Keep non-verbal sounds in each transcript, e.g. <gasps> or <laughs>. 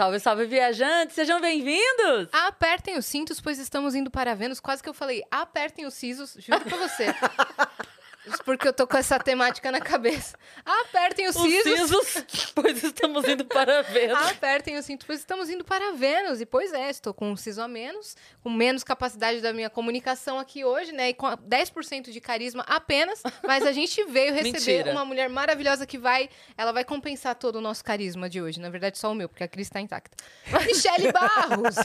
Salve, salve, viajantes! Sejam bem-vindos! Apertem os cintos, pois estamos indo para Vênus. Quase que eu falei, apertem os sisos, juro pra você. <laughs> Porque eu tô com essa temática na cabeça. Apertem os, Os sisos. sisos, <laughs> pois estamos indo para Vênus. Apertem os cintos, pois estamos indo para Vênus. E pois é, estou com um siso a menos, com menos capacidade da minha comunicação aqui hoje, né? E com 10% de carisma apenas. Mas a gente veio <laughs> receber Mentira. uma mulher maravilhosa que vai. Ela vai compensar todo o nosso carisma de hoje. Na verdade, só o meu, porque a Cris tá intacta. <laughs> Michele Barros!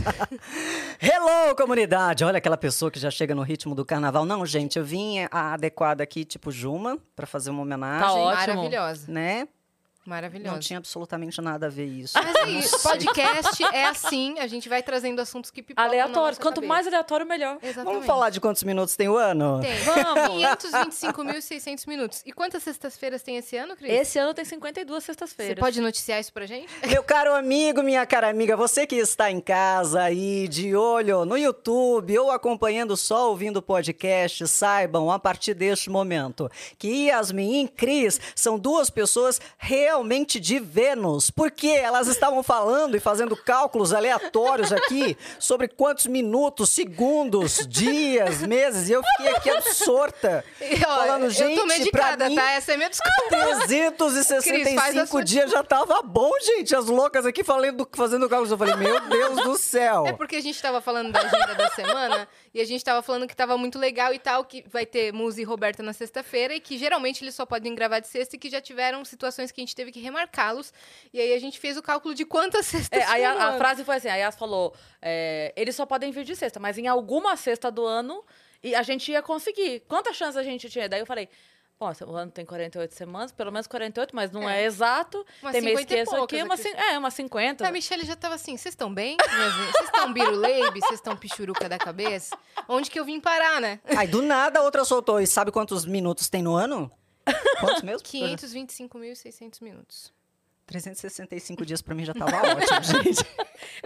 Hello, comunidade! Olha aquela pessoa que já chega no ritmo do carnaval. Não, gente, eu vim a adequada aqui, tipo Juma, pra fazer uma homenagem. Tá ótimo. Maravilhosa. Né? Maravilhosa. Não tinha absolutamente nada a ver isso. Mas é isso, <laughs> podcast é assim, a gente vai trazendo assuntos que pipocam Aleatórios. Quanto cabeça. mais aleatório, melhor. Exatamente. Vamos falar de quantos minutos tem o ano? Tem. Vamos. 525.600 minutos. E quantas sextas-feiras tem esse ano, Cris? Esse ano tem 52 Você sextas-feiras. pode noticiar isso pra gente? Meu caro amigo, minha cara amiga, você que está em casa aí, de olho no YouTube ou acompanhando só ouvindo o podcast, saibam a partir deste momento que Yasmin e Cris são duas pessoas realmente de Vênus, porque elas estavam falando e fazendo cálculos aleatórios aqui sobre quantos minutos, segundos, dias, meses, e eu fiquei aqui absorta. E, ó, falando, eu gente, tô medicada, mim, tá? Essa é minha desculpa. Cris, faz a 365 sua dias já tava bom, gente. As loucas aqui falando, fazendo cálculos. Eu falei, meu Deus do céu. É porque a gente tava falando da agenda da semana e a gente tava falando que tava muito legal e tal, que vai ter Muzi e Roberta na sexta-feira e que geralmente eles só podem gravar de sexta e que já tiveram situações que a gente teve que remarcá-los. E aí a gente fez o cálculo de quantas sextas É, aí a, a frase foi assim, a Yas falou, é, eles só podem vir de sexta, mas em alguma sexta do ano e a gente ia conseguir. Quantas chances a gente tinha? Daí eu falei, pô, o ano tem 48 semanas, pelo menos 48, mas não é, É. exato. Umas tem mês 50 que isso aqui, uma, aqui. é, umas 50. A Michelle já tava assim, vocês estão bem? Vocês estão biruleibe? Vocês estão pichuruca da cabeça? Onde que eu vim parar, né? Aí do nada a outra soltou. E sabe quantos minutos tem no ano? Quantos mesmo? 525.600 minutos. 365 dias pra mim já tava ótimo, <laughs> gente.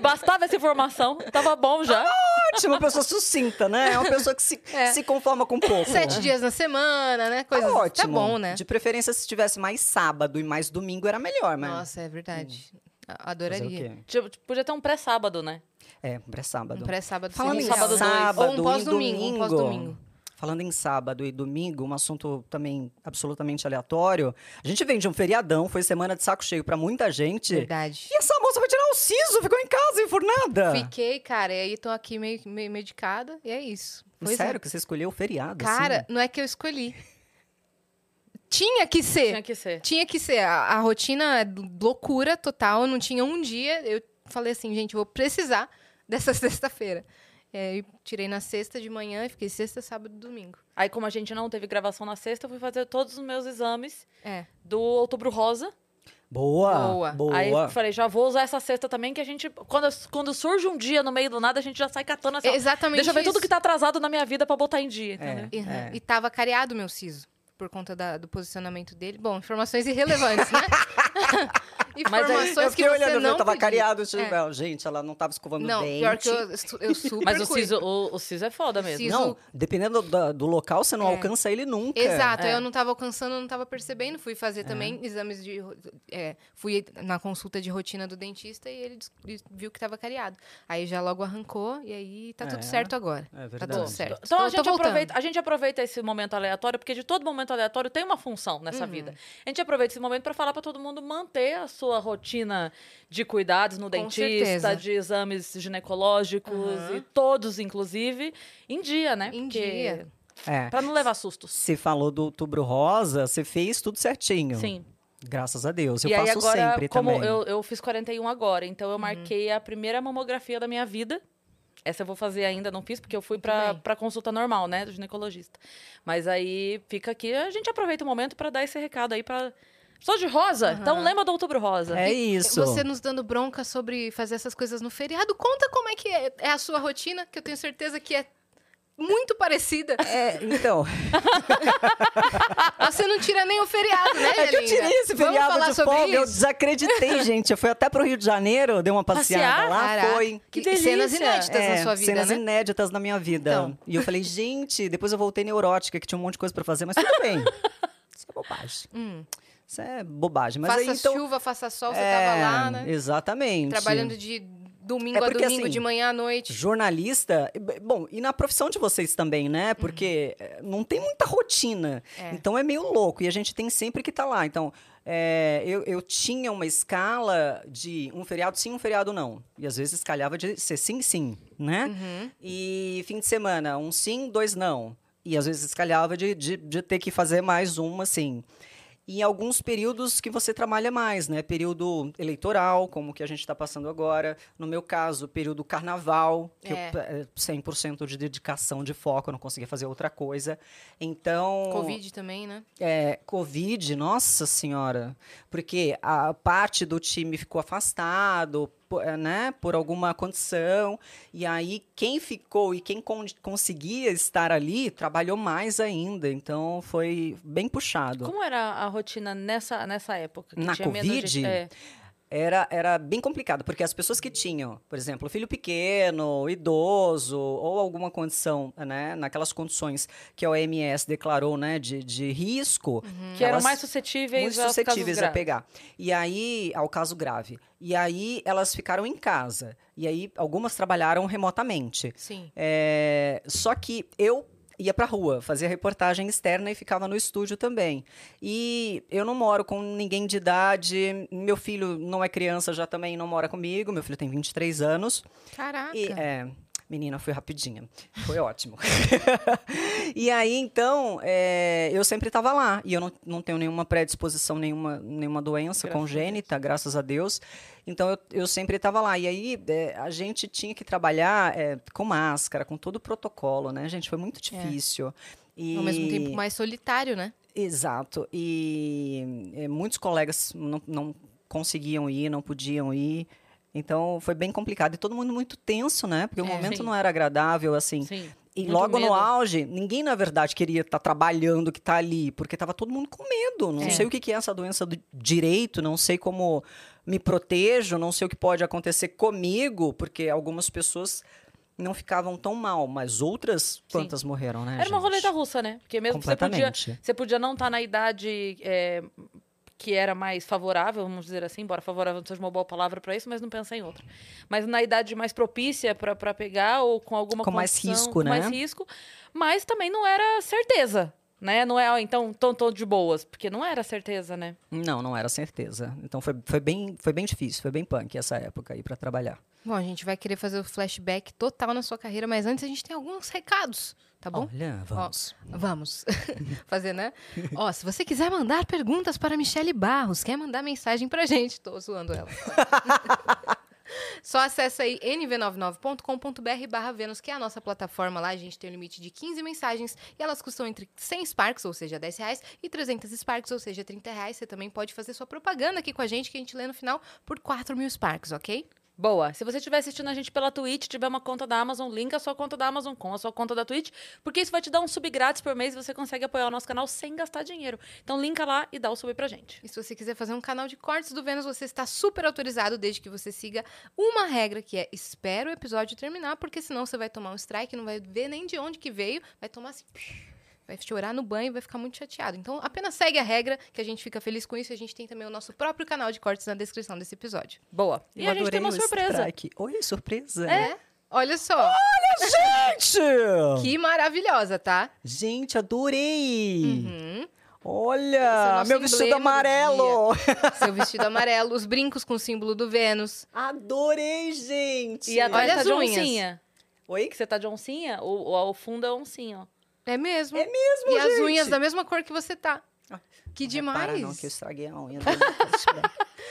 Bastava essa informação, tava bom já. Ótimo, uma pessoa sucinta, né? É uma pessoa que se, É. se conforma com pouco. Sete dias na semana, né? Coisas. Tá ótimo. Tá bom, né? De preferência, se tivesse mais sábado e mais domingo, era melhor, mas... Nossa, é verdade. O Adoraria. quê? Tipo, Podia ter um pré-sábado, né? É, pré-sábado. Um pré-sábado Falando em sábado sábado Ou um pós-domingo. Um domingo. pós-domingo. Falando em sábado e domingo, um assunto também absolutamente aleatório. A gente vem de um feriadão, foi semana de saco cheio pra muita gente. Verdade. E essa moça vai tirar o siso, ficou em casa enfurnada. Fiquei, cara, e aí tô aqui meio, meio medicada, e é isso. Pois Sério é. que você escolheu o feriado? Cara, assim? não é que eu escolhi. Tinha que ser. Tinha que ser. Tinha que ser. A, a rotina é loucura total. Não tinha um dia. Eu falei assim, gente, vou precisar dessa <laughs> sexta-feira. E aí, tirei na sexta de manhã e fiquei sexta, sábado e domingo. Aí, como a gente não teve gravação na sexta, eu fui fazer todos os meus exames É. do Outubro Rosa. Boa, Boa. boa. Aí eu falei, já vou usar essa cesta também, que a gente. Quando, quando surge um dia no meio do nada, a gente já sai catando essa. Exatamente Deixa eu ver isso. tudo que tá atrasado na minha vida pra botar em dia, entendeu? Uhum. É. E tava careado o meu siso. Por conta da- do posicionamento dele. Bom, informações irrelevantes, né? <laughs> <laughs> Mas aí, informações eu que fiquei você olhando, não eu tava pediu. careado. tipo, É. Gente, ela não tava escovando Não, o dente. pior que eu, eu, <laughs> super Mas o siso, o, o siso é foda mesmo. Siso- Não, dependendo do, do local, você não É. alcança ele nunca. Exato, É. eu não tava alcançando, eu não tava percebendo. Fui fazer também exames de. é, fui na consulta de rotina do dentista e ele viu que tava cariado. Aí já logo arrancou e aí tá tudo É. certo agora. É Tá verdade. tudo certo. Então Tô- a, gente aproveita, a gente aproveita esse momento aleatório, porque de todo momento aleatório tem uma função nessa Uhum. vida. A gente aproveita esse momento pra falar pra todo mundo manter a sua rotina de cuidados no dentista, certeza. de exames ginecológicos Uhum. e todos, inclusive, em dia, né? Em Porque- dia. É. Pra não levar sustos. Você falou do outubro rosa, você fez tudo certinho. Sim. Graças a Deus. Eu e aí faço agora, sempre como também. eu, eu fiz 41 agora, então eu Uhum. marquei a primeira mamografia da minha vida. Essa eu vou fazer ainda, não fiz, porque eu fui pra consulta normal, né, do ginecologista. Mas aí fica aqui, a gente aproveita o momento pra dar esse recado aí pra. Sou de rosa, então lembra do outubro rosa. É isso. Você nos dando bronca sobre fazer essas coisas no feriado, conta como é que é, é a sua rotina, que eu tenho certeza que é muito parecida. <laughs> É, então, Você não tira nem o feriado, né, é que eu tirei esse Vamos feriado falar de sobre folga, eu desacreditei, <laughs> gente. Eu fui até pro Rio de Janeiro, dei uma passeada Passear? lá, Caraca, foi. Que e Cenas delícia. inéditas É, na sua vida, cenas né? inéditas na minha vida. Então. E eu falei, gente, depois eu voltei neurótica, que tinha um monte de coisa pra fazer, mas tudo bem. <laughs> Isso é bobagem. Hum. Isso é bobagem. Mas faça aí, então, chuva, faça sol, você é, tava lá, né? Exatamente. Trabalhando de domingo É a porque, domingo, assim, de manhã à noite. Jornalista, bom, e na profissão de vocês também, né? Porque eh, não tem muita rotina. Uhum. É. Então é meio louco. E a gente tem sempre que estar lá. Então, eh, eu, eu tinha uma escala de um feriado sim, um feriado não. E às vezes calhava de ser sim, sim, né? Uhum. E fim de semana, um sim, dois não. E às vezes calhava de, de, de ter que fazer mais uma, assim. E alguns períodos que você trabalha mais, né? Período eleitoral, como o que a gente está passando agora. No meu caso, período carnaval, que É. eu, é 100% de dedicação, de foco, eu não conseguia fazer outra coisa. Então... Covid também, né? É, Covid, nossa senhora. Porque a parte do time ficou afastado, né, por alguma condição. E aí, quem ficou e quem con- conseguia estar ali, trabalhou mais ainda. Então, foi bem puxado. Como era a rotina nessa, nessa época? Na Covid? gente? É. Era, era bem complicado, porque as pessoas que tinham, por exemplo, filho pequeno, idoso, ou alguma condição, né, naquelas condições que a OMS declarou, né, de, de risco, Que eram mais suscetíveis, muito suscetíveis a graves. pegar. E aí, ao caso grave. E aí, elas ficaram em casa. E aí, algumas trabalharam remotamente. Sim. É, só que eu ia pra rua, fazia reportagem externa e ficava no estúdio também. E eu não moro com ninguém de idade, meu filho não é criança, já também não mora comigo, meu filho tem 23 anos. Caraca. E, é, menina, foi rapidinha. Foi ótimo. <laughs> e aí, então, é, eu sempre estava lá. E eu não, não tenho nenhuma predisposição, nenhuma, nenhuma doença Graças a congênita, graças a Deus. Então, eu, eu sempre estava lá. E aí, é, a gente tinha que trabalhar é, com máscara, com todo o protocolo, né, gente? Foi muito difícil. E... Ao mesmo tempo mais solitário, né? Exato. E muitos colegas não, não conseguiam ir, não podiam ir. Então foi bem complicado. E todo mundo muito tenso, né? Porque o É, momento sim. não era agradável, assim. Sim. E Muito logo no medo. auge, ninguém, na verdade, queria estar trabalhando que está ali, porque estava todo mundo com medo. Não É. sei o que que é essa doença do direito, não sei como me protejo, não sei o que pode acontecer comigo, porque algumas pessoas não ficavam tão mal, mas outras, quantas morreram, né? Era uma gente? roleta russa, né? Porque mesmo que você podia, você podia não estar na idade é, que era mais favorável, vamos dizer assim, embora favorável não seja uma boa palavra para isso, mas não pensa em outra. Mas na idade mais propícia para pegar ou com alguma Com mais risco, com né? mais risco, mas também não era certeza, né? Não é, ó, então, tô, tô de boas, porque não era certeza, né? Não, não era certeza. Então foi, foi, bem, foi bem difícil, foi bem punk essa época aí para trabalhar. Bom, a gente vai querer fazer o flashback total na sua carreira, mas antes a gente tem alguns recados, tá bom? Olha, vamos. Vamos <laughs> fazer, né? Ó, se você quiser mandar perguntas para Michele Barros, quer mandar mensagem pra gente, tô zoando ela. <laughs> Só acessa aí nv99.com.br barra Vênus, que é a nossa plataforma lá. A gente tem um limite de 15 mensagens e elas custam entre 100 Sparks, ou seja, 10 reais, e 300 Sparks, ou seja, 30 reais. Você também pode fazer sua propaganda aqui com a gente, que a gente lê no final, por 4 mil Sparks, ok? Boa. Se você estiver assistindo a gente pela Twitch, tiver uma conta da Amazon, linka a sua conta da Amazon com a sua conta da Twitch, porque isso vai te dar um sub grátis por mês e você consegue apoiar o nosso canal sem gastar dinheiro. Então linka lá e dá o sub pra gente. E se você quiser fazer um canal de cortes do Vênus, você está super autorizado, desde que você siga uma regra, que é espera o episódio terminar, porque senão você vai tomar um strike, não vai ver nem de onde que veio, vai tomar assim... Vai chorar no banho e vai ficar muito chateado. Então, apenas segue a regra, que a gente fica feliz com isso. E a gente tem também o nosso próprio canal de cortes na descrição desse episódio. Boa. E Eu a gente tem uma surpresa. strike. Oi, surpresa. É? Olha só, Gente! <laughs> que maravilhosa, tá? Gente, adorei! Uhum. É Olha, nosso meu vestido amarelo! <laughs> Seu vestido amarelo, os brincos com o símbolo do Vênus. Adorei, gente! E a Olha Olha as tá de unhas. oncinha. Oi? Que você tá de oncinha, o, o, o fundo é oncinha, ó. É mesmo? É mesmo, E as gente! unhas da mesma cor que você tá. Ah, Que Não demais. repara não, que eu estraguei a unha.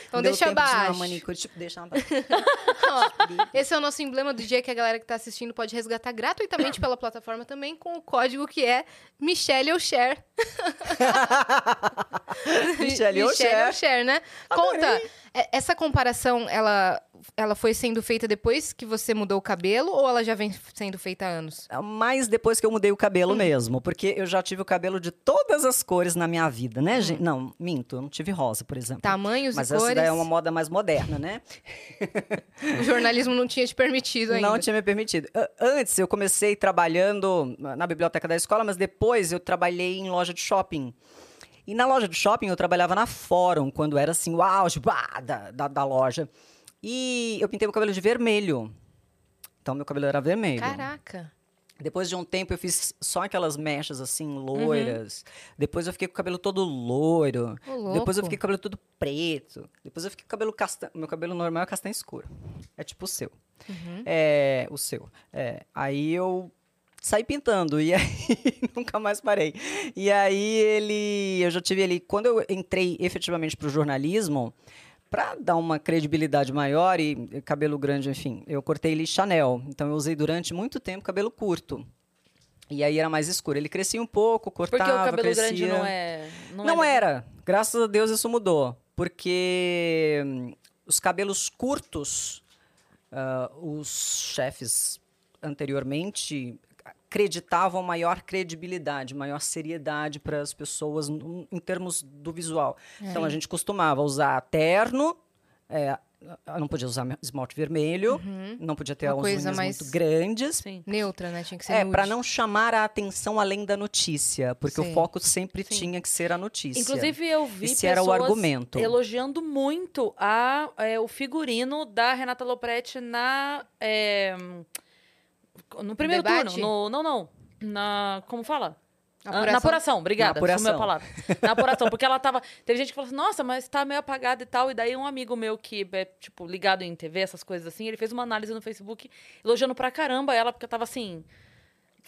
Então Deu deixa tempo de abaixo. manicure, tipo, deixa abaixo. <laughs> Ó, esse é o nosso emblema do dia que a galera que tá assistindo pode resgatar gratuitamente pela plataforma também com o código que é Michelle ou Share. <laughs> Michelle ou Michelle né? Conta, é- essa comparação, ela, ela foi sendo feita depois que você mudou o cabelo ou ela já vem sendo feita há anos? Mas depois que eu mudei o cabelo Hum. mesmo, porque eu já tive o cabelo de todas as cores na minha vida, Hum. né, gente? Não, minto, eu não tive rosa, por exemplo. Tamanhos Mas e cores, daí é uma moda mais moderna, né? o jornalismo não tinha te permitido ainda. Não tinha me permitido. Antes, eu comecei trabalhando na biblioteca da escola, mas depois eu trabalhei em loja de shopping. E na loja do shopping eu trabalhava na Fórum, quando era assim, o auge bah, da, da, da loja. E eu pintei meu cabelo de vermelho. Então meu cabelo era vermelho. Caraca. Depois de um tempo eu fiz só aquelas mechas assim, loiras. Depois eu fiquei com o cabelo todo loiro. Ô, Depois eu fiquei com o cabelo todo preto. Depois eu fiquei com o cabelo castanho. Meu cabelo normal é castanho escuro. É tipo o seu. Uhum. É, o seu. É, aí eu saí pintando e <laughs> aí nunca mais parei. E aí ele, eu já tive ele quando eu entrei efetivamente para o jornalismo, para dar uma credibilidade maior e cabelo grande, enfim, eu cortei ele Chanel. Então eu usei durante muito tempo cabelo curto. E aí era mais escuro. Ele crescia um pouco, cortava, Porque o cabelo crescia. grande não é. Não, Não é era. Graças a Deus isso mudou. Porque hum, os cabelos curtos, ah, os chefes anteriormente acreditavam maior credibilidade, maior seriedade para as pessoas em termos do visual. Então a gente costumava usar terno, é, não podia usar esmalte vermelho, não podia ter Uhum. Uma coisa unhas mais- muito grandes. Sim. Neutra, né? Tinha que ser É, para não chamar a atenção além da notícia, porque Sim. o foco sempre Sim. tinha que ser a notícia. Inclusive, eu vi Esse era o pessoas argumento. elogiando muito a, é, o figurino da Renata Lopretti na. é, no primeiro debate? turno. No, não, não. Na. Como fala? Ah, Apuração. Na apuração, obrigada. Na Na apuração. a palavra. Na apuração, porque ela tava. Teve gente que falou assim, nossa, mas tá meio apagada e tal. E daí um amigo meu que é, tipo, ligado em TV, essas coisas assim, ele fez uma análise no Facebook elogiando pra caramba ela, porque tava assim.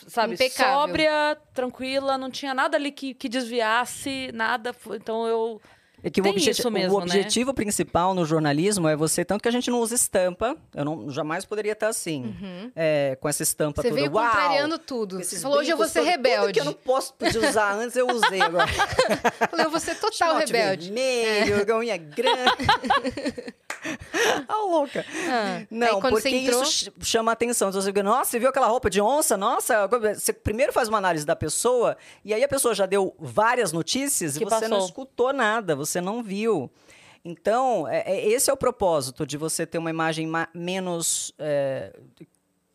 Sabe, Impecável. sóbria, tranquila, não tinha nada ali que, que desviasse, nada. Então eu. É que o, mesmo, o né? objetivo principal no jornalismo é você, tanto que a gente não usa estampa, eu não, jamais poderia estar assim, é, com essa estampa Uhum. Você toda. veio Uau! contrariando tudo. Você falou, hoje eu vou ser todos, Tudo rebelde. que eu não posso podia usar antes, eu usei agora. <laughs> Falei, eu vou ser total Esmalte rebelde. vermelho, unha grande. <laughs> Ah, louca. Ah, Não, porque você entrou- isso ch- chama atenção. Então, você fica, nossa, você viu aquela roupa de onça? Nossa, você primeiro faz uma análise da pessoa e aí a pessoa já deu várias notícias Que e você não passou. escutou nada, você não viu. Então, é- é- esse é o propósito de você ter uma imagem ma- menos. é,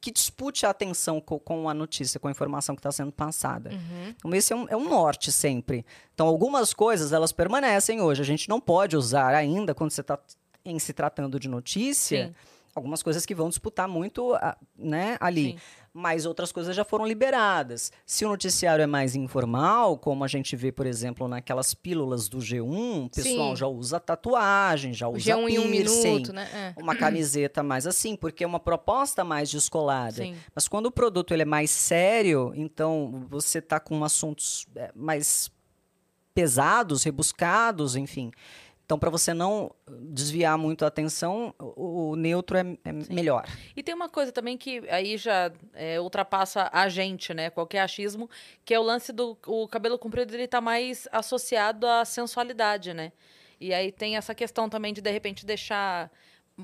que dispute a atenção co- com, a notícia, com a informação que está sendo passada. Uhum. Então, esse é um, é um norte sempre. Então, algumas coisas, elas permanecem hoje. A gente não pode usar ainda, quando você está em se tratando de notícia, Sim. algumas coisas que vão disputar muito né, ali. Sim. Mas outras coisas já foram liberadas. Se o noticiário é mais informal, como a gente vê, por exemplo, naquelas pílulas do G1, o pessoal Sim. já usa tatuagem, já usa G1 em um piercing, minuto, né? É. uma camiseta mais assim, porque é uma proposta mais descolada. Sim. Mas quando o produto ele é mais sério, então você está com assuntos é, mais pesados, rebuscados, enfim. Então, para você não desviar muito a atenção, o, o neutro é, é melhor. E tem uma coisa também que aí já é, ultrapassa a gente, né? Qualquer achismo, que é o lance do o cabelo comprido, ele tá mais associado à sensualidade, né? E aí tem essa questão também de, de repente, deixar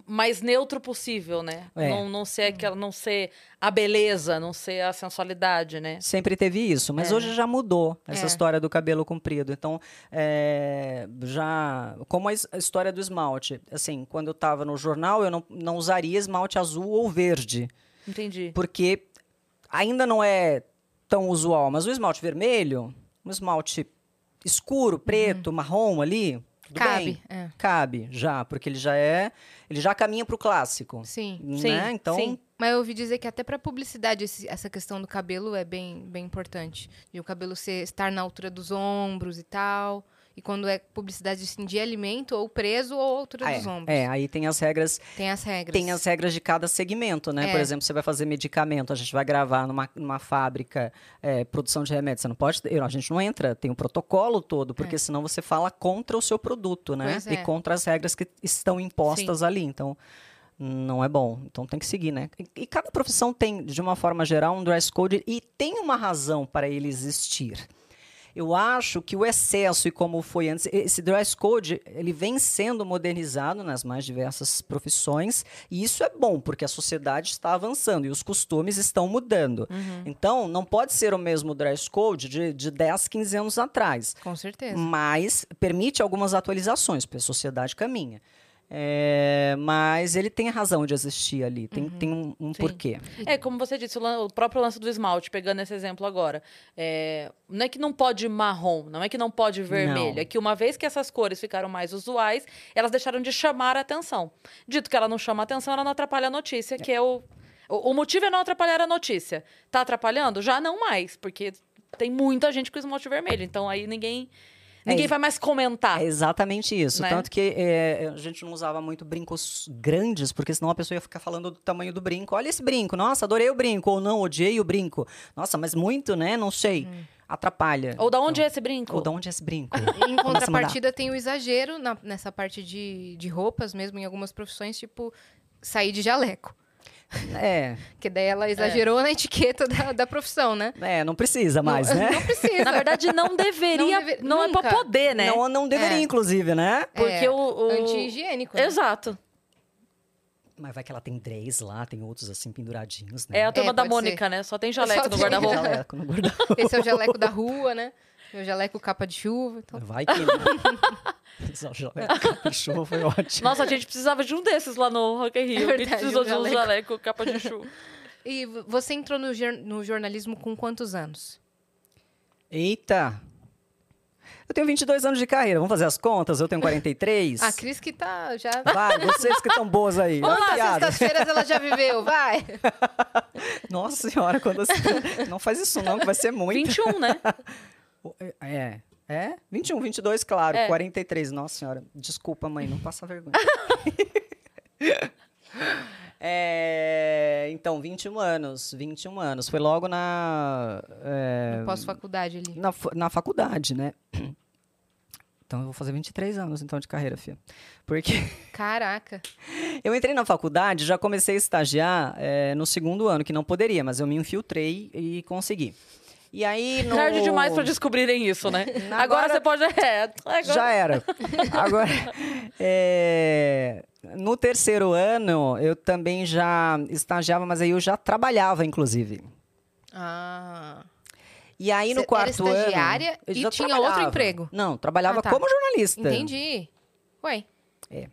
mais neutro possível, né? É. Não, não ser aquela, não ser a beleza, não ser a sensualidade, né? Sempre teve isso, mas É. hoje já mudou essa É. história do cabelo comprido. Então, é, já. Como a, his- a história do esmalte. Assim, quando eu estava no jornal, eu não, não usaria esmalte azul ou verde. Entendi. porque ainda não é tão usual, mas o esmalte vermelho, um esmalte escuro, preto, marrom ali, tudo Cabe. bem. é. Cabe já, porque ele já é, ele já caminha para o clássico, Sim. Sim, né? Então, sim. Mas eu ouvi dizer que até pra publicidade esse- essa questão do cabelo é bem, bem importante. De o cabelo ser, estar na altura dos ombros e tal. E quando é publicidade assim, de alimento, ou preso ou altura ah, dos ombros. é, é, aí tem as regras, Tem as regras. tem as regras de cada segmento, né? É. Por exemplo, você vai fazer medicamento, a gente vai gravar numa, numa fábrica, é, produção de remédio, você não pode, a gente não entra, tem um protocolo todo, porque senão você fala contra o seu produto, né? É. E é. contra as regras que estão impostas ali, então não é bom. Então tem que seguir, né? E cada profissão tem, de uma forma geral, um dress code e tem uma razão para ele existir. Eu acho que o excesso e como foi antes, esse dress code, ele vem sendo modernizado nas mais diversas profissões, e isso é bom, porque a sociedade está avançando e os costumes estão mudando. Então, não pode ser o mesmo dress code de, de 10, 15 anos atrás Com certeza. mas permite algumas atualizações, porque a sociedade caminha. É, mas ele tem a razão de existir ali, tem, tem um, um porquê. É, como você disse, o, o próprio lance do esmalte, pegando esse exemplo agora. É, não é que não pode marrom, não é que não pode vermelho. Não. É que uma vez que essas cores ficaram mais usuais, elas deixaram de chamar a atenção. Dito que ela não chama a atenção, ela não atrapalha a notícia, que é o. O, o motivo é não atrapalhar a notícia. Tá atrapalhando? Já não mais, porque tem muita gente com esmalte vermelho. Então aí ninguém. Ninguém É, vai mais comentar. É exatamente isso. Né? Tanto que é, a gente não usava muito brincos grandes, porque senão a pessoa ia ficar falando do tamanho do brinco. Olha esse brinco, nossa, adorei o brinco, ou não, odiei o brinco. Nossa, mas muito, né? Não sei. Atrapalha. Ou da onde é esse brinco? Ou de onde é esse brinco? Em Começa a mandar. contrapartida, tem o exagero na- nessa parte de, de roupas, mesmo em algumas profissões, tipo, sair de jaleco. É, Que daí ela exagerou na etiqueta da, da profissão, né? é, não precisa mais, não, né? Não precisa. Na verdade, não deveria. Não deve- Não, é pra poder, né? Não, não deveria, É. inclusive, né? Porque É, o. o... Anti-higiênico. né? Exato. Mas vai que ela tem três lá, tem outros assim penduradinhos, né? É a turma É, da Mônica, né? Só tem jaleco Só no guarda-roupa. <laughs> Esse é o jaleco da rua, né? O jaleco capa de chuva. Então... Vai que. Usar o jaleco capa de chuva foi ótimo. Nossa, a gente precisava de um desses lá no Rock in Rio. É a gente verdade, precisou um de um jaleco. capa de chuva. <laughs> E você entrou no, no jornalismo com quantos anos? Eita! Eu tenho 22 anos de carreira, vamos fazer as contas? Eu tenho 43. <laughs> A Cris que tá já... Vai, vocês que estão boas aí. Vamos lá, sextas-feiras ela já viveu, vai! <laughs> Nossa senhora, quando você... Não faz isso não, que vai ser muito. 21, né? É, é? 21, 22, claro. É. 43, nossa senhora. Desculpa, mãe, não passa vergonha. <laughs> É, então, 21 anos, 21 anos. Foi logo na... é, Pós-faculdade ali. na, na faculdade, né? <clears throat> Então, eu vou fazer 23 anos, então, de carreira, filha. Porque <laughs> Caraca. eu entrei na faculdade, já comecei a estagiar é, no segundo ano, que não poderia, mas eu me infiltrei e consegui. E aí, no... Tarde demais pra descobrirem isso, né? Agora, Agora- você pode. <laughs> É, agora... Já era. Agora, <laughs> é, no terceiro ano, eu também já estagiava, mas aí eu já trabalhava, inclusive. Ah. E aí, no Cê era quarto ano... estagiária eu e já tinha outro emprego? Não, trabalhava Ah, tá. como jornalista. Entendi. Ué. É.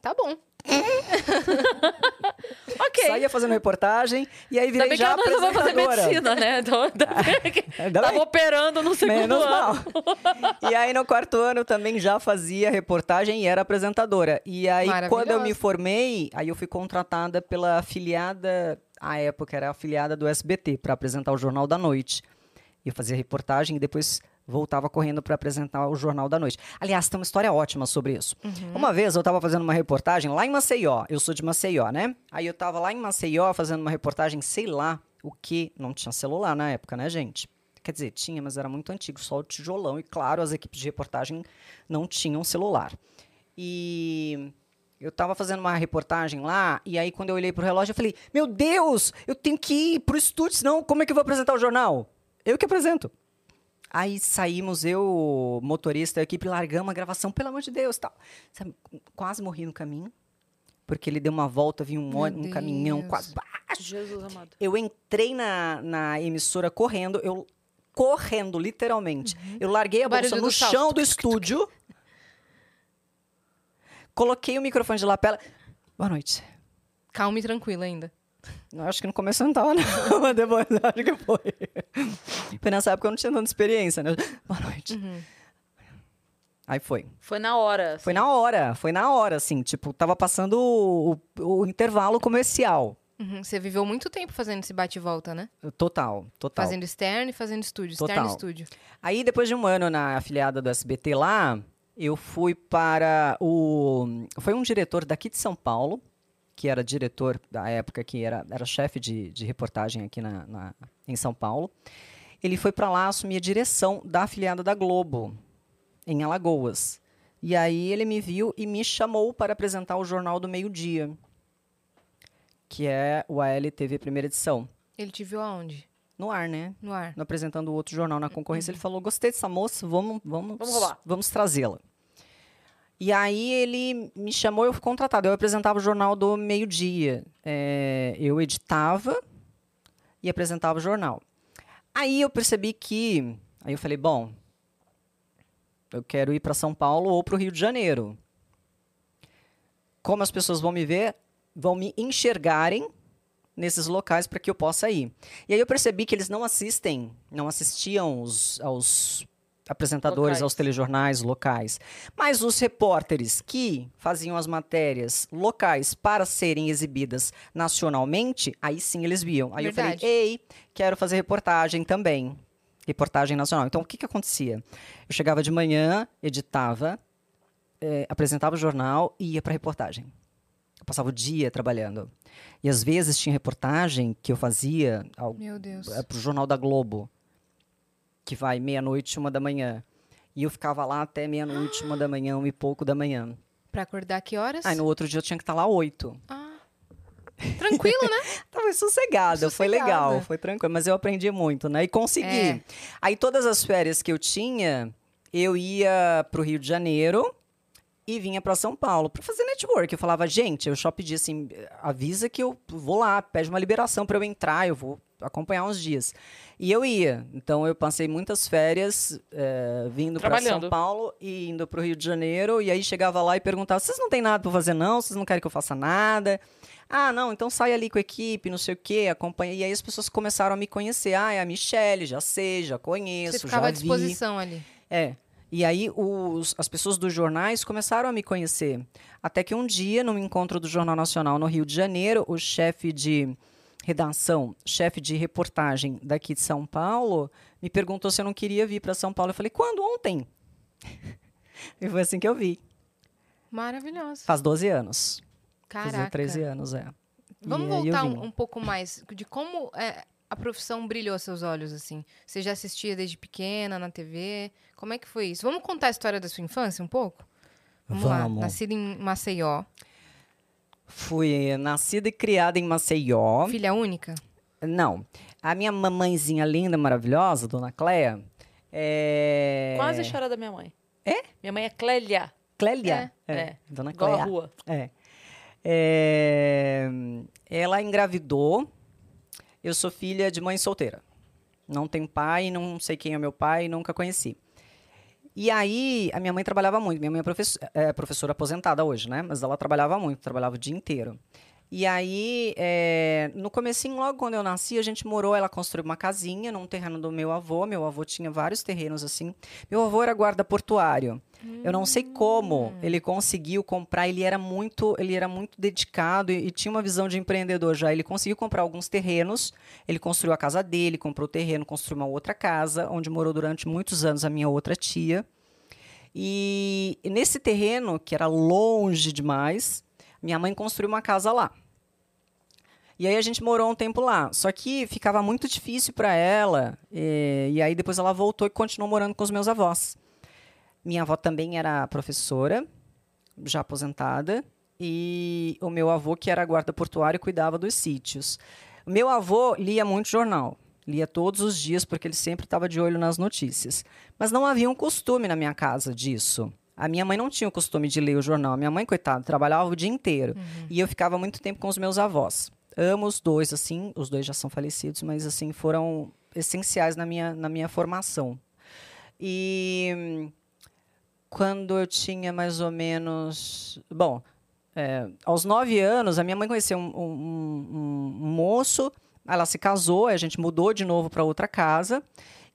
Tá bom. <laughs> Ok. Saía fazendo reportagem e aí virei que já ela não resolveu fazer apresentadora. medicina, né? <laughs> Então, que tava operando no segundo Menos ano. mal. <laughs> E aí, no quarto ano, também já fazia reportagem e era apresentadora. E aí, quando eu me formei, aí eu fui contratada pela afiliada, à época era afiliada do SBT, para apresentar o Jornal da Noite. E eu fazia reportagem e depois voltava correndo para apresentar o Jornal da Noite. Aliás, tem uma história ótima sobre isso. Uma vez eu estava fazendo uma reportagem lá em Maceió. Eu sou de Maceió, né? Aí eu estava lá em Maceió fazendo uma reportagem, sei lá o que. Não tinha celular na época, né, gente? Quer dizer, tinha, mas era muito antigo, só o tijolão. E claro, as equipes de reportagem não tinham celular. E eu estava fazendo uma reportagem lá, e aí quando eu olhei pro relógio, eu falei: Meu Deus, eu tenho que ir pro estúdio, senão como é que eu vou apresentar o jornal? Eu que apresento. Aí saímos, eu, motorista, a equipe, largamos a gravação, pelo amor de Deus, tal. Sabe, quase morri no caminho, porque ele deu uma volta, vinha um, ônibus, um caminhão, quase. Jesus amado. Eu entrei na, na emissora correndo, eu correndo, literalmente. Eu larguei a bolsa Barulho no do salto. chão do estúdio, coloquei o microfone de lapela. Boa noite. Calma e tranquila ainda. Eu acho que no começo eu não tava, <laughs> não, mas depois eu acho que foi. Foi nessa época eu não tinha tanta experiência, né? Boa noite. Uhum. Aí foi. Foi na hora. Foi na hora, foi na hora, assim. Tipo, tava passando o, o- o intervalo comercial. Uhum, Você viveu muito tempo fazendo esse bate e volta, né? Total, total. Fazendo externo e fazendo estúdio. Externo e Total. estúdio. Aí, depois de um ano na afiliada do SBT lá, eu fui para o. Foi um diretor daqui de São Paulo, que era diretor da época, que era, era chefe de, de reportagem aqui na, na- em São Paulo. Ele foi para lá assumir a direção da afiliada da Globo, em Alagoas. E aí ele me viu e me chamou para apresentar o Jornal do Meio-Dia, que é o ALTV primeira edição. Ele te viu aonde? No ar, né? No ar. no apresentando outro jornal na concorrência, ele falou: gostei dessa moça, vamos, vamos, Vamos roubar." vamos trazê-la. E aí ele me chamou, eu fui contratada. Eu apresentava o jornal do meio-dia. É, eu editava e apresentava o jornal. Aí eu percebi que. Aí eu falei, bom, eu quero ir para São Paulo ou para o Rio de Janeiro. como as pessoas vão me ver, vão me enxergarem nesses locais para que eu possa ir. E aí eu percebi que eles não assistem, não assistiam os, aos apresentadores, Locais. aos telejornais locais. Mas os repórteres que faziam as matérias locais para serem exibidas nacionalmente, aí sim eles viam. Aí Verdade. eu falei, ei, quero fazer reportagem também. Reportagem nacional. Então, o que, que acontecia? Eu chegava de manhã, editava, eh, apresentava o jornal e ia para reportagem. Eu passava o dia trabalhando. E às vezes tinha reportagem que eu fazia Deus. é, pro Jornal da Globo, que vai meia-noite, uma da manhã. E eu ficava lá até meia-noite, uma da manhã, uma e pouco da manhã. Pra acordar que horas? Aí no outro dia eu tinha que estar lá oito. Ah. Tranquilo, né? <laughs> Tava sossegada, foi Sossegada. legal, foi tranquilo, mas eu aprendi muito, né? E consegui. É. Aí todas as férias que eu tinha, eu ia pro Rio de Janeiro e vinha para São Paulo para fazer network. Eu falava, gente, eu só pedi assim, avisa que eu vou lá, pede uma liberação para eu entrar, eu vou acompanhar uns dias. E eu ia. Então eu passei muitas férias eh, vindo para São. Paulo e indo pro Rio de Janeiro. E aí chegava lá e perguntava: vocês não tem nada para fazer, não? Vocês não querem que eu faça nada? Ah, não, então sai ali com a equipe, não sei o quê, acompanha. E aí as pessoas começaram a me conhecer. Ah, é a Michelle, já sei, já conheço, Você ficava já à vi. disposição ali. É. E aí os- as pessoas dos jornais começaram a me conhecer. Até que um dia, num encontro do Jornal Nacional no Rio de Janeiro, o chefe de redação, chefe de reportagem daqui de São Paulo, me perguntou se eu não queria vir para São Paulo. Eu falei, quando? Ontem. <laughs> e foi assim que eu vi. Maravilhoso. Faz 12 anos. Fazer Caraca. 13 anos, é. Vamos E voltar um, um pouco mais de como é, a profissão brilhou seus olhos, assim. Você já assistia desde pequena na TV? Como é que foi isso? Vamos contar a história da sua infância um pouco? Vamos, lá. Vamos. Nascida em Maceió. Fui nascida e criada em Maceió. Filha única? Não. A minha mamãezinha linda, maravilhosa, Dona Cléia, é... Quase chora da minha mãe. É? Minha mãe é Clélia. Clélia. É, é. Dona Igual a rua. É. É, Ela engravidou. Eu sou filha de mãe solteira. Não tenho pai, não sei quem é meu pai, nunca conheci. E aí, a minha mãe trabalhava muito. Minha mãe é, é professora aposentada hoje, né? Mas ela trabalhava muito, trabalhava o dia inteiro. E aí, é, no comecinho, logo quando eu nasci, a gente morou, ela construiu uma casinha num terreno do meu avô. Meu avô tinha vários terrenos assim. Meu avô era guarda portuário. Eu não sei como ele conseguiu comprar, ele era muito, ele era muito dedicado e, e tinha uma visão de empreendedor já. Ele conseguiu comprar alguns terrenos, ele construiu a casa dele, comprou o terreno, construiu uma outra casa, onde morou durante muitos anos a minha outra tia. E nesse terreno, que era longe demais, minha mãe construiu uma casa lá. E aí a gente morou um tempo lá. Só que ficava muito difícil para ela. E, e aí depois ela voltou e continuou morando com os meus avós. Minha avó também era professora, já aposentada. E o meu avô, que era guarda portuário, cuidava dos sítios. Meu avô lia muito jornal. Lia todos os dias, porque ele sempre estava de olho nas notícias. Mas não havia um costume na minha casa disso. A minha mãe não tinha o costume de ler o jornal. A minha mãe, coitada, trabalhava o dia inteiro. E eu ficava muito tempo com os meus avós. Amo os dois, assim. Os dois já são falecidos, mas, assim, foram essenciais na minha, na minha formação. E quando eu tinha mais ou menos. Bom, é, aos nove anos, a minha mãe conheceu um, um- um- um moço, ela se casou, a gente mudou de novo para outra casa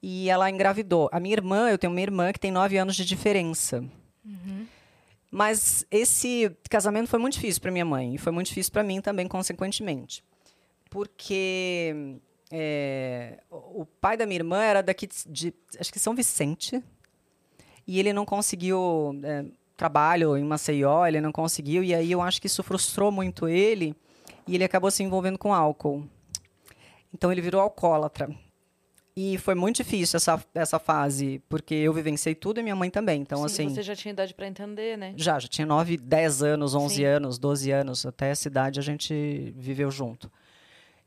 e ela engravidou. A minha irmã, eu tenho uma irmã que tem nove anos de diferença. Mas esse casamento foi muito difícil para minha mãe e foi muito difícil para mim também, consequentemente. Porque é, o pai da minha irmã era daqui de- acho que São Vicente, e ele não conseguiu é, trabalho em Maceió, ele não conseguiu, e aí eu acho que isso frustrou muito ele, e ele acabou se envolvendo com álcool. Então ele virou alcoólatra. E foi muito difícil essa, essa fase, porque eu vivenciei tudo e minha mãe também. Então, Sim, assim. Você já tinha idade pra entender, né? Já, já tinha 9, 10 anos, 11 Sim. anos, 12 anos, até essa idade a gente viveu junto.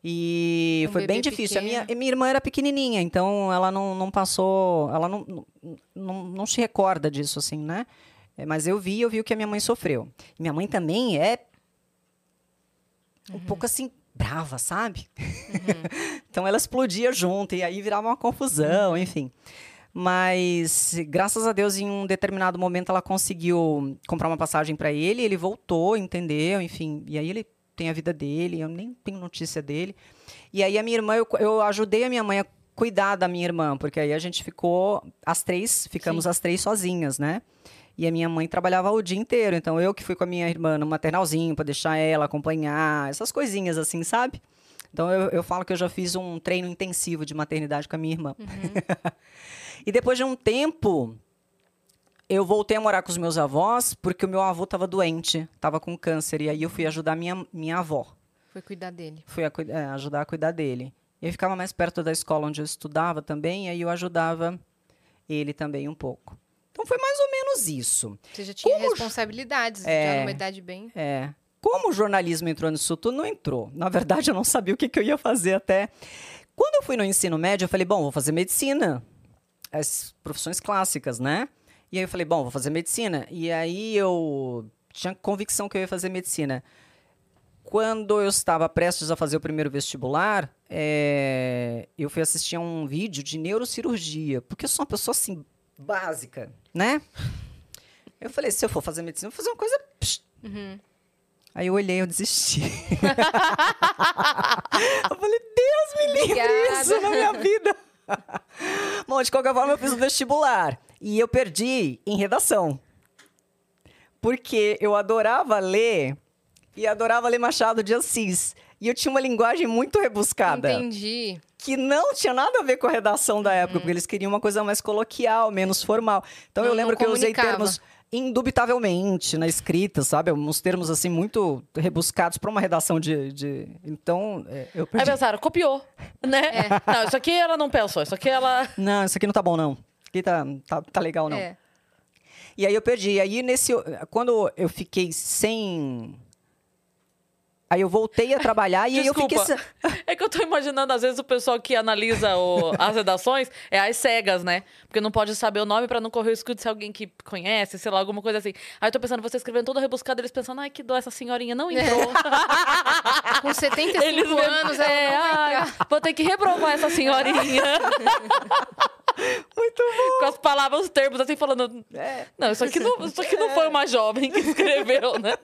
E Um foi bem difícil. A minha, minha irmã era pequenininha, então ela não, não passou, ela não, não, não, se recorda disso, assim, né? É, Mas eu vi, eu vi o que a minha mãe sofreu. Minha mãe também é um pouco assim, brava, sabe? <laughs> então ela explodia junto, e aí virava uma confusão, enfim. Mas, graças a Deus, em um determinado momento, ela conseguiu comprar uma passagem para ele. Ele voltou, entendeu? Enfim, e aí ele tem a vida dele, eu nem tenho notícia dele. E aí a minha irmã, eu, eu ajudei a minha mãe a cuidar da minha irmã, porque aí a gente ficou, as três, ficamos Sim. as três sozinhas, né? E a minha mãe trabalhava o dia inteiro, então eu que fui com a minha irmã no maternalzinho para deixar ela acompanhar, essas coisinhas assim, sabe? Então eu, eu falo que eu já fiz um treino intensivo de maternidade com a minha irmã. <laughs> e depois de um tempo, eu voltei a morar com os meus avós porque o meu avô estava doente, estava com câncer, e aí eu fui ajudar minha, minha avó. Foi cuidar dele. Fui a é, ajudar a cuidar dele. E eu ficava mais perto da escola onde eu estudava também, e aí eu ajudava ele também um pouco. Então foi mais ou menos isso. Você já tinha Como- responsabilidades, já É. numa idade bem. É. Como o jornalismo entrou nisso tudo, não entrou. Na verdade, eu não sabia o que, que eu ia fazer até. Quando eu fui no ensino médio, eu falei, bom, vou fazer medicina. As profissões clássicas, né? E aí eu falei, bom, vou fazer medicina. E aí eu tinha convicção que eu ia fazer medicina. Quando eu estava prestes a fazer o primeiro vestibular, é, eu fui assistir a um vídeo de neurocirurgia, porque eu sou uma pessoa assim, básica, né? Eu falei, se eu for fazer medicina, eu vou fazer uma coisa psh, Aí eu olhei, eu desisti. <laughs> eu falei, Deus me livre Obrigada. isso na minha vida. <laughs> Bom, de qualquer forma, eu fiz o vestibular. E eu perdi em redação. Porque eu adorava ler e adorava ler Machado de Assis. E eu tinha uma linguagem muito rebuscada Entendi. que não tinha nada a ver com a redação da época, porque eles queriam uma coisa mais coloquial, menos formal. Então eu Não- lembro não que eu usei termos indubitavelmente na escrita, sabe? Uns termos assim muito rebuscados para uma redação de, de- então é, eu Aí perdi. pensaram, copiou, né? <laughs> Não, isso aqui ela não pensou, isso aqui ela... Não, isso aqui não tá bom não. Isso aqui tá, tá, tá legal não. É. E aí eu perdi. E aí nesse quando eu fiquei sem Aí eu voltei a trabalhar e aí eu Desculpa, fiquei é que eu tô imaginando, às vezes, o pessoal que analisa o- as redações é às cegas, né? Porque não pode saber o nome pra não correr o risco de ser alguém que conhece, sei lá, alguma coisa assim. Aí eu tô pensando, você escrevendo todo rebuscado, eles pensando, ai, que dó, essa senhorinha não entrou. <laughs> Com 75 Eles mesmo- anos, ela é, ai, vou ter que reprovar essa senhorinha. Muito bom. Com as palavras, os termos, assim, falando... É. Não, isso aqui não, isso aqui não foi uma jovem que escreveu, né?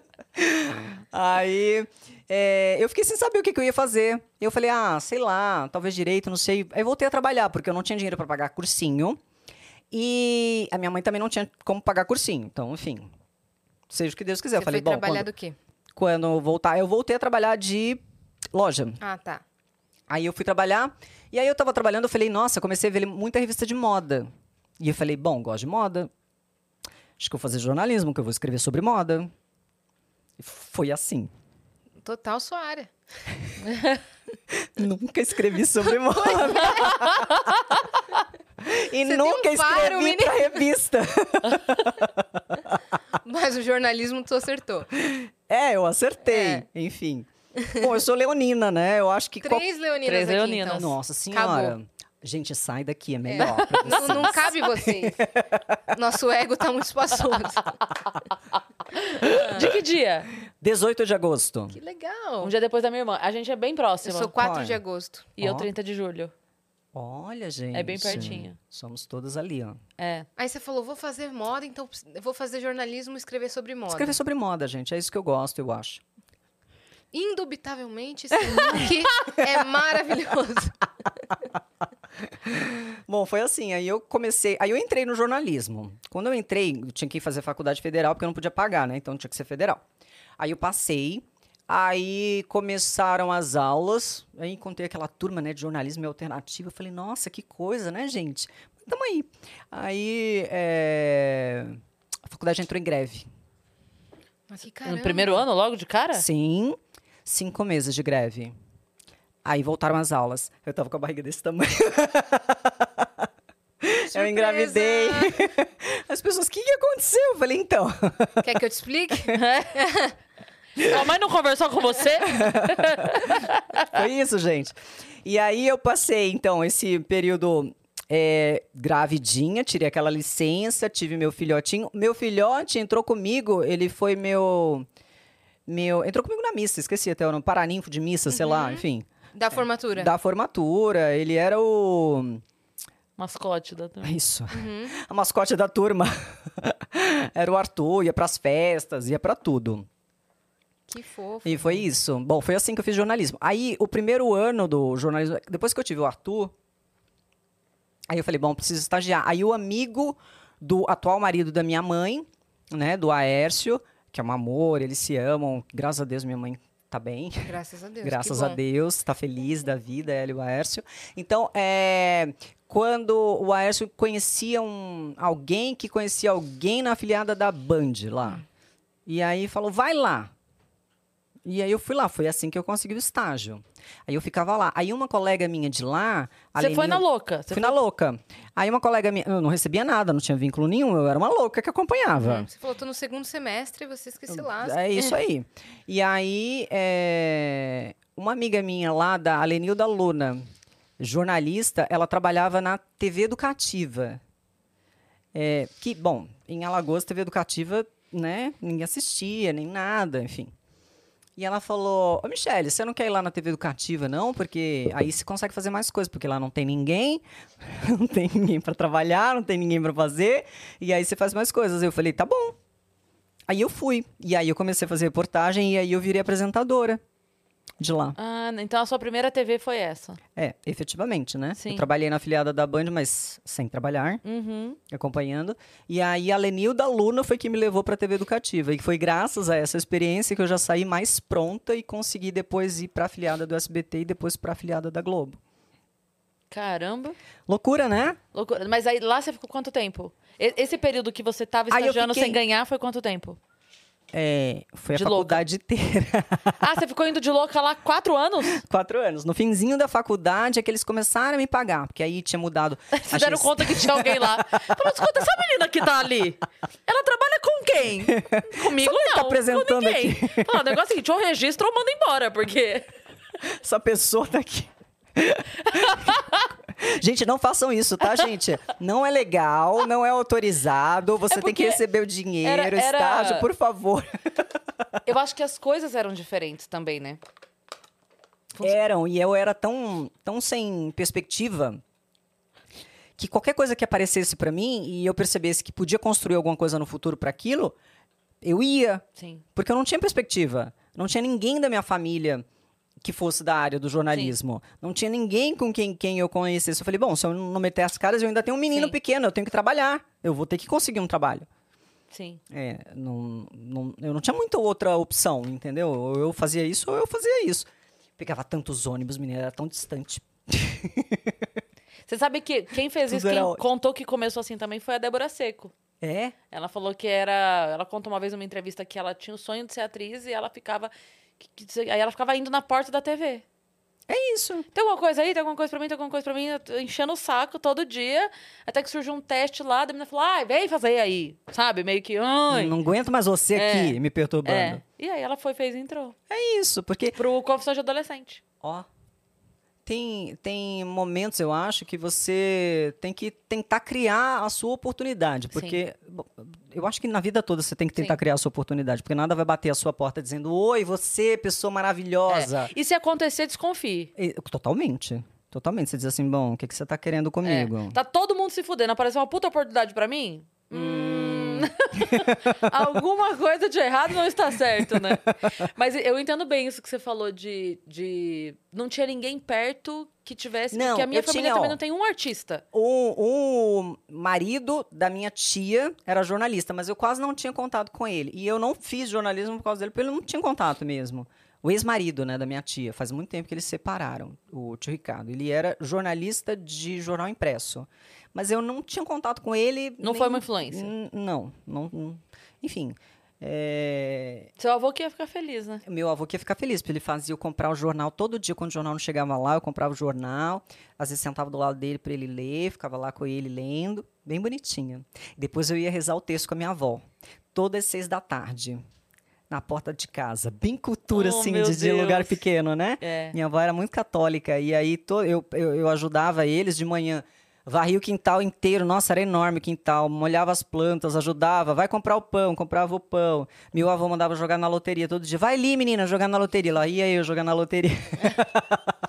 Aí é, eu fiquei sem saber o que, que eu ia fazer. Eu falei, ah, sei lá, talvez direito, não sei. Aí voltei a trabalhar, porque eu não tinha dinheiro para pagar cursinho. E a minha mãe também não tinha como pagar cursinho. Então, enfim, seja o que Deus quiser. Você eu falei, foi bom, trabalhar quando, do quê? quando eu voltar, eu voltei a trabalhar de loja. Ah, tá. Aí eu fui trabalhar, e aí eu tava trabalhando, eu falei, nossa, eu comecei a ver muita revista de moda. E eu falei, bom, gosto de moda. Acho que eu vou fazer jornalismo, que eu vou escrever sobre moda. E foi assim. Total sua área. Nunca escrevi sobre <laughs> moda. e Você nunca um faro, escrevi pra revista. Mas o jornalismo tu acertou. É, eu acertei. É. Enfim. Bom, eu sou leonina, né? Eu acho que. qual- Três leoninas Três aqui, leoninas. então. Nossa senhora. Acabou. Gente, sai daqui, é melhor. pra Não, não cabe vocês. Nosso ego tá muito espaçoso. <laughs> <laughs> De que dia? 18 de agosto. Que legal. Um dia depois da minha irmã. A gente é bem Eu próxima. sou 4 Qual? de agosto. E eu Ó. 30 de julho. Olha, gente. É bem pertinho. Somos todas ali, ó. É. Aí você falou, vou fazer moda, então eu vou fazer jornalismo e escrever sobre moda. Escrever sobre moda, gente. É isso que eu gosto, eu acho. Indubitavelmente, esse look <laughs> é maravilhoso. <laughs> <laughs> Bom, foi assim. Aí eu comecei. Aí eu entrei no jornalismo. Quando eu entrei, eu tinha que ir fazer faculdade federal, porque eu não podia pagar, né? Então tinha que ser federal. Aí eu passei. Aí começaram as aulas. Aí encontrei aquela turma né, de jornalismo alternativo. Eu falei, nossa, que coisa, né, gente? Tamo aí. Aí é, a faculdade entrou em greve. Mas que caramba. No primeiro ano, logo de cara? Sim, cinco meses de greve. Aí voltaram as aulas. Eu tava com a barriga desse tamanho. Eu engravidei. As pessoas, o que, que aconteceu? Eu falei, então. Quer que eu te explique? <laughs> Sua mãe não conversou com você? Foi isso, gente. E aí eu passei, então, esse período é, gravidinha, tirei aquela licença, tive meu filhotinho. Meu filhote entrou comigo, ele foi meu. meu entrou comigo na missa, esqueci até o nome, paraninfo de missa, sei lá, enfim. Da formatura. Da formatura. Ele era o. Mascote da turma. Isso. <laughs> A mascote da turma <laughs> era o Arthur, ia pras festas, ia pra tudo. Que fofo. E foi isso. Bom, foi assim que eu fiz jornalismo. Aí, o primeiro ano do jornalismo, depois que eu tive o Arthur, aí eu falei, bom, preciso estagiar. Aí o amigo do atual marido da minha mãe, né, do Aércio, que é um amor, eles se amam, graças a Deus minha mãe tá bem. Graças a Deus. Graças a. Deus, tá feliz da vida, ela e o Aércio. Então, é, quando o Aércio conhecia um, alguém que conhecia alguém na afiliada da Band lá. E aí falou, vai lá. E aí eu fui lá, foi assim que eu consegui o estágio. Aí eu ficava lá. Aí uma colega minha de lá... Você foi na louca. Você Fui na louca. Aí uma colega minha... Eu não recebia nada, não tinha vínculo nenhum. Eu era uma louca que acompanhava. Hum, Você falou, tô no segundo semestre, vocês que se lascam. É isso aí. E aí, é, uma amiga minha lá, da Alenilda Luna, jornalista, ela trabalhava na TV Educativa. É, que, bom, em Alagoas, TV Educativa, né, ninguém assistia, nem nada, enfim. E ela falou, ô Michele, você não quer ir lá na TV Educativa, não? Porque aí você consegue fazer mais coisas, porque lá não tem ninguém, <laughs> não tem ninguém para trabalhar, não tem ninguém para fazer, e aí você faz mais coisas. Eu falei, tá bom. Aí eu fui. E aí eu comecei a fazer reportagem e aí eu virei apresentadora de lá. Ah, então a sua primeira TV foi essa. É, efetivamente, né? Sim. Eu trabalhei na afiliada da Band, mas sem trabalhar, Uhum. acompanhando. E aí a Lenilda Luna foi que me levou para a TV Educativa. E foi graças a essa experiência que eu já saí mais pronta e consegui depois ir para a afiliada do SBT e depois para a afiliada da Globo. Caramba. Loucura, né? Loucura. Mas aí lá você ficou quanto tempo? Esse período que você tava Aí eu estagiando fiquei- sem ganhar foi quanto tempo? É, foi a De louca. faculdade inteira. <laughs> Ah, você ficou indo de louca lá quatro anos? Quatro anos. No finzinho da faculdade é que eles começaram a me pagar, porque aí tinha mudado. <laughs> Se a deram conta que tinha alguém lá. <laughs> Falou, escuta, essa menina que tá ali, ela trabalha com quem? Comigo Só não, tá apresentando com ninguém. Fala, o negócio é o seguinte, ou registra ou manda embora, porque... Essa pessoa tá aqui. Gente, não façam isso, tá, gente? Não é legal, não é autorizado. Você É tem que receber o dinheiro, era- era- estágio, por favor. Eu acho que as coisas eram diferentes também, né? Eram, e eu era tão, tão sem perspectiva que qualquer coisa que aparecesse pra mim e eu percebesse que podia construir alguma coisa no futuro pra aquilo, eu ia. Sim. Porque eu não tinha perspectiva. Não tinha ninguém da minha família que fosse da área do jornalismo. Não tinha ninguém com quem, quem eu conhecesse. Eu falei, bom, se eu não meter as caras, eu ainda tenho um menino Sim. pequeno, eu tenho que trabalhar. Eu vou ter que conseguir um trabalho. Sim. É, não, não- eu não tinha muita outra opção, entendeu? Ou eu fazia isso ou eu fazia isso. Pegava tantos ônibus, menina, era tão distante. <laughs> Você sabe que quem fez Tudo isso, quem ótimo. contou que começou assim também foi a Débora Seco. É? Ela falou que era. Ela contou uma vez numa entrevista que ela tinha o sonho de ser atriz e ela ficava. Que- que- aí ela ficava indo na porta da TV. É isso. Tem alguma coisa aí? Tem alguma coisa pra mim? Tem alguma coisa pra mim? Enchendo o saco todo dia. Até que surgiu um teste lá, a menina falou: ai, vem fazer aí. Sabe? Meio que. Ai. Não aguento mais você É. aqui me perturbando. É. E aí ela foi, fez e entrou. É isso, porque Pro Confissões de Adolescente. Ó. Tem, tem momentos, eu acho, que você tem que tentar criar a sua oportunidade. Porque bom, eu acho que na vida toda você tem que tentar Sim. criar a sua oportunidade. Porque nada vai bater a sua porta dizendo: Oi, você, pessoa maravilhosa. É. E se acontecer, desconfie. Totalmente. Totalmente. Você diz assim: Bom, o que, que você tá querendo comigo? É. Tá todo mundo se fudendo. Apareceu uma puta oportunidade pra mim? Hum. <laughs> Alguma coisa de errado não está certo, né? Mas eu entendo bem isso que você falou de. de... Não tinha ninguém perto que tivesse. Não, porque a minha família tinha, também ó. não tem um artista. O, o marido da minha tia era jornalista, mas eu quase não tinha contato com ele. E eu não fiz jornalismo por causa dele, porque ele não tinha contato mesmo. O ex-marido, né, da minha tia, faz muito tempo que eles se separaram, o tio Ricardo. Ele era jornalista de jornal impresso. Mas eu não tinha contato com ele. Não foi uma influência. Não, não. Enfim. é, Seu avô que ia ficar feliz, né? meu avô que ia ficar feliz, porque ele fazia eu comprar o jornal todo dia, quando o jornal não chegava lá, eu comprava o jornal, às vezes sentava do lado dele para ele ler, ficava lá com ele lendo, bem bonitinha. Depois eu ia rezar o texto com a minha avó, todas as seis da tarde, na porta de casa, bem cultura Oh, assim, de, de lugar pequeno, né? É. Minha avó era muito católica, e aí to- eu, eu, eu ajudava eles de manhã. Varria o quintal inteiro, nossa, era enorme o quintal, molhava as plantas, ajudava, vai comprar o pão, comprava o pão. Meu avô mandava jogar na loteria todo dia. Vai ali, menina, jogar na loteria. Lá ia eu jogar na loteria. <laughs>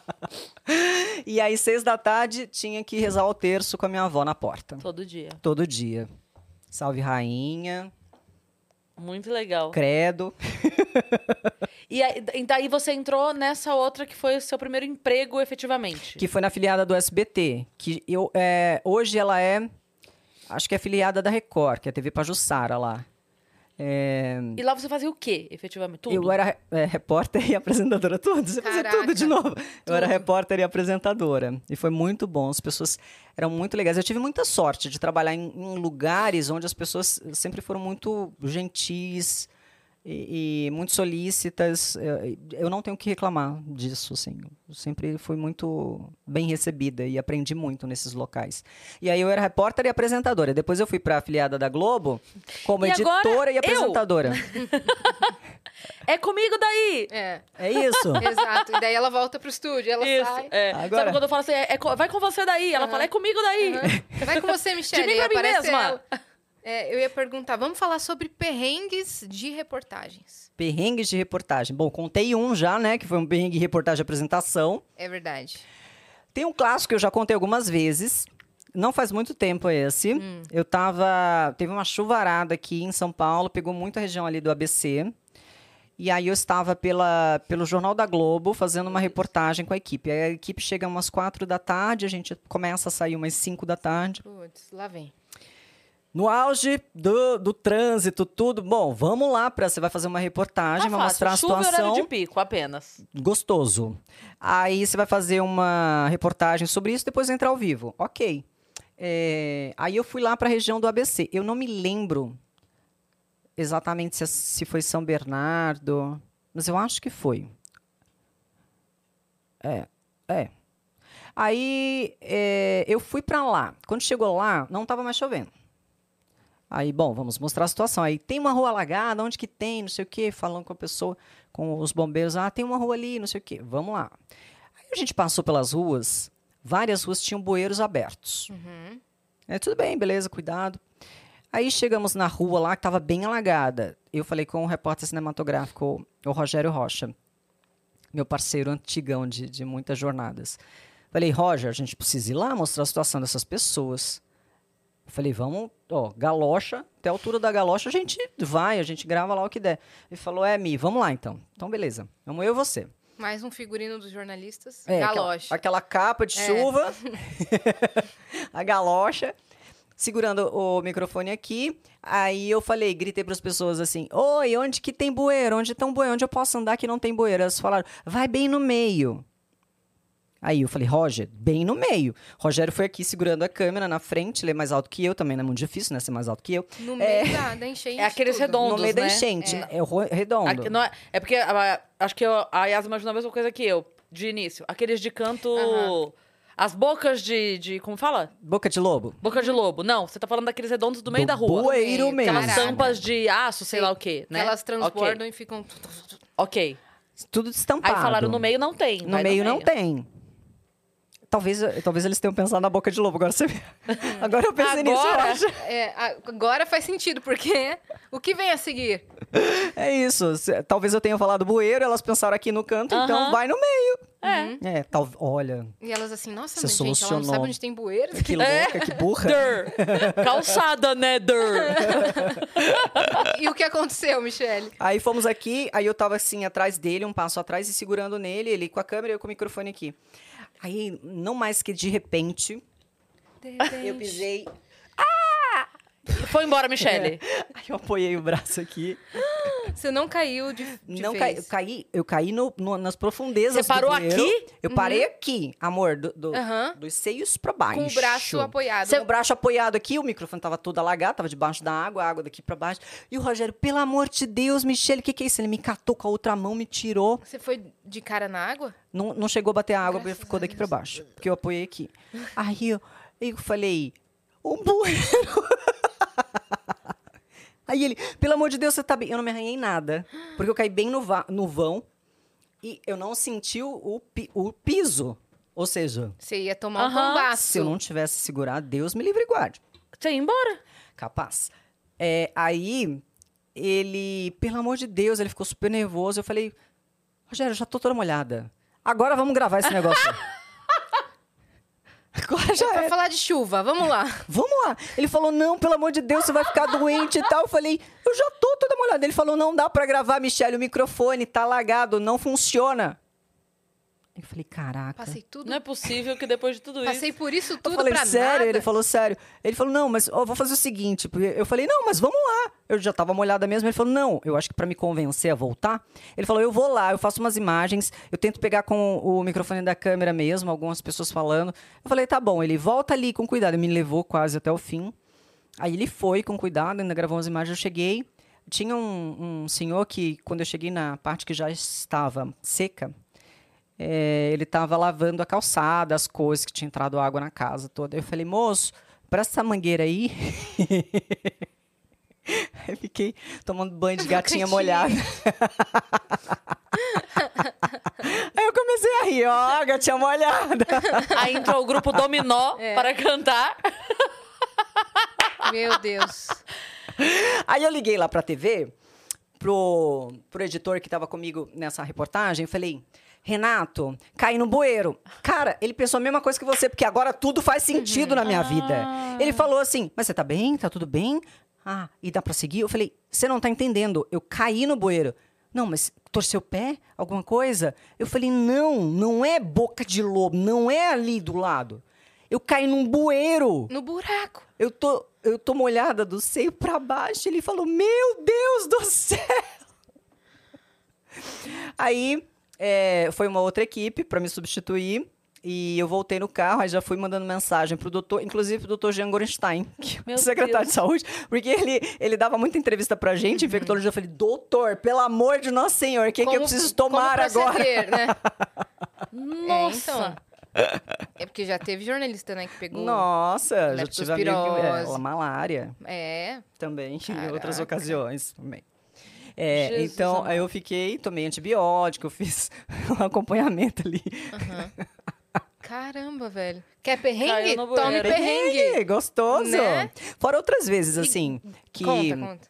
E aí, seis da tarde, tinha que rezar o terço com a minha avó na porta. Todo dia. Todo dia. Salve rainha, Muito legal. credo. <laughs> E aí, daí você entrou nessa outra que foi o seu primeiro emprego efetivamente. Que foi na afiliada do SBT. Que eu, é, hoje ela é, acho que é afiliada da Record, que é a TV Pajussara lá. É, E lá você fazia o quê, efetivamente? Tudo? Eu era é, repórter e <laughs> apresentadora, tudo. Você fazia tudo de novo. Eu era tudo. repórter e apresentadora. E foi muito bom. As pessoas eram muito legais. Eu tive muita sorte de trabalhar em, em lugares onde as pessoas sempre foram muito gentis e, e muito solícitas. Eu, não tenho o que reclamar disso, assim. Eu sempre fui muito bem recebida e aprendi muito nesses locais. E aí eu era repórter e apresentadora. Depois eu fui para afiliada da Globo como E agora, editora e apresentadora. <laughs> É comigo daí! É, É isso. <laughs> exato. E daí ela volta pro estúdio, ela Isso, sai. é. Agora- Sabe quando eu falo assim, é, é vai com você daí? Ela fala, é comigo daí. Aham. Vai com você, Michelle. <laughs> De mim pra mim mesma. ela. É, eu ia perguntar, vamos falar sobre perrengues de reportagens. Perrengues de reportagem. Bom, contei um já, né? Que foi um perrengue de reportagem de apresentação. É verdade. Tem um clássico que eu já contei algumas vezes. Não faz muito tempo esse. Hum. Eu tava. Teve uma chuvarada aqui em São Paulo, pegou muita região ali do ABC. E aí eu estava pela, pelo Jornal da Globo fazendo uma reportagem com a equipe. Aí a equipe chega umas quatro da tarde, a gente começa a sair umas cinco da tarde. Putz, lá vem. No auge do, do trânsito, tudo. Bom, vamos lá para você vai fazer uma reportagem, Tá vai fácil. mostrar a Chuva e situação. de pico, apenas. gostoso. Aí você vai fazer uma reportagem sobre isso, depois entrar ao vivo. Ok. É, aí eu fui lá para a região do ABC. Eu não me lembro exatamente se, se foi São Bernardo, mas eu acho que foi. É, é. Aí é, eu fui para lá. Quando chegou lá, não estava mais chovendo. Aí, bom, vamos mostrar a situação. Aí tem uma rua alagada, onde que tem, não sei o quê, falando com a pessoa, com os bombeiros, ah, tem uma rua ali, não sei o quê. Vamos lá. Aí a gente passou pelas ruas, várias ruas tinham bueiros abertos. Uhum. É, tudo bem, beleza, cuidado. Aí chegamos na rua lá que estava bem alagada. Eu falei com o repórter cinematográfico, o Rogério Rocha, meu parceiro antigão de, de muitas jornadas. Falei, Roger, a gente precisa ir lá mostrar a situação dessas pessoas. Eu falei, vamos, ó, galocha, até a altura da galocha a gente vai, a gente grava lá o que der. Ele falou, é, Mi, vamos lá então. Então, beleza. Vamos eu e você. Mais um figurino dos jornalistas. É, aquela, Galocha. aquela capa de É. chuva, <laughs> <laughs> a galocha, segurando o microfone aqui. Aí eu falei, gritei para as pessoas assim: Oi, onde que tem bueiro? Onde tem um bueiro? Onde eu posso andar que não tem bueiro? Elas falaram: Vai bem no meio. Aí eu falei, Roger, bem no meio. Rogério foi aqui segurando a câmera na frente, ele é mais alto que eu, também não é muito difícil, né? Ser mais alto que eu. No meio <laughs> da, da enchente. É aqueles tudo. redondos. no meio da né? enchente. É, o ro- redondo. Aqui- não é, é porque a- acho que eu- a Yas imaginou a mesma coisa que eu, de início. Aqueles de canto. Aham. As bocas de, de. Como fala? Boca de lobo. Boca de lobo. Não, você tá falando daqueles redondos do meio Do da rua. bueiro meio, mesmo. Aquelas Caraca. tampas de aço, sei Sim. lá o quê, né? Elas transbordam Ok. e ficam. Ok. Tudo estampado. Aí falaram no meio não tem. No vai meio não tem. Talvez, talvez eles tenham pensado na boca de lobo. Agora você. <laughs> Agora eu pensei nisso. eu Agora, acho. é, agora faz sentido, porque o que vem a seguir? <laughs> É isso. Talvez eu tenha falado bueiro, elas pensaram aqui no canto, então Aham. vai no meio. É. É, tal, olha, E elas assim, nossa, Você mas, gente, ela não sabe onde tem bueiro. que <laughs> louca, que burra. Der. Calçada, né, Der? e o que aconteceu, Michele? Aí fomos aqui, aí eu tava assim, atrás dele, um passo atrás, e segurando nele, ele com a câmera e eu com o microfone aqui. Aí, não mais que de repente, eu pisei, Foi embora, Michele. aí eu apoiei o braço aqui. Você não caiu de, de não caí, eu caí, eu caí no- no- nas profundezas Você parou aqui? Eu parei aqui, amor, do, do- Aham. dos seios pra baixo. Com o braço apoiado. Seu braço apoiado aqui, o microfone tava todo alagado, tava debaixo da água, a água daqui pra baixo. E o Rogério, pelo amor de Deus, Michele, o que, que é isso? Ele me catou com a outra mão, me tirou. Você foi de cara na água? Não, não chegou a bater a água, Graças ficou daqui pra baixo. Porque eu apoiei aqui. Aí eu, eu falei, um bueiro. <laughs> Aí ele, pelo amor de Deus, você tá bem. Eu não me arranhei em nada. Porque eu caí bem no, no vão. E eu não senti o, pi- o piso. Ou seja, Você ia tomar um Aham. tombaço. se eu não tivesse segurado, Deus me livre e guarde. Você ia embora. Capaz. É, aí, ele, pelo amor de Deus, ele ficou super nervoso. Eu falei, Rogério, eu já tô toda molhada. Agora vamos gravar esse negócio. <laughs> Agora já Pra é. falar de chuva, vamos lá. Vamos lá. Ele falou, não, pelo amor de Deus, você vai ficar doente e tal. Eu falei, eu já tô toda molhada. Ele falou, não dá pra gravar, Michelle, o microfone tá lagado, não funciona. Eu falei, caraca. Passei tudo. Não é possível que depois de tudo Passei isso. por isso Eu tudo falei, pra sério? nada. Ele falou, sério. Ele falou, não, mas ó, eu vou fazer o seguinte. porque Eu falei, não, mas vamos lá. Eu já tava molhada mesmo. Ele falou, não, eu acho que pra me convencer a voltar. Ele falou, eu vou lá, eu faço umas imagens, eu tento pegar com o microfone da câmera mesmo, algumas pessoas falando. Eu falei, tá bom. Ele volta ali com cuidado. Ele me levou quase até o fim. Aí ele foi com cuidado, ainda gravou umas imagens. Eu cheguei. Tinha um, um senhor que, quando eu cheguei na parte que já estava seca, é, ele estava lavando a calçada, as coisas que tinha entrado água na casa toda. Eu falei, moço, presta essa mangueira aí. <laughs> aí fiquei tomando banho de gatinha molhada. aí eu comecei a rir, ó, gatinha molhada. Aí entrou o grupo Dominó É. para cantar. Meu Deus. Aí eu liguei lá pra TV, pro, pro editor que tava comigo nessa reportagem, falei, Renato, caí no bueiro. Cara, ele pensou a mesma coisa que você, porque agora tudo faz sentido na minha vida. Ele falou assim, mas você tá bem? Tá tudo bem? Ah, e dá pra seguir? Eu falei, você não tá entendendo, eu caí no bueiro. Não, mas torceu o pé? Alguma coisa? Eu falei, não, não é boca de lobo, não é ali do lado. Eu caí num bueiro. No buraco. Eu tô, eu tô molhada do seio pra baixo. Ele falou: Meu Deus do <laughs> céu! Aí é, foi uma outra equipe pra me substituir. E eu voltei no carro, aí já fui mandando mensagem pro doutor, inclusive pro doutor Jean Gorenstein, <laughs> que é o secretário Deus. de saúde, porque ele, ele dava muita entrevista pra gente, infectologista. Eu falei, doutor, pelo amor de Nosso Senhor, o que, que eu preciso tomar agora? né? <laughs> Nossa. É, então. É porque já teve jornalista, né, que pegou. Nossa, já tive amigo é, malária. É. também em outras Caraca. ocasiões também. É, Jesus então, aí eu fiquei, tomei antibiótico, <laughs> fiz um acompanhamento ali. <laughs> Caramba, velho. Quer perrengue? Tome bueiro. perrengue. gostoso. Né? Fora outras vezes, assim, que Conta, conta.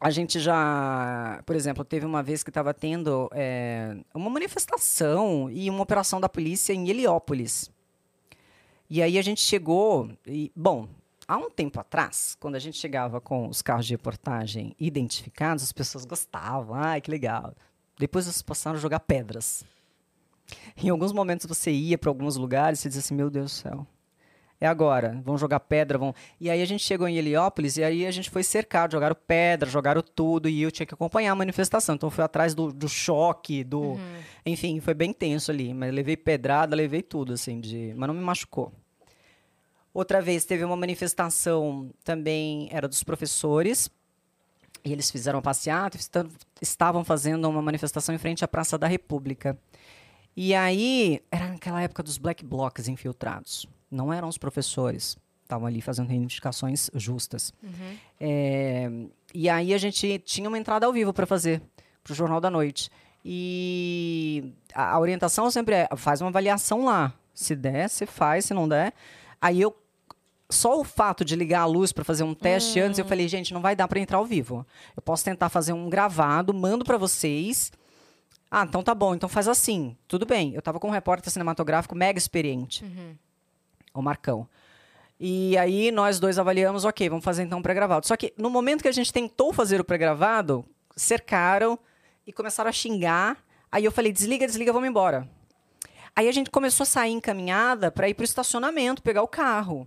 a gente já, por exemplo, teve uma vez que estava tendo é, uma manifestação e uma operação da polícia em Heliópolis. E aí a gente chegou, e, bom, há um tempo atrás, quando a gente chegava com os carros de reportagem identificados, as pessoas gostavam, ai, que legal. Depois eles passaram a jogar pedras. Em alguns momentos você ia para alguns lugares e dizia assim, meu Deus do céu, é agora, vão jogar pedra, vão... E aí a gente chegou em Heliópolis e aí a gente foi cercado, jogaram pedra, jogaram tudo e eu tinha que acompanhar a manifestação. Então eu fui atrás do, do choque, do... Enfim, foi bem tenso ali, mas levei pedrada, levei tudo, assim, de... mas não me machucou. Outra vez teve uma manifestação também, era dos professores, e eles fizeram uma passeata, esta- estavam fazendo uma manifestação em frente à Praça da República. E aí, era naquela época dos black blocs infiltrados. Não eram os professores. Estavam ali fazendo reivindicações justas. É, e aí a gente tinha uma entrada ao vivo para fazer, para o Jornal da Noite. E a, orientação sempre é, faz uma avaliação lá. Se der, você faz, se não der. Aí eu só o fato de ligar a luz para fazer um teste antes, eu falei, gente, não vai dar para entrar ao vivo. Eu posso tentar fazer um gravado, mando para vocês. Ah, então tá bom, então faz assim. Tudo bem. Eu tava com um repórter cinematográfico mega experiente. O Marcão. E aí nós dois avaliamos, ok, vamos fazer então um pré-gravado. Só que no momento que a gente tentou fazer o pré-gravado, cercaram e começaram a xingar. Aí eu falei, desliga, desliga, vamos embora. Aí a gente começou a sair encaminhada para ir pro estacionamento, pegar o carro.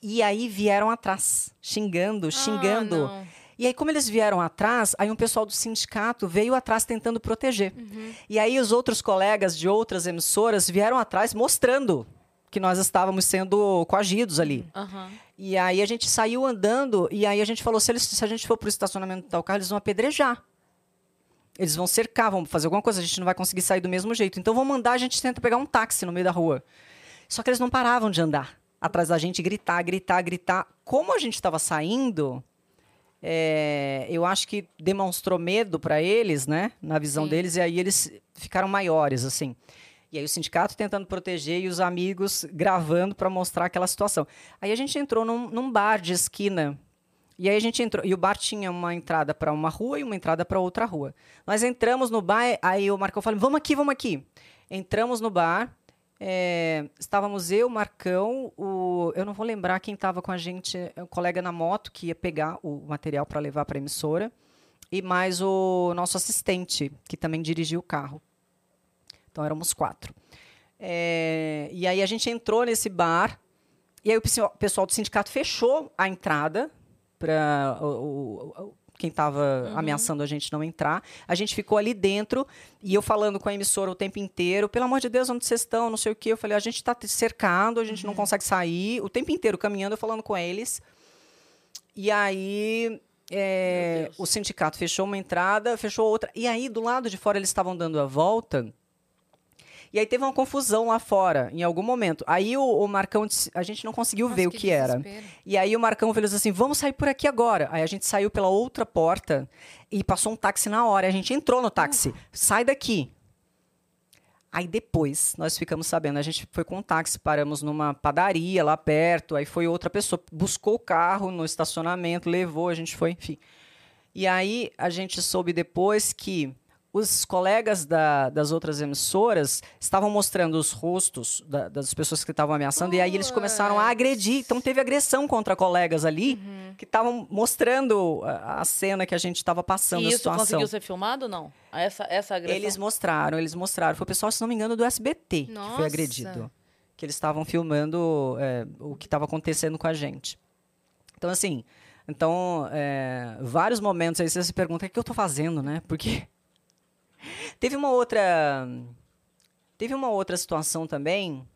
E aí vieram atrás, xingando, xingando. não. e aí, como eles vieram atrás, aí um pessoal do sindicato veio atrás tentando proteger. E aí os outros colegas de outras emissoras vieram atrás mostrando que nós estávamos sendo coagidos ali. Aham. E aí a gente saiu andando e aí a gente falou, se, eles- se a gente for pro estacionamento do tal carro, eles vão apedrejar. Eles vão cercar, vão fazer alguma coisa, a gente não vai conseguir sair do mesmo jeito. Então vão mandar, a gente tenta pegar um táxi no meio da rua. Só que eles não paravam de andar atrás da gente, gritar, gritar, gritar. Como a gente estava saindo, é, eu acho que demonstrou medo para eles, né? Na visão Sim. deles, e aí eles ficaram maiores, assim. E aí o sindicato tentando proteger e os amigos gravando para mostrar aquela situação. Aí a gente entrou num, num bar de esquina. E aí a gente entrou. E o bar tinha uma entrada para uma rua e uma entrada para outra rua. Nós entramos no bar, aí o Marcão falou: vamos aqui, vamos aqui. Entramos no bar. é, estávamos eu, Marcão, o, eu não vou lembrar quem estava com a gente, é, o colega na moto que ia pegar o material para levar para a emissora, e mais o nosso assistente, que também dirigia o carro. Então éramos quatro. É, e aí a gente entrou nesse bar, e aí o pessoal do sindicato fechou a entrada para quem estava ameaçando a gente não entrar. A gente ficou ali dentro e eu falando com a emissora o tempo inteiro, pelo amor de Deus, onde vocês estão? Não sei o quê. Eu falei, a gente está cercado, a gente não consegue sair. O tempo inteiro caminhando, eu falando com eles. E aí é, o sindicato fechou uma entrada, fechou outra. E aí, do lado de fora, eles estavam dando a volta. E aí teve uma confusão lá fora, em algum momento. Aí o, o Marcão, disse- a gente não conseguiu Nossa, ver o que era. E aí o Marcão falou assim: vamos sair por aqui agora. Aí a gente saiu pela outra porta e passou um táxi na hora. A gente entrou no táxi. Sai daqui. Aí depois nós ficamos sabendo, a gente foi com um táxi, paramos numa padaria lá perto, aí foi outra pessoa, buscou o carro no estacionamento, levou, a gente foi, enfim. E aí a gente soube depois que os colegas da- das outras emissoras estavam mostrando os rostos da- das pessoas que estavam ameaçando, e aí eles começaram a agredir. Então teve agressão contra colegas ali que estavam mostrando a, a cena que a gente estava passando, E a isso situação. conseguiu ser filmado ou não? Essa, essa agressão? Eles mostraram, eles mostraram. Foi o pessoal, se não me engano, do SBT que Nossa. foi agredido. Que eles estavam filmando é, o que estava acontecendo com a gente. Então, assim, então, é, vários momentos aí você se pergunta o que eu estou fazendo, né? Porque teve uma outra. Teve uma outra situação também,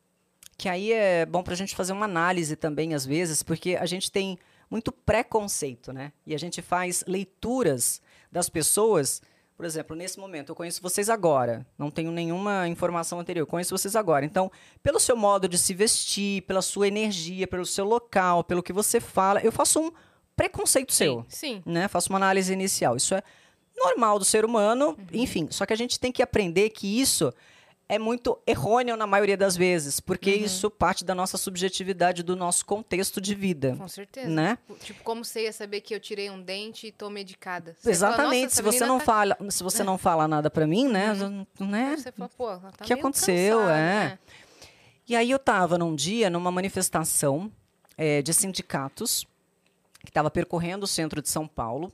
que aí é bom para a gente fazer uma análise também, às vezes, porque a gente tem muito preconceito, né? E a gente faz leituras das pessoas. Por exemplo, nesse momento, eu conheço vocês agora, não tenho nenhuma informação anterior, conheço vocês agora. Então, pelo seu modo de se vestir, pela sua energia, pelo seu local, pelo que você fala, eu faço um preconceito seu Sim. né? Faço uma análise inicial. Isso é normal do ser humano, enfim. Só que a gente tem que aprender que isso é muito errôneo na maioria das vezes, porque isso parte da nossa subjetividade, do nosso contexto de vida, Com certeza. né? Tipo, como você ia saber que eu tirei um dente e tô medicada? Você fala, Exatamente. "Nossa, se você não tá- fala, se você não fala nada pra mim, né? né? Você fala, pô, ela tá que meio aconteceu, cansada, é. né? E aí eu estava num dia numa manifestação eh, de sindicatos que estava percorrendo o centro de São Paulo.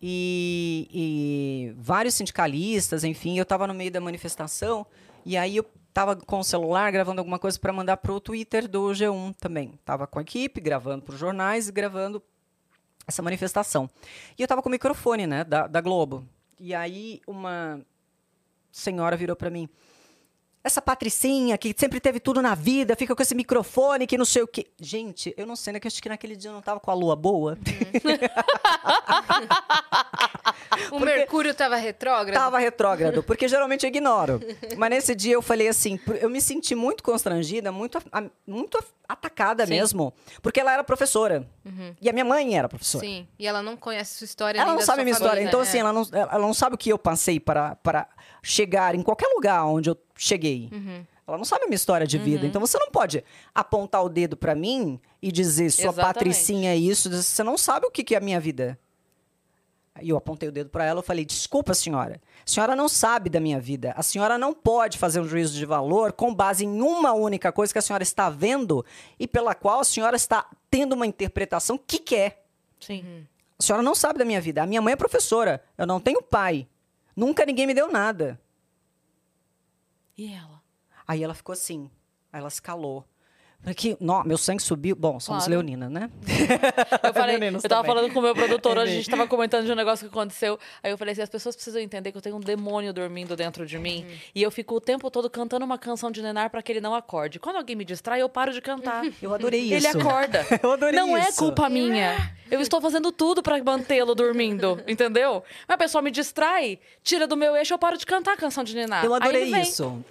E, e vários sindicalistas, enfim, eu estava no meio da manifestação e aí eu estava com o celular gravando alguma coisa para mandar para o Twitter do G1 também. Estava com a equipe, gravando para os jornais e gravando essa manifestação. E eu estava com o microfone, né, da, da Globo. E aí uma senhora virou para mim. Essa patricinha que sempre teve tudo na vida, fica com esse microfone que não sei o quê. Gente, eu não sei, né? Que eu acho que naquele dia eu não tava com a lua boa. <laughs> O Mercúrio tava retrógrado? Tava retrógrado, porque geralmente eu ignoro. Mas nesse dia eu falei assim, eu me senti muito constrangida, muito, muito atacada Sim. mesmo, porque ela era professora. E a minha mãe era professora. Sim. E ela não conhece sua história Ela não sabe a minha história. família, Então, é. assim, ela não, ela não sabe o que eu passei para, para chegar em qualquer lugar onde eu cheguei. Uhum. Ela não sabe a minha história de vida. Então, você não pode apontar o dedo para mim e dizer, sua Exatamente. patricinha é isso. Você não sabe o que, que é a minha vida. Aí eu apontei o dedo para ela e falei, desculpa, senhora. A senhora não sabe da minha vida. A senhora não pode fazer um juízo de valor com base em uma única coisa que a senhora está vendo e pela qual a senhora está tendo uma interpretação que quer. Sim. A senhora não sabe da minha vida. A minha mãe é professora. Eu não tenho pai. Nunca ninguém me deu nada. E ela? Aí ela ficou assim. Ela se calou. Porque, nó, meu sangue subiu. Bom, somos Claro. leonina, né? <laughs> Eu falei, eu tava também. falando com o meu produtor, É hoje a gente tava comentando de um negócio que aconteceu. Aí eu falei assim, as pessoas precisam entender que eu tenho um demônio dormindo dentro de mim. E eu fico o tempo todo cantando uma canção de Nenar pra que ele não acorde. Quando alguém me distrai, eu paro de cantar. <laughs> Eu adorei isso. Ele acorda. <laughs> Eu adorei não é isso. culpa minha. Eu estou fazendo tudo pra mantê-lo dormindo, entendeu? Mas a pessoa me distrai, tira do meu eixo, eu paro de cantar a canção de Nenar. Eu Aí adorei ele vem. isso.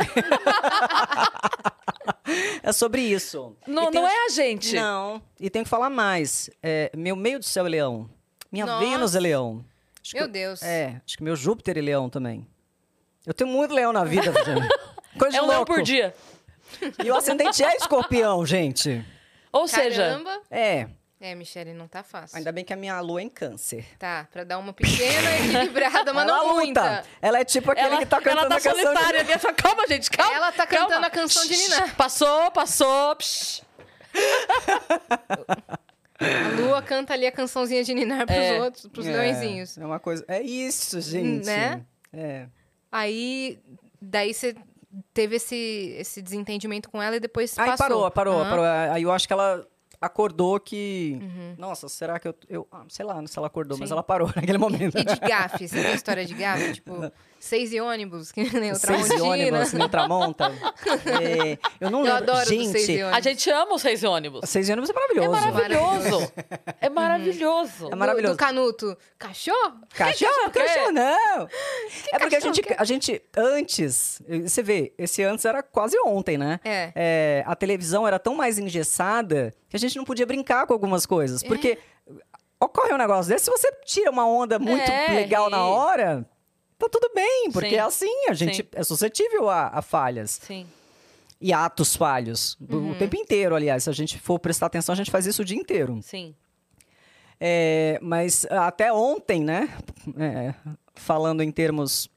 é sobre isso. Não, tem não os- é a gente. Não. E tenho que falar mais. É, meu meio do céu é leão. Minha Nossa. Vênus é leão. Acho que Meu eu- Deus. É, acho que meu Júpiter é leão também. Eu tenho muito leão na vida, <laughs> gente. Coisa É de um leão por dia. E o ascendente é escorpião, gente. Ou seja, Caramba. É. É, Michele, não tá fácil. Ainda bem que a minha lua é em câncer. Tá, pra dar uma pequena equilibrada, mas <laughs> ela não luta. muita. Ela é tipo aquele Ela, que tá cantando ela tá a canção de- solitária. ali, só- Calma, gente, calma. Ela tá calma. cantando a canção de Ninar. Passou, passou. psh. A Lua canta ali a cançãozinha de Ninar pros É. outros, pros é, leõezinhos. É uma coisa. É isso, gente. Né? É. Aí, daí você teve esse, esse desentendimento com ela e depois Aí passou. parou, parou, Aham. parou. Aí eu acho que ela acordou que. Uhum. Nossa, será que eu. eu ah, sei lá se ela acordou, mas Sim. ela parou <laughs> naquele momento. E de gafe, você tem história de gafe? Tipo, seis e ônibus, que nem o Seis e Tramontina. ônibus, nem Tramonta. É, eu não Eu lembro. adoro do gente, seis e ônibus. A gente ama os seis ônibus. Seis e ônibus é É maravilhoso. maravilhoso. É maravilhoso. É maravilhoso. Do, do Canuto. Cachorro? Cachorro, quê? cachorro, não! é porque a gente, que é? a gente, antes, você vê, esse antes era quase ontem, né? É. É, a televisão era tão mais engessada que a gente não podia brincar com algumas coisas. É. Porque ocorre um negócio desse, se você tira uma onda muito É, legal na hora, tá tudo bem, porque Sim. é assim, a gente Sim. é suscetível a, a falhas Sim. e atos falhos. O- Uhum. O tempo inteiro, aliás. Se a gente for prestar atenção, a gente faz isso o dia inteiro. Sim. É, mas até ontem, né? é, falando em termos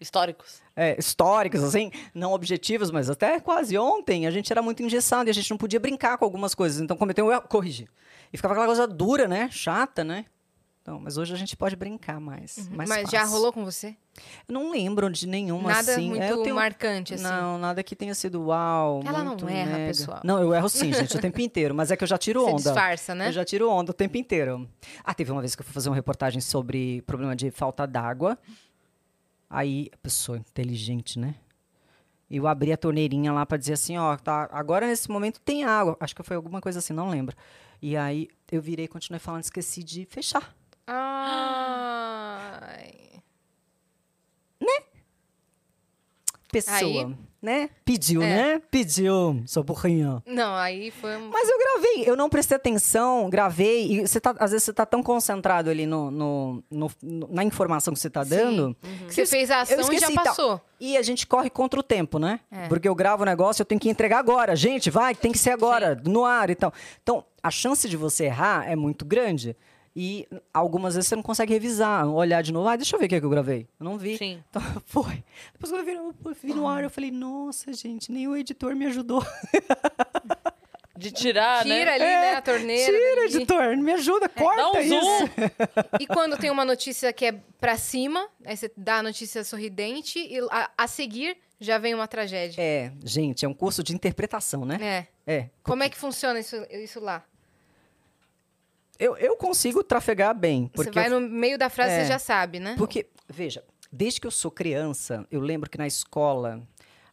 Históricos. é, históricos, assim, não objetivos, mas até quase ontem, a gente era muito engessado e a gente não podia brincar com algumas coisas. Então cometeu um erro, corrige. E ficava aquela coisa dura, né? Chata, né? Então, mas hoje a gente pode brincar mais. mais Uhum. Mas já fácil. rolou com você? Eu não lembro de nenhuma Nada assim. muito É, tenho- marcante, assim. Não, nada que tenha sido uau. Ela não erra, mega. pessoal. Não, eu erro sim, gente, o tempo <laughs> inteiro. Mas é que eu já tiro Você onda. disfarça, né? Eu já tiro onda o tempo inteiro. Ah, teve uma vez que eu fui fazer uma reportagem sobre problema de falta d'água. Aí, pessoa inteligente, né? Eu abri a torneirinha lá pra dizer assim, ó, tá, agora nesse momento tem água. Acho que foi alguma coisa assim, não lembro. E aí eu virei e continuei falando, esqueci de fechar. Ai. Pessoa, Aí- né? Pediu, É. né? Pediu, sou burrinha. Não, aí foi... um- Mas eu gravei, eu não prestei atenção, gravei, e você tá, às vezes você tá tão concentrado ali no, no- no- na informação que você tá dando. que você fez a ação e já esqueci, tá. passou. E a gente corre contra o tempo, né? É. Porque eu gravo o negócio, eu tenho que entregar agora. Gente, vai, tem que ser agora, no ar e tal. Então, a chance de você errar é muito grande. E algumas vezes você não consegue revisar, olhar de novo. Ah, deixa eu ver o que, é que eu gravei. Eu não vi. Sim. Então, <laughs> foi. Depois quando eu vi, no- eu vi no ar, eu falei, nossa, gente, nem o editor me ajudou. De tirar, Tira né? ali, né, a torneira. Tira, dali. editor, me ajuda, corta Dá um isso. zoom. E quando tem uma notícia que é pra cima, aí você dá a notícia sorridente e a, a seguir já vem uma tragédia. É, gente, é um curso de interpretação, né? É. É. Como é que funciona isso, isso lá? Eu, eu consigo trafegar bem. Porque você vai eu- no meio da frase, É. você já sabe, né? Porque, veja, desde que eu sou criança, eu lembro que na escola,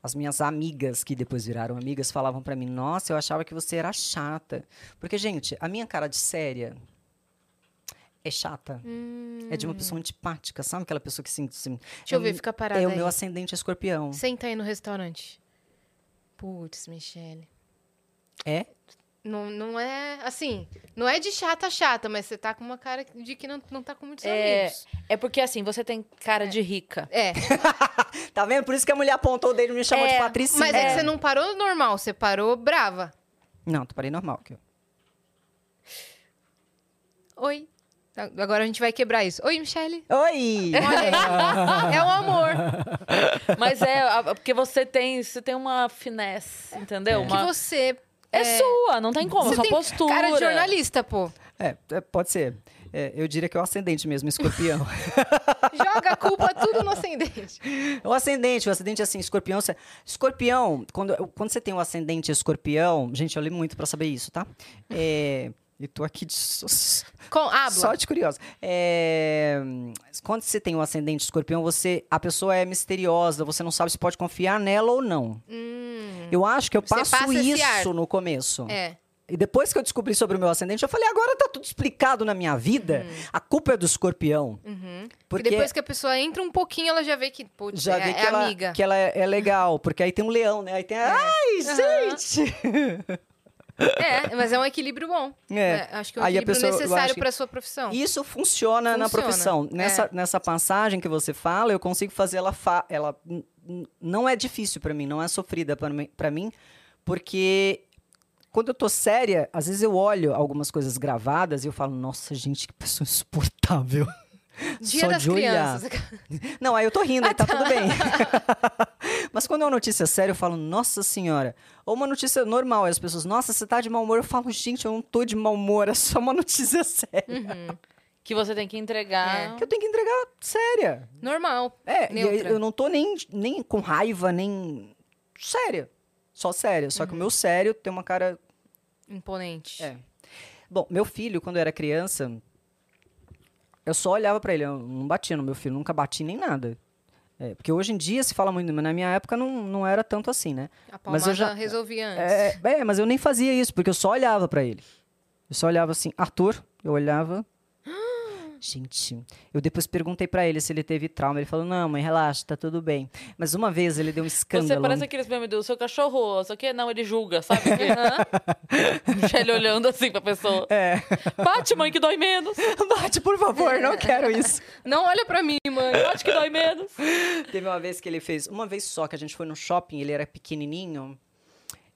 as minhas amigas, que depois viraram amigas, falavam pra mim: Nossa, eu achava que você era chata. Porque, gente, a minha cara de séria é chata. É de uma pessoa antipática, sabe? Aquela pessoa que se Hum. Deixa eu ver, fica parada É o aí. meu ascendente escorpião. Senta aí no restaurante. Putz, Michele. É? Não, não é, assim, não é de chata chata, mas você tá com uma cara de que não, não tá com muitos É, amigos. é porque assim, você tem cara de rica. É, <laughs> Tá vendo? Por isso que a mulher apontou o dedo e me chamou de É, Patricinha. mas é que você não parou normal, você parou brava. Não, tu parei normal. aqui. Oi. Agora a gente vai quebrar isso. Oi, Michele. Oi! Olha aí. <laughs> é o amor. Mas é porque você tem, você tem uma finesse, entendeu? Que Uma- você É, sua, não tem como, Você sua tem postura. cara de jornalista, pô. É, é, pode ser. É, eu diria que é o ascendente mesmo, escorpião. <laughs> Joga a culpa tudo no ascendente. o ascendente, o ascendente assim, escorpião. você- Escorpião, quando, quando você tem o ascendente escorpião, gente, eu li muito pra saber isso, tá? É, e tô aqui de, Com, habla. só de curiosa. É, quando você tem o ascendente escorpião, você, a pessoa é misteriosa, você não sabe se pode confiar nela ou não. Hum, Eu acho que eu passo isso no começo. é. E depois que eu descobri sobre o meu ascendente, eu falei, agora tá tudo explicado na minha vida. A culpa é do escorpião. Uhum. Porque E depois que a pessoa entra um pouquinho, ela já vê que, putz, já é, vê é que, ela, amiga. que ela é, é legal. Porque aí tem um leão, né? Aí tem. Ai, gente! <laughs> É, mas é um equilíbrio bom. É. acho que é um Aí equilíbrio pessoa- necessário pra sua profissão. Isso funciona, na Funciona, profissão. Nessa, é. nessa passagem que você fala, eu consigo fazer ela. Fa ela não é difícil pra mim, não é sofrida pra mim, porque quando eu tô séria, às vezes eu olho algumas coisas gravadas e eu falo, nossa, gente, que pessoa insuportável. Dia Só das de olhar. crianças. <laughs> Não, aí eu tô rindo, aí tá tudo bem. <laughs> Mas quando é uma notícia séria, eu falo, nossa senhora. Ou uma notícia normal, aí as pessoas, nossa, você tá de mau humor. Eu falo, gente, eu não tô de mau humor, é só uma <laughs> notícia séria. Que você tem que entregar. Que eu tenho que entregar séria. Normal. É, e Neutra. eu não tô nem, nem com raiva, nem. Séria. Só séria. Só que o meu sério tem uma cara. Imponente. É. Bom, meu filho, quando era criança, eu só olhava pra ele. Eu não batia no meu filho, nunca bati nem nada. É, porque hoje em dia se fala muito, mas na minha época não, não era tanto assim, né? A Mas palmada eu já- resolvia antes. É, é, mas eu nem fazia isso, porque eu só olhava pra ele. Eu só olhava assim, Arthur, eu olhava. <gasps> Gente, eu depois perguntei pra ele se ele teve trauma. Ele falou: Não, mãe, relaxa, tá tudo bem. Mas uma vez ele deu um escândalo. Você parece aqueles memes do seu cachorro, só que não, ele julga, sabe? Deixa ele olhando assim pra pessoa. É. Bate, mãe, que dói menos. <laughs> Bate, por favor, não quero isso. Não olha pra mim, mãe. Bate que dói menos. Teve uma vez que ele fez, uma vez só que a gente foi no shopping, ele era pequenininho.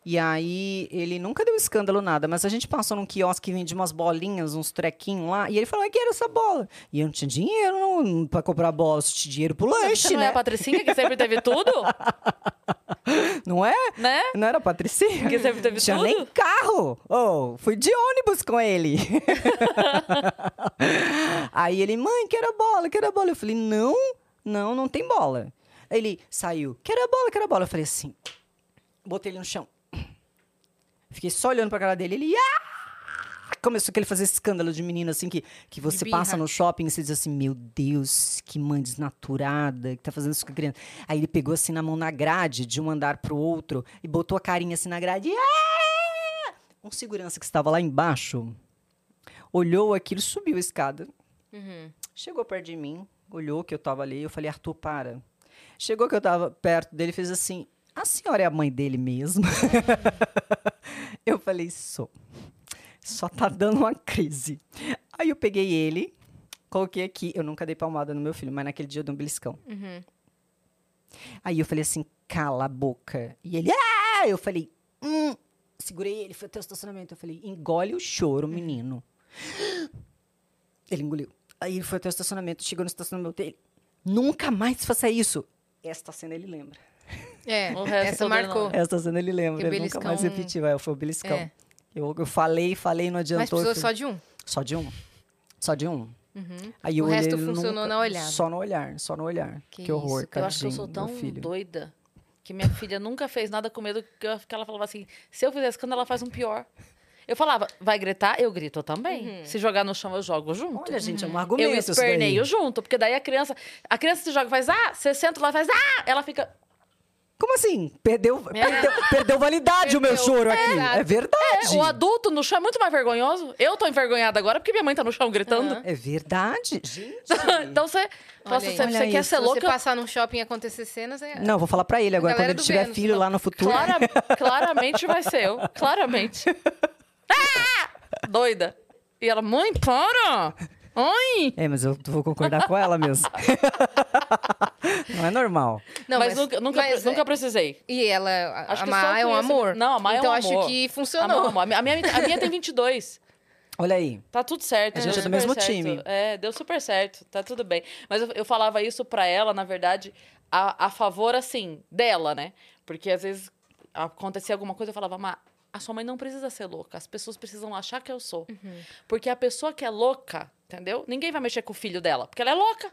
E aí ele nunca deu escândalo nada, mas a gente passou num quiosque que vendia umas bolinhas, uns trequinhos lá, e ele falou: "Eu quero essa bola". E eu não tinha dinheiro não, pra comprar bola, eu tinha dinheiro pro Você lanche, não é né? a Patricinha que sempre teve tudo? <laughs> Não é? Né? Não era a Patricinha? Que sempre teve Tinha tudo? nem carro. Oh, fui de ônibus com ele. <laughs> Aí ele, mãe, quero a bola, quero a bola. Eu falei, não, não, não tem bola. Ele saiu, quero a bola, quero a bola. Eu falei assim, botei ele no chão. Fiquei só olhando pra cara dele. Ele, ah! Começou aquele fazer esse escândalo de menino, assim, que, que você birra. passa no shopping e você diz assim, meu Deus, que mãe desnaturada, que tá fazendo isso com a criança. Aí ele pegou assim na mão na grade, de um andar pro outro, e botou a carinha assim na grade. Ah! Um segurança que estava lá embaixo olhou aquilo, subiu a escada, Uhum. chegou perto de mim, olhou que eu tava ali, eu falei, Arthur, para. Chegou que eu tava perto dele, fez assim, a senhora é a mãe dele mesmo? <laughs> eu falei, sou. Só tá dando uma crise. Aí eu peguei ele, coloquei aqui, eu nunca dei palmada no meu filho, mas naquele dia eu dei um beliscão. Uhum. Aí eu falei assim, cala a boca. E ele, ah! Eu falei, hum. Segurei ele, foi até o estacionamento. Eu falei, engole o choro, menino. Ele engoliu. Aí ele foi até o estacionamento, chegou no estacionamento dele. Nunca mais faça isso. Esta cena ele lembra. É, O resto essa marcou. não. Esta cena ele lembra. Ele nunca mais repetiu. É, foi o beliscão. É. Eu, eu falei, falei, não adiantou. Mas precisou só de um. só de um. Só de um. Uhum. Aí O resto funcionou nunca- na olhada. Só no olhar, só no olhar. Que Que, horror, cara. Eu acho que eu sou tão filho. doida que minha filha nunca fez nada com medo que, eu- que ela falava assim: se eu fizer escândalo, ela faz um pior. Eu falava, vai gritar? Eu grito também. Se jogar no chão, eu jogo junto. Olha, gente, é um argumento eu isso daí. esperneio junto, porque daí a criança, a criança se joga, faz ah, você senta lá, faz ah, ela fica Como assim? Perdeu, <laughs> perdeu, perdeu validade o meu Perdeu. choro É, aqui. É verdade. o adulto no chão é muito mais vergonhoso. Eu tô envergonhada agora porque minha mãe tá no chão gritando. Aham. É verdade. Gente. <laughs> então você, aí. você, você quer ser Se louca? você passar num shopping e acontecer cenas, é... Não, vou falar pra ele agora, quando ele tiver Vênus, filho não. lá no futuro. Clara- <laughs> claramente vai ser eu. Claramente. Ah! Doida. E ela, mãe, para! Mãe! É, mas eu vou concordar com ela mesmo. <laughs> Não é normal. Não, mas, nunca, nunca, mas, nunca é, precisei. E ela, a, Acho a que Má é um com esse- amor. Não, a Má é então um acho amor. que A, funcionou. Má- a minha, a minha- a minha tem 22. Olha aí. Tá tudo certo. A gente é do mesmo certo. time. É, deu super certo. Tá tudo bem. Mas eu, eu falava isso pra ela, na verdade, a, a favor, assim, dela, né? Porque às vezes acontecia alguma coisa, eu falava, Má, a sua mãe não precisa ser louca. As pessoas precisam achar que eu sou. Uhum. Porque a pessoa que é louca, entendeu? Ninguém vai mexer com o filho dela, porque ela é louca.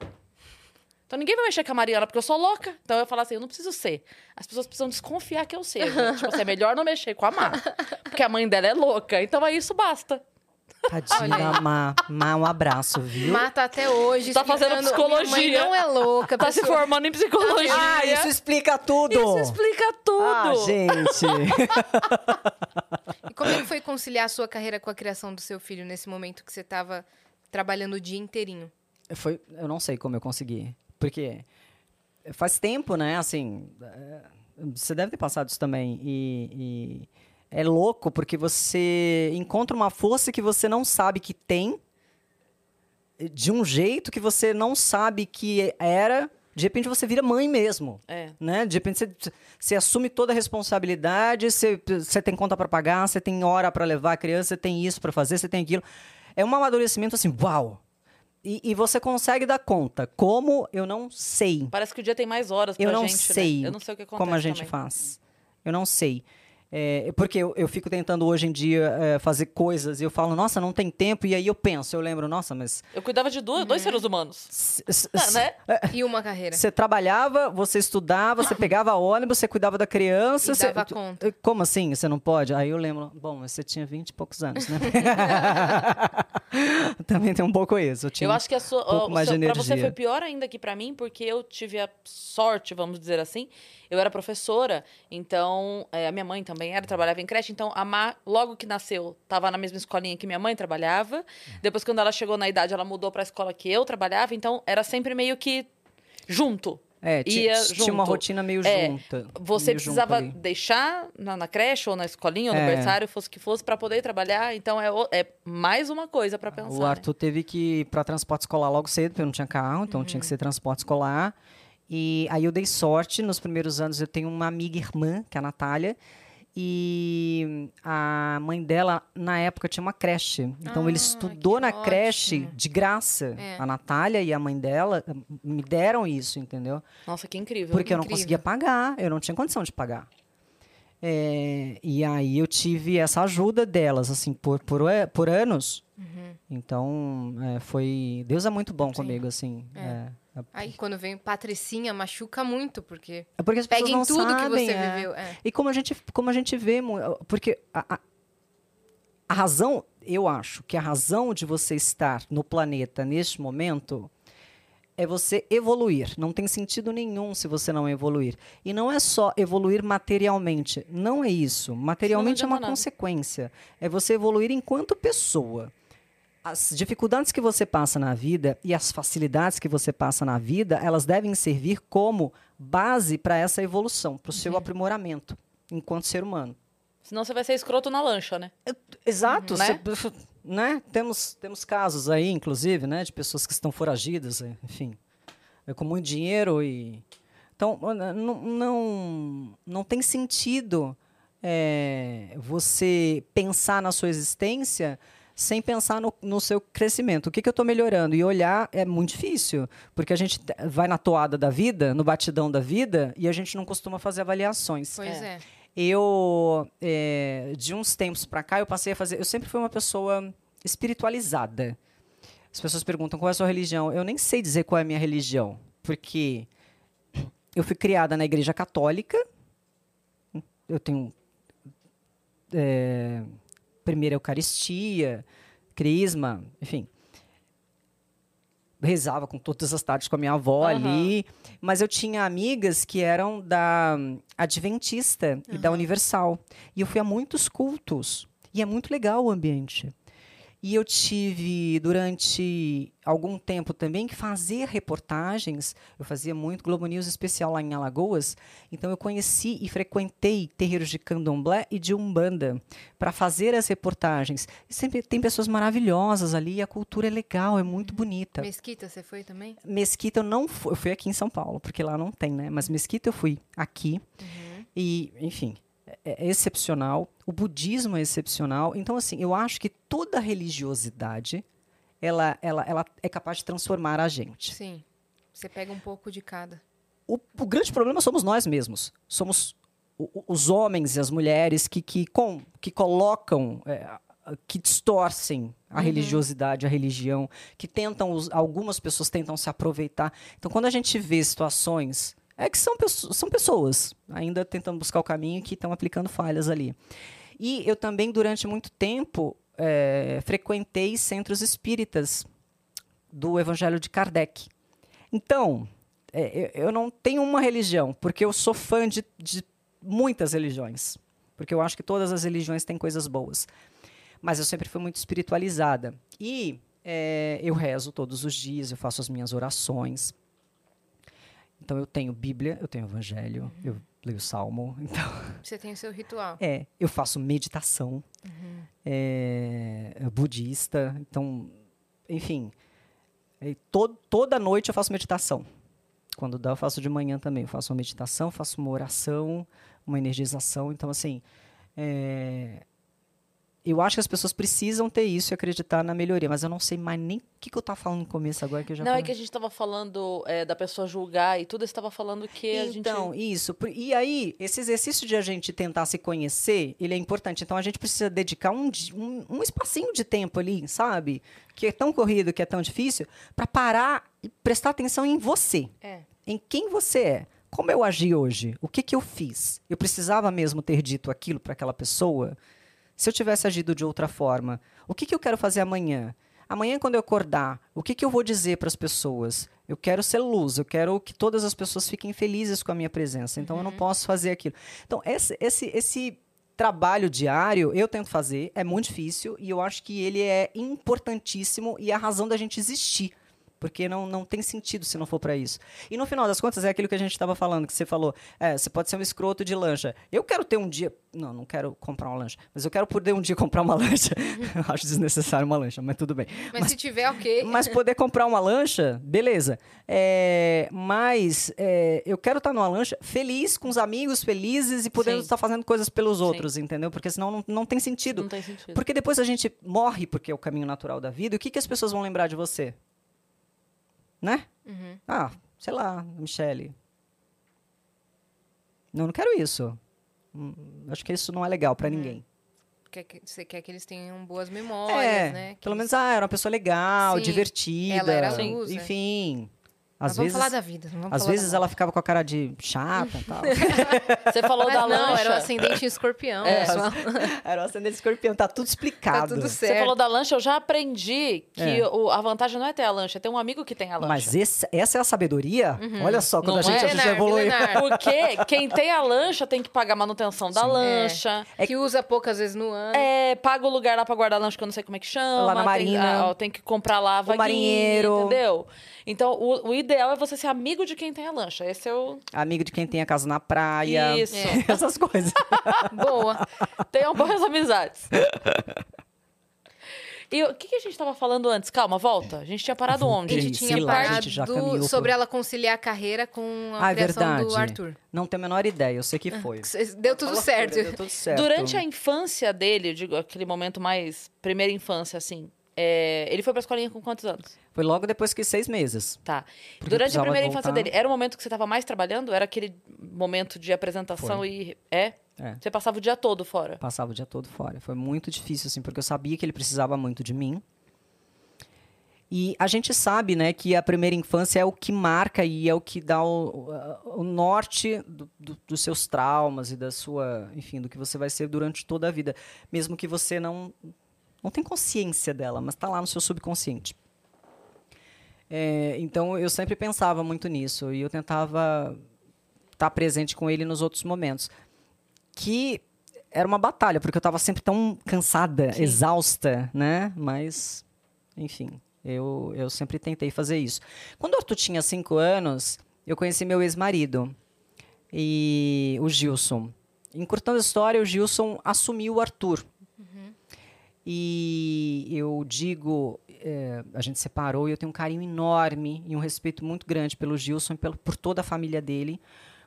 Então ninguém vai mexer com a Mariana porque eu sou louca. Então eu falo assim, eu não preciso ser. As pessoas precisam desconfiar que eu seja. tipo assim, é melhor não mexer com a Má. Porque a mãe dela é louca. Então aí isso basta. Tadinha Má. Má, um abraço, viu? Mata até hoje. Tá fazendo explicando, Minha mãe psicologia. não é louca. Tá se pessoa- formando em psicologia. Ah, isso explica tudo! Isso explica tudo. Ah, gente. E como é que foi conciliar a sua carreira com a criação do seu filho nesse momento que você tava trabalhando o dia inteirinho? Foi, eu não sei como eu consegui. Porque faz tempo, né? Assim, é, você deve ter passado isso também. E, e é louco porque você encontra uma força que você não sabe que tem, de um jeito que você não sabe que era, De repente você vira mãe mesmo. É. Né? De repente você, você assume toda a responsabilidade, você, você tem conta para pagar, você tem hora para levar a criança, você tem isso para fazer, você tem aquilo. É um amadurecimento assim, uau! E, e, você consegue dar conta. Como eu não sei. Parece que o dia tem mais horas pra eu não gente, sei. Né? Eu não sei o que acontece Como a gente também. faz. Eu não sei. É, porque eu, eu, fico tentando hoje em dia é, fazer coisas e eu falo, nossa, não tem tempo. E aí eu penso, eu lembro, nossa, mas. Eu cuidava de dois, dois seres humanos. Ah, né? E uma carreira. Você trabalhava, você estudava, você <laughs> pegava ônibus, você cuidava da criança. E você... dava conta. Como assim? Você não pode? Aí eu lembro, bom, você tinha 20 e poucos anos, né? <laughs> <laughs> Também tem um pouco isso. Eu, tinha eu acho que a sua, um pouco o, mais seu, de pra você foi pior ainda que pra mim, porque eu tive a sorte, vamos dizer assim. Eu era professora, então é, a minha mãe também era, trabalhava em creche. Então a Má, logo que nasceu, estava na mesma escolinha que minha mãe trabalhava. Depois, quando ela chegou na idade, ela mudou para a escola que eu trabalhava. Então era sempre meio que junto. É, tinha, uma rotina meio É, junta. Você meio precisava deixar na, na creche ou na escolinha ou no É. berçário, fosse que fosse, para poder trabalhar. Então é, é mais uma coisa para pensar. O né? Arthur teve que ir para transporte escolar logo cedo, porque não tinha carro, então tinha que Uhum. ser transporte escolar. E aí eu dei sorte, nos primeiros anos eu tenho uma amiga irmã, que é a Natália, e a mãe dela, na época, tinha uma creche. Então ele Ah, estudou que na creche ótimo. de graça. É. A Natália e a mãe dela eh, me deram isso, entendeu? Nossa, que incrível. Porque eu não incrível. conseguia pagar, eu não tinha condição de pagar. É, e aí eu tive essa ajuda delas, assim, por, por, a- por anos. Então, é, foi... Deus é muito bom Uhum. Sim. comigo, assim. É. Aí quando vem Patricinha, machuca muito, porque é porque as pega pessoas em não tudo que sabem, você é. viveu. É. E como a gente, como a gente vê, porque a, a- a razão, eu acho que a razão de você estar no planeta neste momento é você evoluir. Não tem sentido nenhum se você não evoluir. E não é só evoluir materialmente. Não é isso. Materialmente é uma nada. consequência. É você evoluir enquanto pessoa. As dificuldades que você passa na vida e as facilidades que você passa na vida, elas devem servir como base para essa evolução, para o seu Uhum. aprimoramento enquanto ser humano. Senão você vai ser escroto na lancha, né? Exato, Né? cê- né? Temos, temos casos aí, inclusive, né, de pessoas que estão foragidas, eh, enfim, eh, com muito dinheiro e então não não, não tem sentido eh, você pensar na sua existência sem pensar no, no seu crescimento. O que, que eu estou melhorando? E olhar é muito difícil, porque a gente te- vai na toada da vida, no batidão da vida, e a gente não costuma fazer avaliações. Pois É. é. Eu, é, de uns tempos pra cá, eu passei a fazer. Eu sempre fui uma pessoa espiritualizada. As pessoas perguntam qual é a sua religião. Eu nem sei dizer qual é a minha religião, porque eu fui criada na igreja católica. Eu tenho é, primeira Eucaristia, Crisma, enfim. Rezava com todas as tardes com a minha avó Aham. ali. Mas eu tinha amigas que eram da Adventista e da Universal. E eu fui a muitos cultos. E é muito legal o ambiente. E eu tive, durante algum tempo também, que fazer reportagens. Eu fazia muito Globo News especial lá em Alagoas. Então, eu conheci e frequentei terreiros de candomblé e de umbanda para fazer as reportagens. E sempre tem pessoas maravilhosas ali. E a cultura é legal, é muito bonita. Mesquita, você foi também? Mesquita eu não fui. Eu fui aqui em São Paulo, porque lá não tem, né? Mas Mesquita eu fui aqui. E, enfim, é, é excepcional. O budismo é excepcional. Então, assim, eu acho que toda religiosidade ela, ela, ela é capaz de transformar a gente. Sim. Você pega um pouco de cada. O, o grande problema somos nós mesmos. Somos o- os homens e as mulheres que, que, com, que colocam, é, que distorcem a religiosidade, a religião, que tentam, algumas pessoas tentam se aproveitar. Então, quando a gente vê situações, é que são, são pessoas ainda tentando buscar o caminho que estão aplicando falhas ali. E eu também, durante muito tempo, é, frequentei centros espíritas do Evangelho de Kardec. Então, é, eu eu não tenho uma religião, porque eu sou fã de, de muitas religiões. Porque eu acho que todas as religiões têm coisas boas. Mas eu sempre fui muito espiritualizada. E é, eu rezo todos os dias, eu faço as minhas orações. Então eu tenho Bíblia, eu tenho Evangelho, eu leio Salmo. <laughs> Então, Você tem o seu ritual. é, eu faço meditação é, é budista. Então, enfim, é, to- toda noite eu faço meditação. quando dá, eu faço de manhã também. Eu faço uma meditação, faço uma oração, uma energização. Então, assim, é, eu acho que as pessoas precisam ter isso e acreditar na melhoria, mas eu não sei mais nem o que, que eu tava falando no começo agora que eu já Não, é falei. que a gente tava falando é, da pessoa julgar e tudo, você tava falando que a gente... Então, isso. E aí, esse exercício de a gente tentar se conhecer, ele é importante. Então, a gente precisa dedicar um, um, um espacinho de tempo ali, sabe? Que é tão corrido, que é tão difícil, para parar e prestar atenção em você. É. Em quem você é. Como eu agi hoje? O que, que eu fiz? Eu precisava mesmo ter dito aquilo para aquela pessoa? Se eu tivesse agido de outra forma, o que, que eu quero fazer amanhã? Amanhã, quando eu acordar, o que, que eu vou dizer para as pessoas? Eu quero ser luz, eu quero que todas as pessoas fiquem felizes com a minha presença. Então, eu não posso fazer aquilo. Então, esse, esse, esse trabalho diário eu tento fazer, é muito difícil e eu acho que ele é importantíssimo e é a razão da gente existir. Porque não, não tem sentido se não for para isso. E no final das contas, é aquilo que a gente estava falando, que você falou. É, você pode ser um escroto de lancha. Eu quero ter um dia. Não, não quero comprar uma lancha. Mas eu quero poder um dia <laughs> comprar uma lancha. eu acho desnecessário uma lancha, mas tudo bem. Mas, se tiver, ok. Mas poder comprar uma lancha, beleza. É, mas é, eu quero estar numa lancha feliz, com os amigos felizes e podendo Sim. estar fazendo coisas pelos Sim. outros, entendeu? Porque senão não, não tem sentido. Não tem sentido. Porque depois a gente morre, porque é o caminho natural da vida. E o que, que as pessoas vão lembrar de você? Né? Uhum. Ah, sei lá, Michele. Não, não quero isso. Hum, Acho que isso não é legal Uhum. pra ninguém. Quer que- Você quer que eles tenham boas memórias, é, né? Que pelo eles- menos, ah, era uma pessoa legal, Sim, divertida. ela era luz, né? Às vamos vezes, falar da vida. às falar vezes ela ficava com a cara de chata e tal. <laughs> Você falou Mas da não, lancha. era o ascendente em escorpião, É. era o ascendente escorpião, tá tudo explicado. Tá tudo Você certo. falou da lancha, eu já aprendi que É. o- a vantagem não é ter a lancha, é ter um amigo que tem a lancha. Mas esse- essa é a sabedoria? Olha só, quando Não a gente é? a gente evoluiu. milenar. Porque quem tem a lancha tem que pagar a manutenção da lancha. Que usa poucas vezes no ano. É, paga o lugar lá pra guardar lanche que eu não sei como é que chama. Lá na tem- marina. ah, ó, Tem, que comprar lá a vaguinha, marinheiro. entendeu? Então, o, o ideal é você ser amigo de quem tem a lancha. Esse é o... Amigo de quem tem a casa na praia. Isso. <laughs> Essas coisas. <laughs> Boa. Tenham boas amizades. <laughs> E o que, que a gente tava falando antes? Calma, volta. A gente tinha parado A onde? ter- gente tinha lá, a parado gente sobre ela conciliar a carreira com a Ah, é criação verdade. do Arthur. Não tenho a menor ideia, eu sei que foi. Deu tudo certo. Deu tudo certo. Durante a infância dele, eu digo, aquele momento mais... Primeira infância, assim. É, ele foi pra escolinha com quantos anos? Foi logo depois que seis meses. Tá. Porque Durante a primeira voltar. infância dele, era o momento que você tava mais trabalhando? Era aquele momento de apresentação e... É? É. Você passava o dia todo fora? Passava o dia todo fora. Foi muito difícil, assim, porque eu sabia que ele precisava muito de mim. E a gente sabe, né, que a primeira infância é o que marca e é o que dá o, o- o norte do- do- dos seus traumas e da sua, enfim, do que você vai ser durante toda a vida, mesmo que você não não tem consciência dela, mas está lá no seu subconsciente. É, então eu sempre pensava muito nisso e eu tentava estar presente com ele nos outros momentos, que era uma batalha porque eu estava sempre tão cansada, exausta, né? Mas, enfim, eu, eu sempre tentei fazer isso. Quando o Arthur tinha cinco anos, eu conheci meu ex-marido, e o Gilson. Encurtando a história, o Gilson assumiu o Arthur. E eu digo, é, a gente separou e eu tenho um carinho enorme e um respeito muito grande pelo Gilson e pelo, por toda a família dele,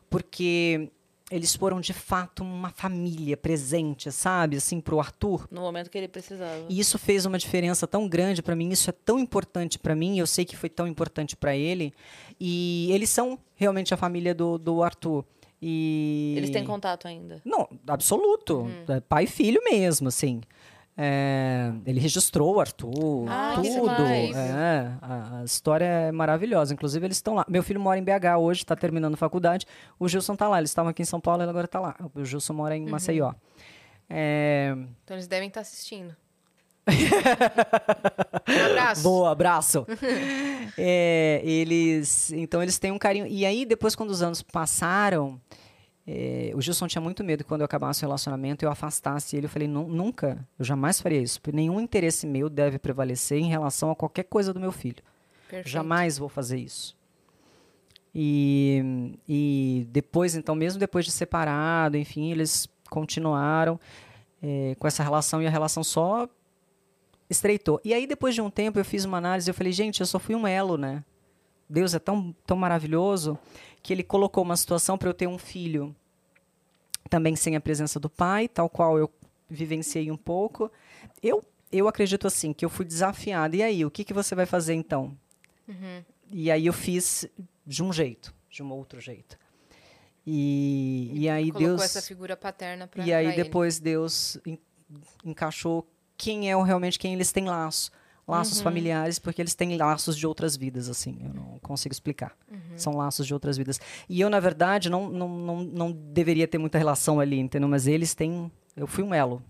porque eles foram de fato uma família presente, sabe, assim, para o Arthur. No momento que ele precisava. E isso fez uma diferença tão grande para mim, isso é tão importante para mim, eu sei que foi tão importante para ele. E eles são realmente a família do, do Arthur. E Eles têm contato ainda. Não, absoluto. É pai e filho mesmo, assim. É, ele registrou o Arthur, Ah, tudo. É, a, a história é maravilhosa. Inclusive, eles estão lá. Meu filho mora em BH hoje, está terminando faculdade. O Gilson está lá. Eles estavam aqui em São Paulo, ele agora está lá. O Gilson mora em Maceió. É, Então eles devem estar assistindo. <laughs> um abraço. Boa, abraço. <laughs> É, eles, então eles têm um carinho. E aí depois quando os anos passaram, é, o Gilson tinha muito medo que quando eu acabasse o relacionamento eu afastasse ele. Eu falei "Nu- nunca, eu jamais faria isso. porque Nenhum interesse meu deve prevalecer em relação a qualquer coisa do meu filho. Perfeito. Jamais vou fazer isso. E, e depois, então, mesmo depois de separado, enfim, eles continuaram eh, com essa relação e a relação só estreitou. E aí, depois de um tempo, eu fiz uma análise e eu falei, gente, eu só fui um elo, né? Deus é tão, tão maravilhoso que ele colocou uma situação para eu ter um filho também sem a presença do pai, tal qual eu vivenciei um pouco. Eu, eu acredito assim, que eu fui desafiada. E aí, o que, que você vai fazer então? Uhum. E aí eu fiz de um jeito, de um outro jeito. E, e aí Colocou Deus. essa figura paterna pra E aí pra ele. depois Deus en- encaixou quem é realmente quem eles têm laço. Laços Uhum. familiares, porque eles têm laços de outras vidas, assim. Eu não consigo explicar. Uhum. São laços de outras vidas. E eu, na verdade, não, não, não, não deveria ter muita relação ali, entendeu? Mas eles têm. Eu fui um elo.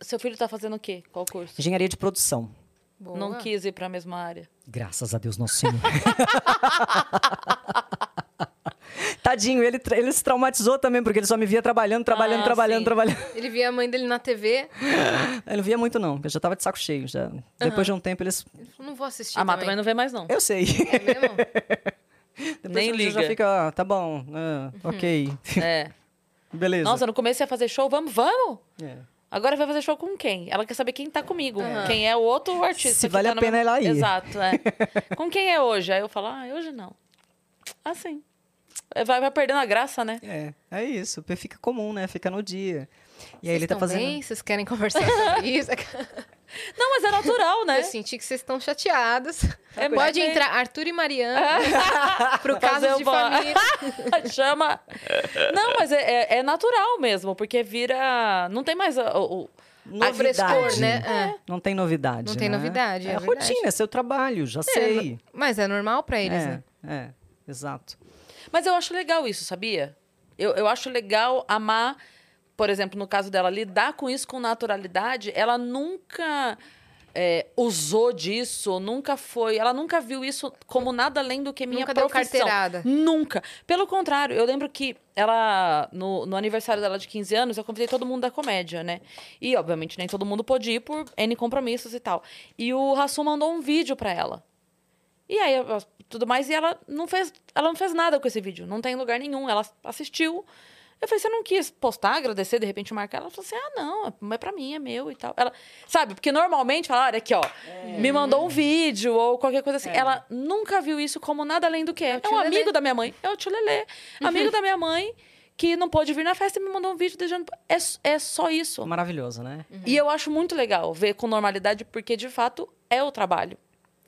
Seu filho tá fazendo o quê? Qual curso? Engenharia de produção. Boa. Não quis ir pra mesma área. Graças a Deus, nosso Senhor. <laughs> Tadinho, ele, ele se traumatizou também, porque ele só me via trabalhando, trabalhando, Ah, trabalhando, sim. trabalhando. Ele via a mãe dele na TV. <laughs> Eu não via muito, não, porque eu já tava de saco cheio. Já. Depois de um tempo, eles. Ele falou, não vou assistir A Má também. também não vê mais, não. Eu sei. É mesmo? <laughs> Depois Nem a gente já liga. fica, ah, tá bom, ah, ok. <laughs> É. Beleza. Nossa, no começo ia fazer show, vamos, vamos! É. Agora vai fazer show com quem? Ela quer saber quem tá comigo. Quem é o outro artista. Se vale tá a pena mesmo- ela ir. Exato, é. com quem é hoje? Aí eu falo, ah, hoje não. Assim. Vai, vai perdendo a graça, né? É, é isso. Fica comum, né? Fica no dia. E aí Vocês ele tá fazendo. bem? Vocês querem conversar sobre <laughs> isso? Não, mas é natural, né? Eu senti que vocês estão chateados. É, Pode mas- entrar Arthur e Mariana pro Fazer caso de uma- família. <laughs> Chama. Não, mas é, é- é natural mesmo, porque vira. Não tem mais o. o- Novidade. frescor, né? É. Não tem novidade. Não tem né? novidade, é É, rotina, é seu trabalho, já sei. Mas é normal pra eles, É, né? é, exato. Mas eu acho legal isso, sabia? Eu, eu acho legal amar, por exemplo, no caso dela, lidar com isso com naturalidade. Ela nunca é, usou disso, nunca foi. Ela nunca viu isso como nada além do que minha Nunca deu profissão. carteirada. Nunca. Pelo contrário, eu lembro que ela, no, no aniversário dela de 15 anos, eu convidei todo mundo da comédia, né? E, obviamente, nem todo mundo pôde ir por N compromissos e tal. E o Rassum mandou um vídeo pra ela. E aí, tudo mais, e ela não fez, ela não fez nada com esse vídeo, não tem lugar nenhum. Ela assistiu. Eu falei, você não quis postar, agradecer, de repente marcar? Ela falou assim: ah, não, é pra mim, é meu e tal. Ela, sabe, porque normalmente fala, olha aqui, ó, me mandou um vídeo ou qualquer coisa assim. Ela nunca viu isso como nada além do que é. É É um Lelê. amigo da minha mãe, é o tio Lelê. Amigo da minha mãe que não pôde vir na festa e me mandou um vídeo desejando. É, é só isso. Maravilhoso, né? E eu acho muito legal ver com normalidade, porque de fato é o trabalho.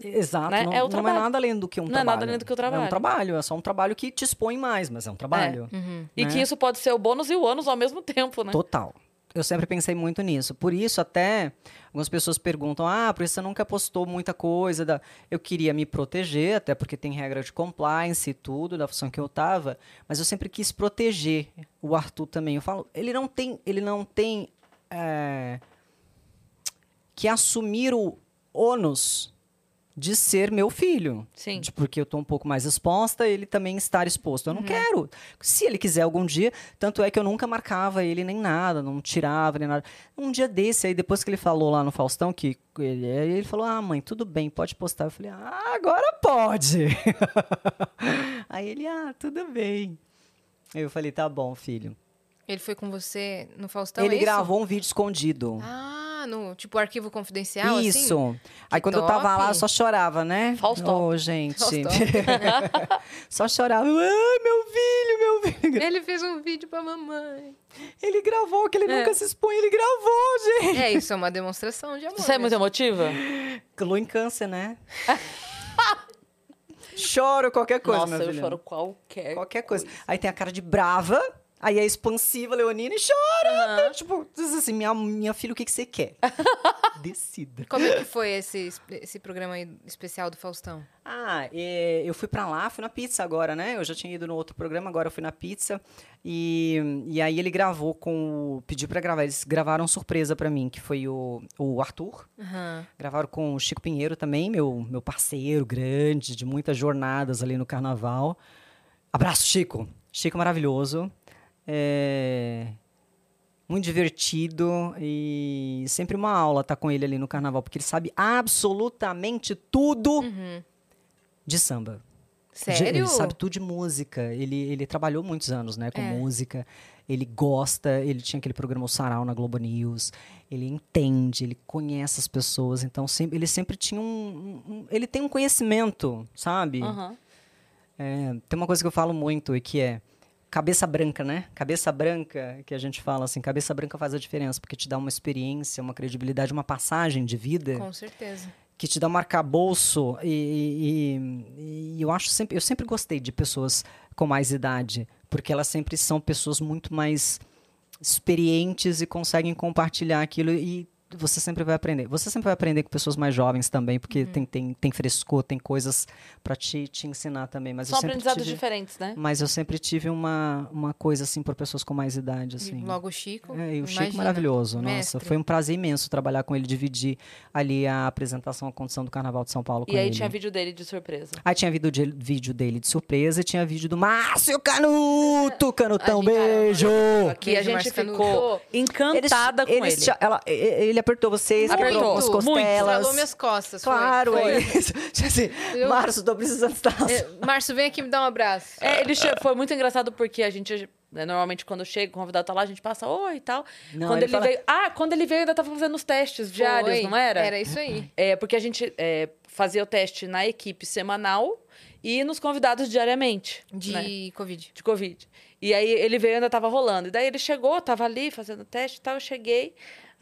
Exato. Né? Não, É o não é nada além do que um Não é trabalho. nada além do que o É trabalho. um trabalho, é só um trabalho que te expõe mais, mas é um trabalho. E né? que isso pode ser o bônus e o ônus ao mesmo tempo, né? Total. Eu sempre pensei muito nisso. Por isso, até, algumas pessoas perguntam: ah, por isso você nunca postou muita coisa. Da... Eu queria me proteger, até porque tem regra de compliance e tudo, da função que eu tava, mas eu sempre quis proteger o Arthur também. Eu falo, ele não tem, ele não tem é, que assumir o ônus de ser meu filho. Sim. De- porque eu tô um pouco mais exposta, ele também estar exposto. Eu não quero. Se ele quiser algum dia, tanto é que eu nunca marcava ele nem nada, não tirava nem nada. Um dia desse, aí depois que ele falou lá no Faustão, que ele, aí ele falou: Ah, mãe, tudo bem, pode postar. Eu falei: Ah, agora pode. <laughs> aí ele: Ah, tudo bem. Aí eu falei: Tá bom, filho. Ele foi com você no Faustão, ele é gravou um vídeo escondido. Ah, no tipo arquivo confidencial, assim? Isso. Aí quando eu tava lá, eu top. só chorava, né? Faustão. Ô, gente. Faustão. <laughs> só chorava. Ai, meu filho, meu filho. Ele fez um vídeo pra mamãe. Ele gravou, que ele É. nunca se expõe, ele gravou, gente. É, isso é uma demonstração de amor. Você é muito emotiva? Lua em câncer, né? <laughs> Choro qualquer coisa, Nossa, meu eu filho. choro qualquer. Qualquer coisa. Aí tem a cara de brava, aí é expansiva, Leonina, e chora. Tipo, diz assim, minha, minha filha, o que, que você quer? <laughs> Decida. Como é que foi esse, esse programa aí especial do Faustão? Ah, é, eu fui pra lá, fui na pizza agora, né? Eu já tinha ido no outro programa, agora eu fui na pizza. E, e aí ele gravou com. o- Pediu pra gravar. Eles gravaram surpresa pra mim, que foi o, o Arthur. Aham. Gravaram com o Chico Pinheiro também, meu, meu parceiro grande, de muitas jornadas ali no carnaval. Abraço, Chico! Chico maravilhoso. É, Muito divertido e sempre uma aula estar com ele ali no carnaval, porque ele sabe absolutamente tudo de samba. Sério? Ele sabe tudo de música. Ele, ele trabalhou muitos anos, né, com É. música. ele gosta, ele tinha aquele programa O Sarau na Globo News, ele entende, ele conhece as pessoas, então sempre, ele sempre tinha um, um- ele tem um conhecimento, sabe? Aham. É, tem uma coisa que eu falo muito e que é cabeça branca, né? Cabeça branca, que a gente fala assim, cabeça branca faz a diferença, porque te dá uma experiência, uma credibilidade, uma passagem de vida Com certeza. que te dá um arcabouço e, e- e eu acho sempre eu sempre gostei de pessoas com mais idade porque elas sempre são pessoas muito mais experientes e conseguem compartilhar aquilo e você sempre vai aprender. Você sempre vai aprender com pessoas mais jovens também, porque tem, tem, tem frescor, tem coisas para te, te ensinar também. Mas São eu sempre aprendizados tive, diferentes, né? Mas eu sempre tive uma, uma coisa assim por pessoas com mais idade, assim. E logo o Chico. É, e o Chico imagina, maravilhoso. Nossa, mestre. foi um prazer imenso trabalhar com ele, dividir ali a apresentação, a condição do Carnaval de São Paulo com E aí ele. tinha vídeo dele de surpresa. Aí tinha vídeo, de- vídeo dele de surpresa e tinha vídeo do Márcio Canuto! <laughs> Canutão, gente- beijo! Aqui Beijo, a gente Márcio ficou Canuto. encantada com eles ele. ela- ele apertou vocês, Apertou. quebrou as Muito. costelas. Estralou minhas costas. Claro, Foi. é isso. <laughs> Tipo assim, Eu- Márcio, tô precisando estar. É, Márcio, vem aqui me dar um abraço. É, ele che- foi muito engraçado porque a gente, né, normalmente quando chega, o convidado tá lá, a gente passa oi e tal. Não, quando ele ele, fala- veio. Ah, quando ele veio, ainda tava fazendo os testes diários, Foi. não era? Era isso aí. É, porque a gente é, fazia o teste na equipe semanal e nos convidados diariamente. De né, Covid. de Covid. E aí ele veio e ainda tava rolando. E daí ele chegou, tava ali fazendo o teste e tal, eu cheguei.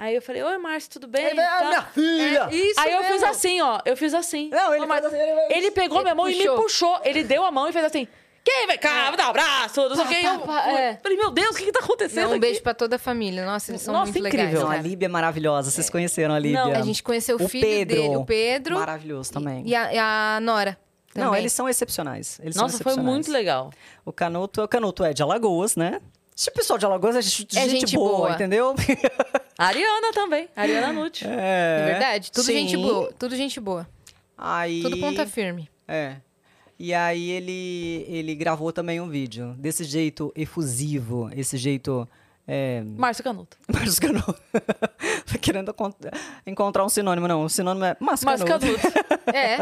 Aí eu falei, oi, Márcio, tudo bem? Ele ah, tal. minha filha! É, isso Aí eu mesmo. fiz assim, ó. Eu fiz assim. Não, ele Ô, Márcio, fez assim, ele- ele pegou Ele minha mão e me puxou. puxou. Ele deu a mão e fez assim. Quem vai cá? Me dá um abraço, não sei o que. Eu é. falei, meu Deus, o que que tá acontecendo Não, um aqui? beijo pra toda a família. Nossa, eles são Nossa, muito incrível. legais. Não, a né? Líbia é maravilhosa. Vocês conheceram a Líbia? Não, A gente conheceu o, O filho Pedro. dele, o Pedro. Maravilhoso também. E a, e a Nora. Não, também. eles são excepcionais. Eles são Nossa, foi excepcionais. muito legal. O Canuto, o Canuto é de Alagoas, né? Esse pessoal de Alagoas é gente, É gente gente boa, boa. entendeu? <laughs> A Ariana também. A Ariana Nutt. É verdade? Tudo sim. gente boa. Tudo gente boa. Aí, Tudo ponta firme. É. E aí ele, ele gravou também um vídeo desse jeito efusivo, esse jeito... É, Márcio Canuto. <laughs> Márcio Canuto. Tô querendo encont- encontrar um sinônimo, não. O sinônimo é Márcio Márcio Canuto. Canuto. <laughs> É.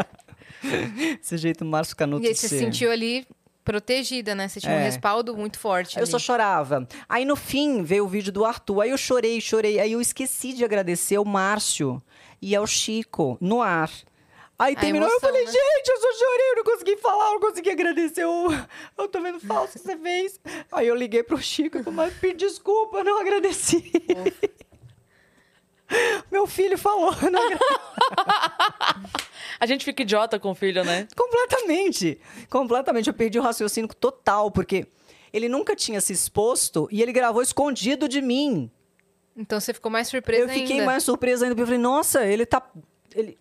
Esse jeito Márcio Canuto E aí você se sentiu ali protegida, né? Você tinha um É. respaldo muito forte. Eu ali. só chorava. Aí no fim veio o vídeo do Arthur. Aí eu chorei, chorei. Aí eu esqueci de agradecer ao Márcio e ao Chico no ar. Aí terminou, eu emoção, falei, né? gente, eu só chorei, eu não consegui falar, eu não consegui agradecer. Eu, eu tô vendo falso que você fez. Aí eu liguei pro Chico e falei, pedi desculpa, eu não agradeci. Meu filho falou, eu não agradeci. <laughs> A gente fica idiota com o filho, né? <laughs> Completamente. Completamente. Eu perdi o raciocínio total, porque ele nunca tinha se exposto e ele gravou escondido de mim. Então você ficou mais surpresa eu fiquei ainda. mais surpresa ainda, porque eu falei, nossa, ele tá. Ele,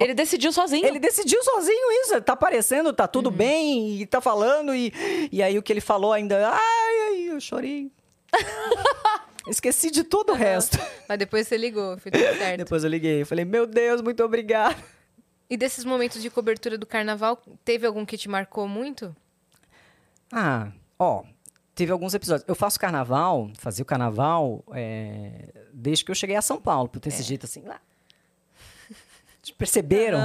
Ele decidiu sozinho. ele decidiu sozinho isso, tá aparecendo, tá tudo Uhum. bem, e tá falando, e, e aí o que ele falou ainda, ai, ai eu chorei. <laughs> Esqueci de todo o resto. Mas depois você ligou, foi tudo certo. Depois eu liguei, eu falei, meu Deus, muito obrigado. E desses momentos de cobertura do carnaval, teve algum que te marcou muito? Ah, ó, teve alguns episódios. Eu faço carnaval, fazia o carnaval é, desde que eu cheguei a São Paulo, por ter esse jeito assim. lá. Perceberam?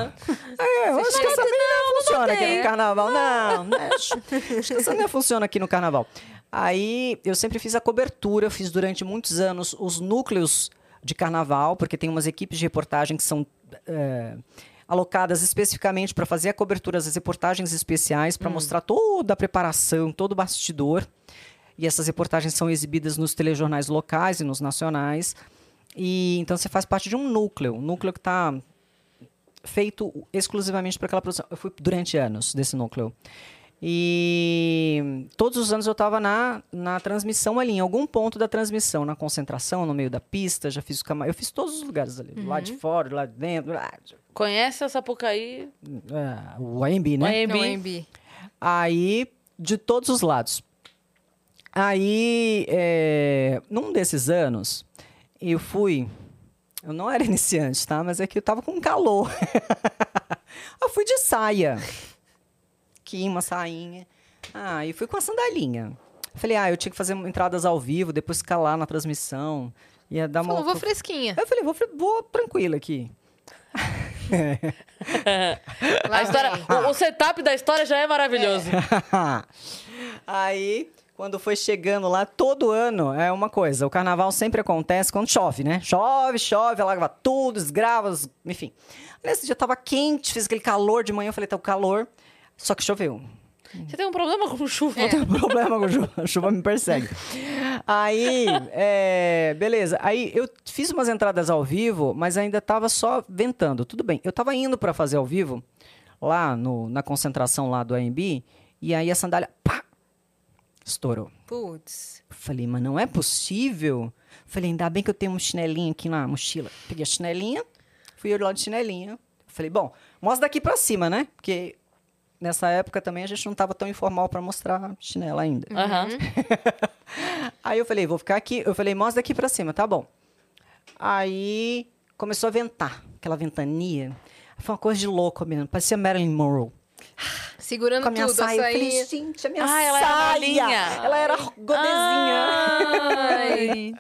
É, eu acho que essa menina não funciona aqui no carnaval. Não, né? acho acho que essa funciona aqui no carnaval. Aí eu sempre fiz a cobertura, eu fiz durante muitos anos os núcleos de carnaval, porque tem umas equipes de reportagem que são é, alocadas especificamente para fazer a cobertura das reportagens especiais, para mostrar toda a preparação, todo o bastidor. E essas reportagens são exibidas nos telejornais locais e nos nacionais. E então você faz parte de um núcleo, um núcleo que está feito exclusivamente para aquela produção. Eu fui durante anos desse núcleo. E todos os anos eu estava na, na transmissão ali, em algum ponto da transmissão, na concentração, no meio da pista, já fiz o cama... Eu fiz todos os lugares ali, do lado de fora, do lado de dentro, lá de- Conhece a Sapucaí? ah, o AMB, né? AMB. Não, MB. Aí, de todos os lados. Aí, é, num desses anos, eu fui. Eu não era <laughs> iniciante, tá? Mas é que eu tava com calor. <laughs> eu fui de saia. Aqui, uma sainha. Ah, e fui com a sandalinha. Falei, ah, eu tinha que fazer entradas ao vivo, depois ficar lá na transmissão. Ia dar uma. Falou, vou fresquinha. Eu falei, vou, vou tranquila aqui. Lá <laughs> A história, o, o setup da história já é maravilhoso. <laughs> Aí, Quando foi chegando lá, todo ano é uma coisa. O carnaval sempre acontece quando chove, né? Chove, chove, alaga tudo, desgrava, enfim. Nesse dia tava quente, fez aquele calor de manhã, eu falei, tá o calor, só que choveu. Você tem um problema com chuva? Eu tenho um <laughs> problema com chuva, a chuva me persegue. Aí, é, beleza. Aí eu fiz umas entradas ao vivo, mas ainda tava só ventando. Tudo bem. Eu tava indo para fazer ao vivo, lá no, na concentração lá do AMB, e aí a sandália, pá, estourou. Putz. Falei, mas não é possível. Falei, ainda bem que eu tenho um chinelinho aqui na mochila. Peguei a chinelinha, fui eu lá de chinelinha. Falei, bom, mostra daqui pra cima, né? Porque nessa época também a gente não tava tão informal para mostrar chinela ainda. Aham. <laughs> Aí eu falei, vou ficar aqui. Eu falei, mostra daqui pra cima, tá bom. Aí começou a ventar, aquela ventania. Foi uma coisa de louco mesmo, parecia Marilyn Monroe. Segurando Com a minha tudo, saia. Eu falei, gente, a minha Ah, ela era saia. molinha. Ela era godezinha. Ai.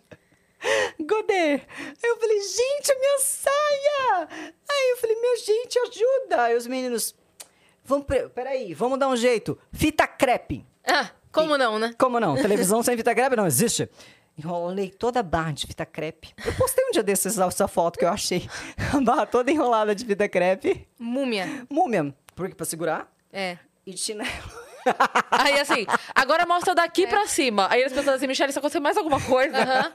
<laughs> Godê. Aí eu falei, gente, a minha saia! Aí eu falei, minha gente, ajuda! Aí os meninos, vamos, peraí, vamos dar um jeito. Fita crepe. Ah, como não, né? Como não? <laughs> Televisão sem fita crepe não existe. Enrolei toda a barra de fita crepe. Eu postei um dia desses essa foto que eu achei. <laughs> A barra toda enrolada de fita crepe. Múmia. Múmia. Porque pra segurar. É. E de chinelo. <laughs> Aí assim, agora mostra daqui pra cima. Aí eles pensam assim, Michelle, se acontecer mais alguma coisa. Aham.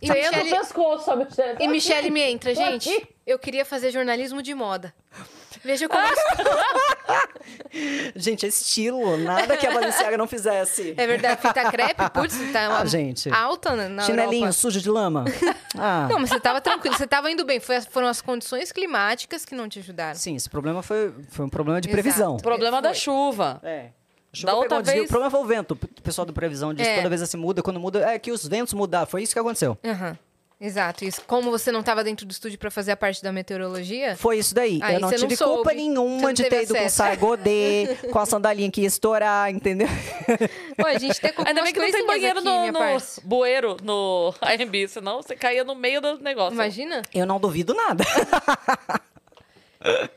E Você entra no Michele, pescoço, a Michelle. e Michele me entra, gente. aqui. Eu queria fazer jornalismo de moda. Veja como <laughs> Gente, é estilo. Nada que a Balenciaga não fizesse. é verdade. Fita crepe, putz, tá uma Ah, <laughs> gente. alta na, Chinelinho Europa. sujo de lama. <laughs> Ah. Não, mas você tava tranquilo, você tava indo bem. Foi- foram as condições climáticas que não te ajudaram. Sim, esse problema foi, foi um problema de Exato. previsão. O problema da Foi. chuva. É. A chuva Da pegou outra um vez- O problema foi o vento. O pessoal do previsão disse É. toda vez assim muda, quando muda, é que os ventos mudaram. Foi isso que aconteceu. Aham. Exato. Isso. Como você não tava dentro do estúdio pra fazer a parte da meteorologia, Foi isso daí. Aí eu não não tive soube, culpa você nenhuma não de ter ido com acesso. saia godê, <laughs> com a sandalinha que ia estourar, entendeu? Pô, a gente tem culpa Ainda bem que não tem banheiro aqui, no, no bueiro, no <laughs> AMB, senão você caía no meio do negócio. Imagina? Eu não duvido nada. <laughs>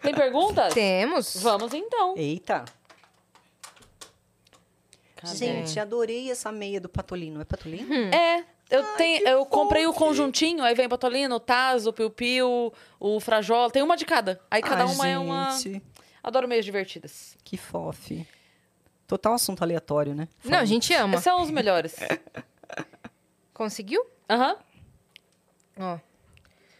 Tem perguntas? Temos. Vamos então. Eita. Cadê? Gente, adorei essa meia do Patolino. É Patolino? É, eu, tenho, eu comprei o conjuntinho, aí vem o Patolino, o Taz, o Piu Piu, o Frajola, tem uma de cada. Aí cada Ai, uma é uma... gente, Adoro meias divertidas. Que fofe. Total assunto aleatório, né? Não, a gente ama. Esses são os melhores. <laughs> Conseguiu? Aham. Ó.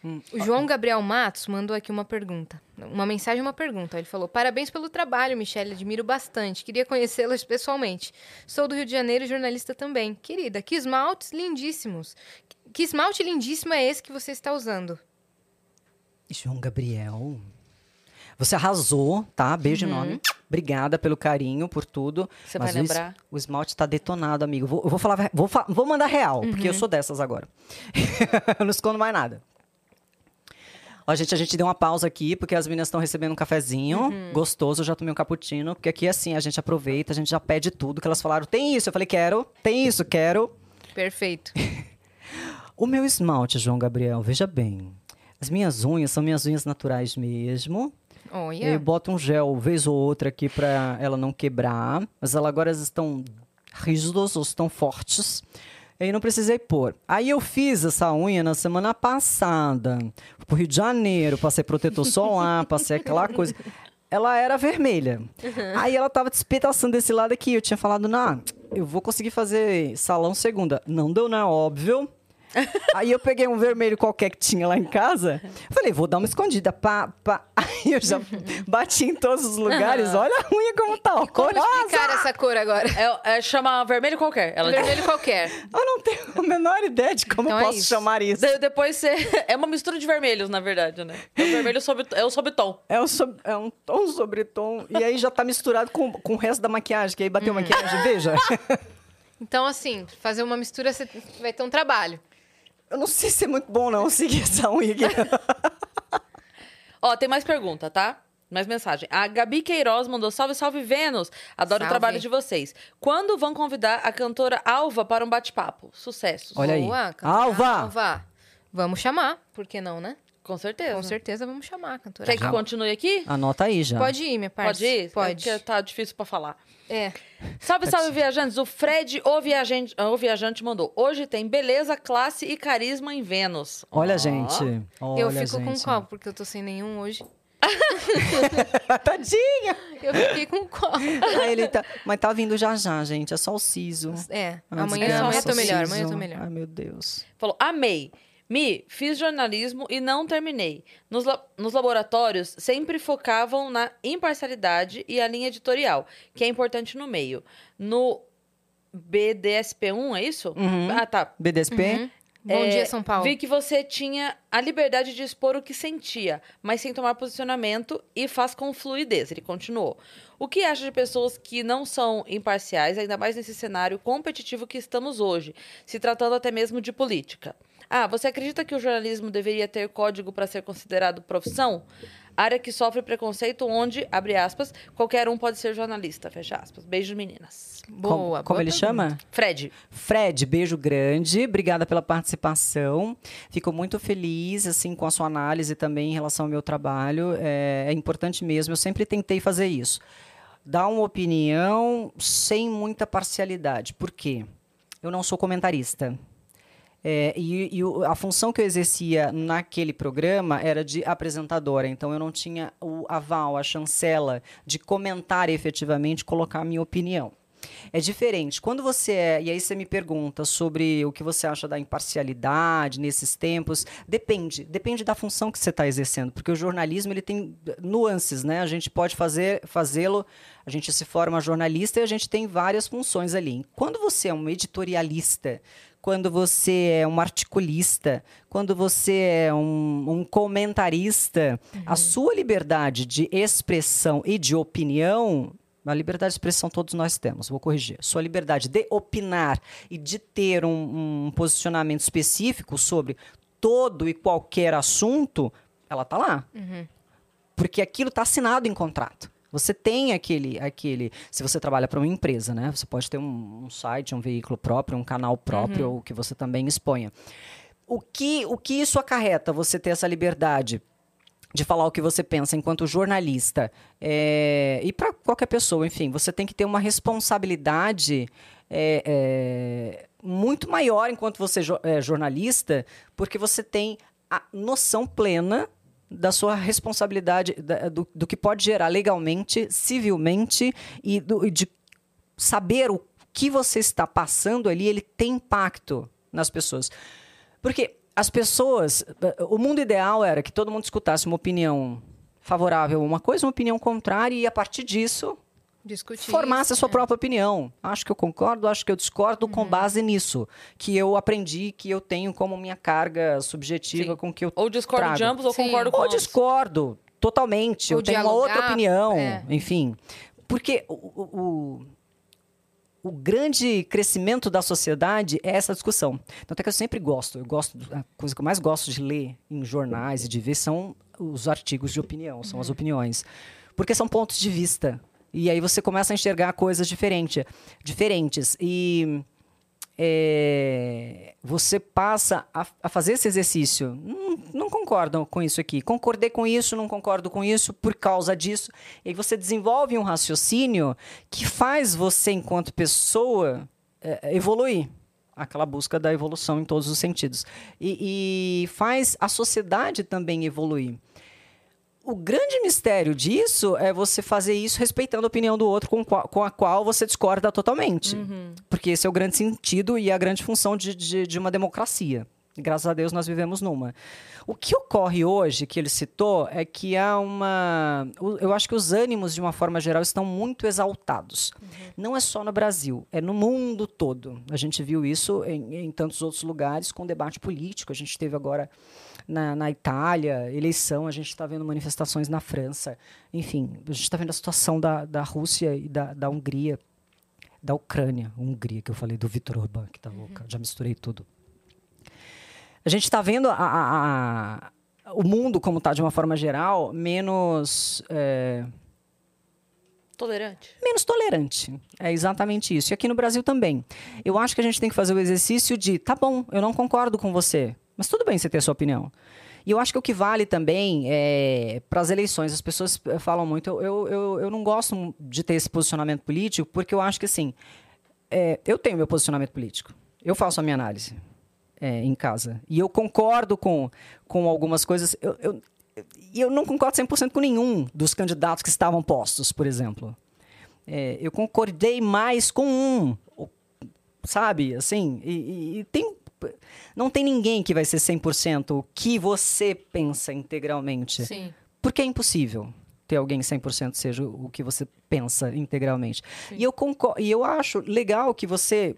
Hum, O João Gabriel Matos mandou aqui uma pergunta. Uma mensagem e uma pergunta. Ele falou: Parabéns pelo trabalho, Michelle. Admiro bastante. Queria conhecê-las pessoalmente. Sou do Rio de Janeiro e jornalista também. Querida, que esmaltes lindíssimos. Que esmalte lindíssimo é esse que você está usando? João Gabriel. Você arrasou, tá? Beijo enorme. Obrigada pelo carinho, por tudo. Você Mas vai o es- lembrar? O esmalte tá detonado, amigo. Vou, vou falar, vou, fa- vou mandar real, porque Uhum. eu sou dessas agora. <laughs> eu não escondo mais nada. Ó, gente, a gente deu uma pausa aqui, porque as meninas estão recebendo um cafezinho Uhum. gostoso. Eu já tomei um cappuccino, porque aqui, assim, a gente aproveita, a gente já pede tudo. Que elas falaram, tem isso. Eu falei, quero. Tem isso, quero. Perfeito. <laughs> O meu esmalte, João Gabriel, veja bem. As minhas unhas são minhas unhas naturais mesmo. Olha. Eu boto um gel vez ou outra aqui pra ela não quebrar. Mas ela agora elas estão rígidas ou estão fortes. E aí não precisei pôr. Aí eu fiz essa unha na semana passada. Fui pro Rio de Janeiro, passei protetor solar, <laughs> passei aquela coisa. Ela era vermelha. Aí ela tava despedaçando desse lado aqui. Eu tinha falado, não, eu vou conseguir fazer salão segunda. Não deu, né? Óbvio. <laughs> Aí eu peguei um vermelho qualquer que tinha lá em casa. Falei, vou dar uma escondida. Pá, pá. <laughs> Aí eu já bati em todos os lugares. Olha a unha como tá Como horrorosa. explicar essa cor agora? É, é, chama vermelho qualquer. Ela. Vermelho qualquer. Eu não tenho a menor ideia de como Então eu é posso isso. chamar isso. De- depois você. <laughs> É uma mistura de vermelhos, na verdade, né? É o vermelho sob, é o sobretom. É, um sob- é um tom sobre tom. E aí já tá misturado com, com o resto da maquiagem. Que aí bateu maquiagem. Veja. Então, assim, fazer uma mistura você vai ter um trabalho. Eu não sei se é muito bom, não, seguir essa unha. <laughs> Ó, tem mais pergunta, tá? Mais mensagem. A Gabi Queiroz mandou salve, salve Vênus. Adoro Salve. o trabalho de vocês. Quando vão convidar a cantora Alva para um bate-papo? Sucessos. Olha aí. Boa, cantora Alva! Alva. Vamos chamar, por que não, né? Com certeza. Com certeza vamos chamar a cantora. Quer que continue aqui? Anota aí já. Pode ir, minha parte. Pode ir? É Pode. Porque tá difícil pra falar. É. Salve, salve, viajantes. O Fred, o viajante, o viajante mandou. Hoje tem beleza, classe e carisma em Vênus. Olha, Ó. gente. Olha, eu fico com gente. qual? Porque eu tô sem nenhum hoje. <laughs> Tadinha! Eu fiquei com qual? Aí ele tá... Mas tá vindo já já, gente. É só o siso. É. Ah, Amanhã, amanhã eu tô o melhor. Amanhã eu tô melhor. Ai, meu Deus. Falou, amei. Mi, fiz jornalismo e não terminei. Nos, la- nos laboratórios, sempre focavam na imparcialidade e a linha editorial, que é importante no meio. No BDSP1, é isso? Uhum. Ah, tá. BDSP? Uhum. Bom É, dia, São Paulo. Vi que você tinha a liberdade de expor o que sentia, mas sem tomar posicionamento e faz com fluidez. Ele continuou. O que acha de pessoas que não são imparciais, ainda mais nesse cenário competitivo que estamos hoje, se tratando até mesmo de política? Ah, você acredita que o jornalismo deveria ter código para ser considerado profissão? Área que sofre preconceito onde, abre aspas, qualquer um pode ser jornalista, fecha aspas. Beijo, meninas. Boa. como como boa ele pergunta. chama? Fred, Fred, beijo grande. Obrigada pela participação. Fico muito feliz, assim, com a sua análise também em relação ao meu trabalho. É, é importante mesmo. Eu sempre tentei fazer isso. Dar uma opinião sem muita parcialidade. Por quê? Eu não sou comentarista. É, e e a função que eu exercia naquele programa era de apresentadora, então eu não tinha o aval, a chancela de comentar efetivamente, colocar a minha opinião. É diferente. Quando você é. E aí você me pergunta sobre o que você acha da imparcialidade nesses tempos. Depende. Depende da função que você está exercendo. Porque o jornalismo ele tem nuances, né? A gente pode fazer fazê-lo. A gente se forma jornalista e a gente tem várias funções ali. Quando você é um editorialista, quando você é um articulista, quando você é um, um comentarista, a sua liberdade de expressão e de opinião a liberdade de expressão todos nós temos, vou corrigir. Sua liberdade de opinar e de ter um, um posicionamento específico sobre todo e qualquer assunto, ela tá lá. Porque aquilo está assinado em contrato. Você tem aquele, aquele. Se você trabalha para uma empresa, né? Você pode ter um, um site, um veículo próprio, um canal próprio, ou que você também exponha. O que, o que isso acarreta? Você ter essa liberdade de falar o que você pensa enquanto jornalista é, e para qualquer pessoa, enfim, você tem que ter uma responsabilidade é, é, muito maior enquanto você é jornalista, porque você tem a noção plena da sua responsabilidade, da- do, do que pode gerar legalmente, civilmente e, do- e de saber o que você está passando ali, ele tem impacto nas pessoas. Porque as pessoas. O mundo ideal era que todo mundo escutasse uma opinião favorável a uma coisa, uma opinião contrária, e a partir disso Discutir. formasse a isso, sua é. própria opinião. Acho que eu concordo, acho que eu discordo com base nisso. Que eu aprendi, que eu tenho como minha carga subjetiva Sim. com que eu. ou discordo de Trago. ambos ou Sim. concordo com Ou discordo totalmente. Ou eu tenho uma outra dialogar, opinião. é. Enfim. Porque o, o, o- grande crescimento da sociedade é essa discussão. Tanto é que eu sempre gosto, eu gosto, a coisa que eu mais gosto de ler em jornais e de ver são os artigos de opinião, são as opiniões. Porque são pontos de vista. E aí você começa a enxergar coisas diferente, diferentes. E é, você passa a, a fazer esse exercício. Não, não concordo com isso aqui. Concordei com isso, não concordo com isso por causa disso. E você desenvolve um raciocínio que faz você, enquanto pessoa, é, evoluir. Aquela busca da evolução em todos os sentidos. E, e faz a sociedade também evoluir. O grande mistério disso é você fazer isso respeitando a opinião do outro com, qual- com a qual você discorda totalmente. Porque esse é o grande sentido e a grande função de, de, de uma democracia. E, Graças a Deus nós vivemos numa. O que ocorre hoje, que ele citou, é que há uma. Eu acho que os ânimos, de uma forma geral, estão muito exaltados. Não é só no Brasil, é no mundo todo. A gente viu isso em, em tantos outros lugares com debate político. A gente teve agora na, na Itália, eleição, a gente está vendo manifestações na França. Enfim, a gente está vendo a situação da, da Rússia e da, da Hungria, da Ucrânia. Hungria, que eu falei do Vitor Orbán, que tá louca, já misturei tudo. A gente está vendo a- a- a- o mundo como está, de uma forma geral, menos. é, Tolerante. menos tolerante. É exatamente isso. E aqui no Brasil também. Eu acho que a gente tem que fazer o exercício de, tá bom, eu não concordo com você, mas tudo bem você ter a sua opinião. E eu acho que o que vale também é para as eleições. As pessoas eh, falam muito. Eu, eu, eu não gosto de ter esse posicionamento político, porque eu acho que assim. É, eu tenho meu posicionamento político. Eu faço a minha análise é, em casa. E eu concordo com, com algumas coisas. Eu, eu, eu não concordo 100% com nenhum dos candidatos que estavam postos, por exemplo. É, eu concordei mais com um, sabe? Assim, e, e, e tem não tem ninguém que vai ser 100% o que você pensa integralmente. Sim. Porque é impossível ter alguém 100% seja o que você pensa integralmente. E eu concordo, e eu acho legal que você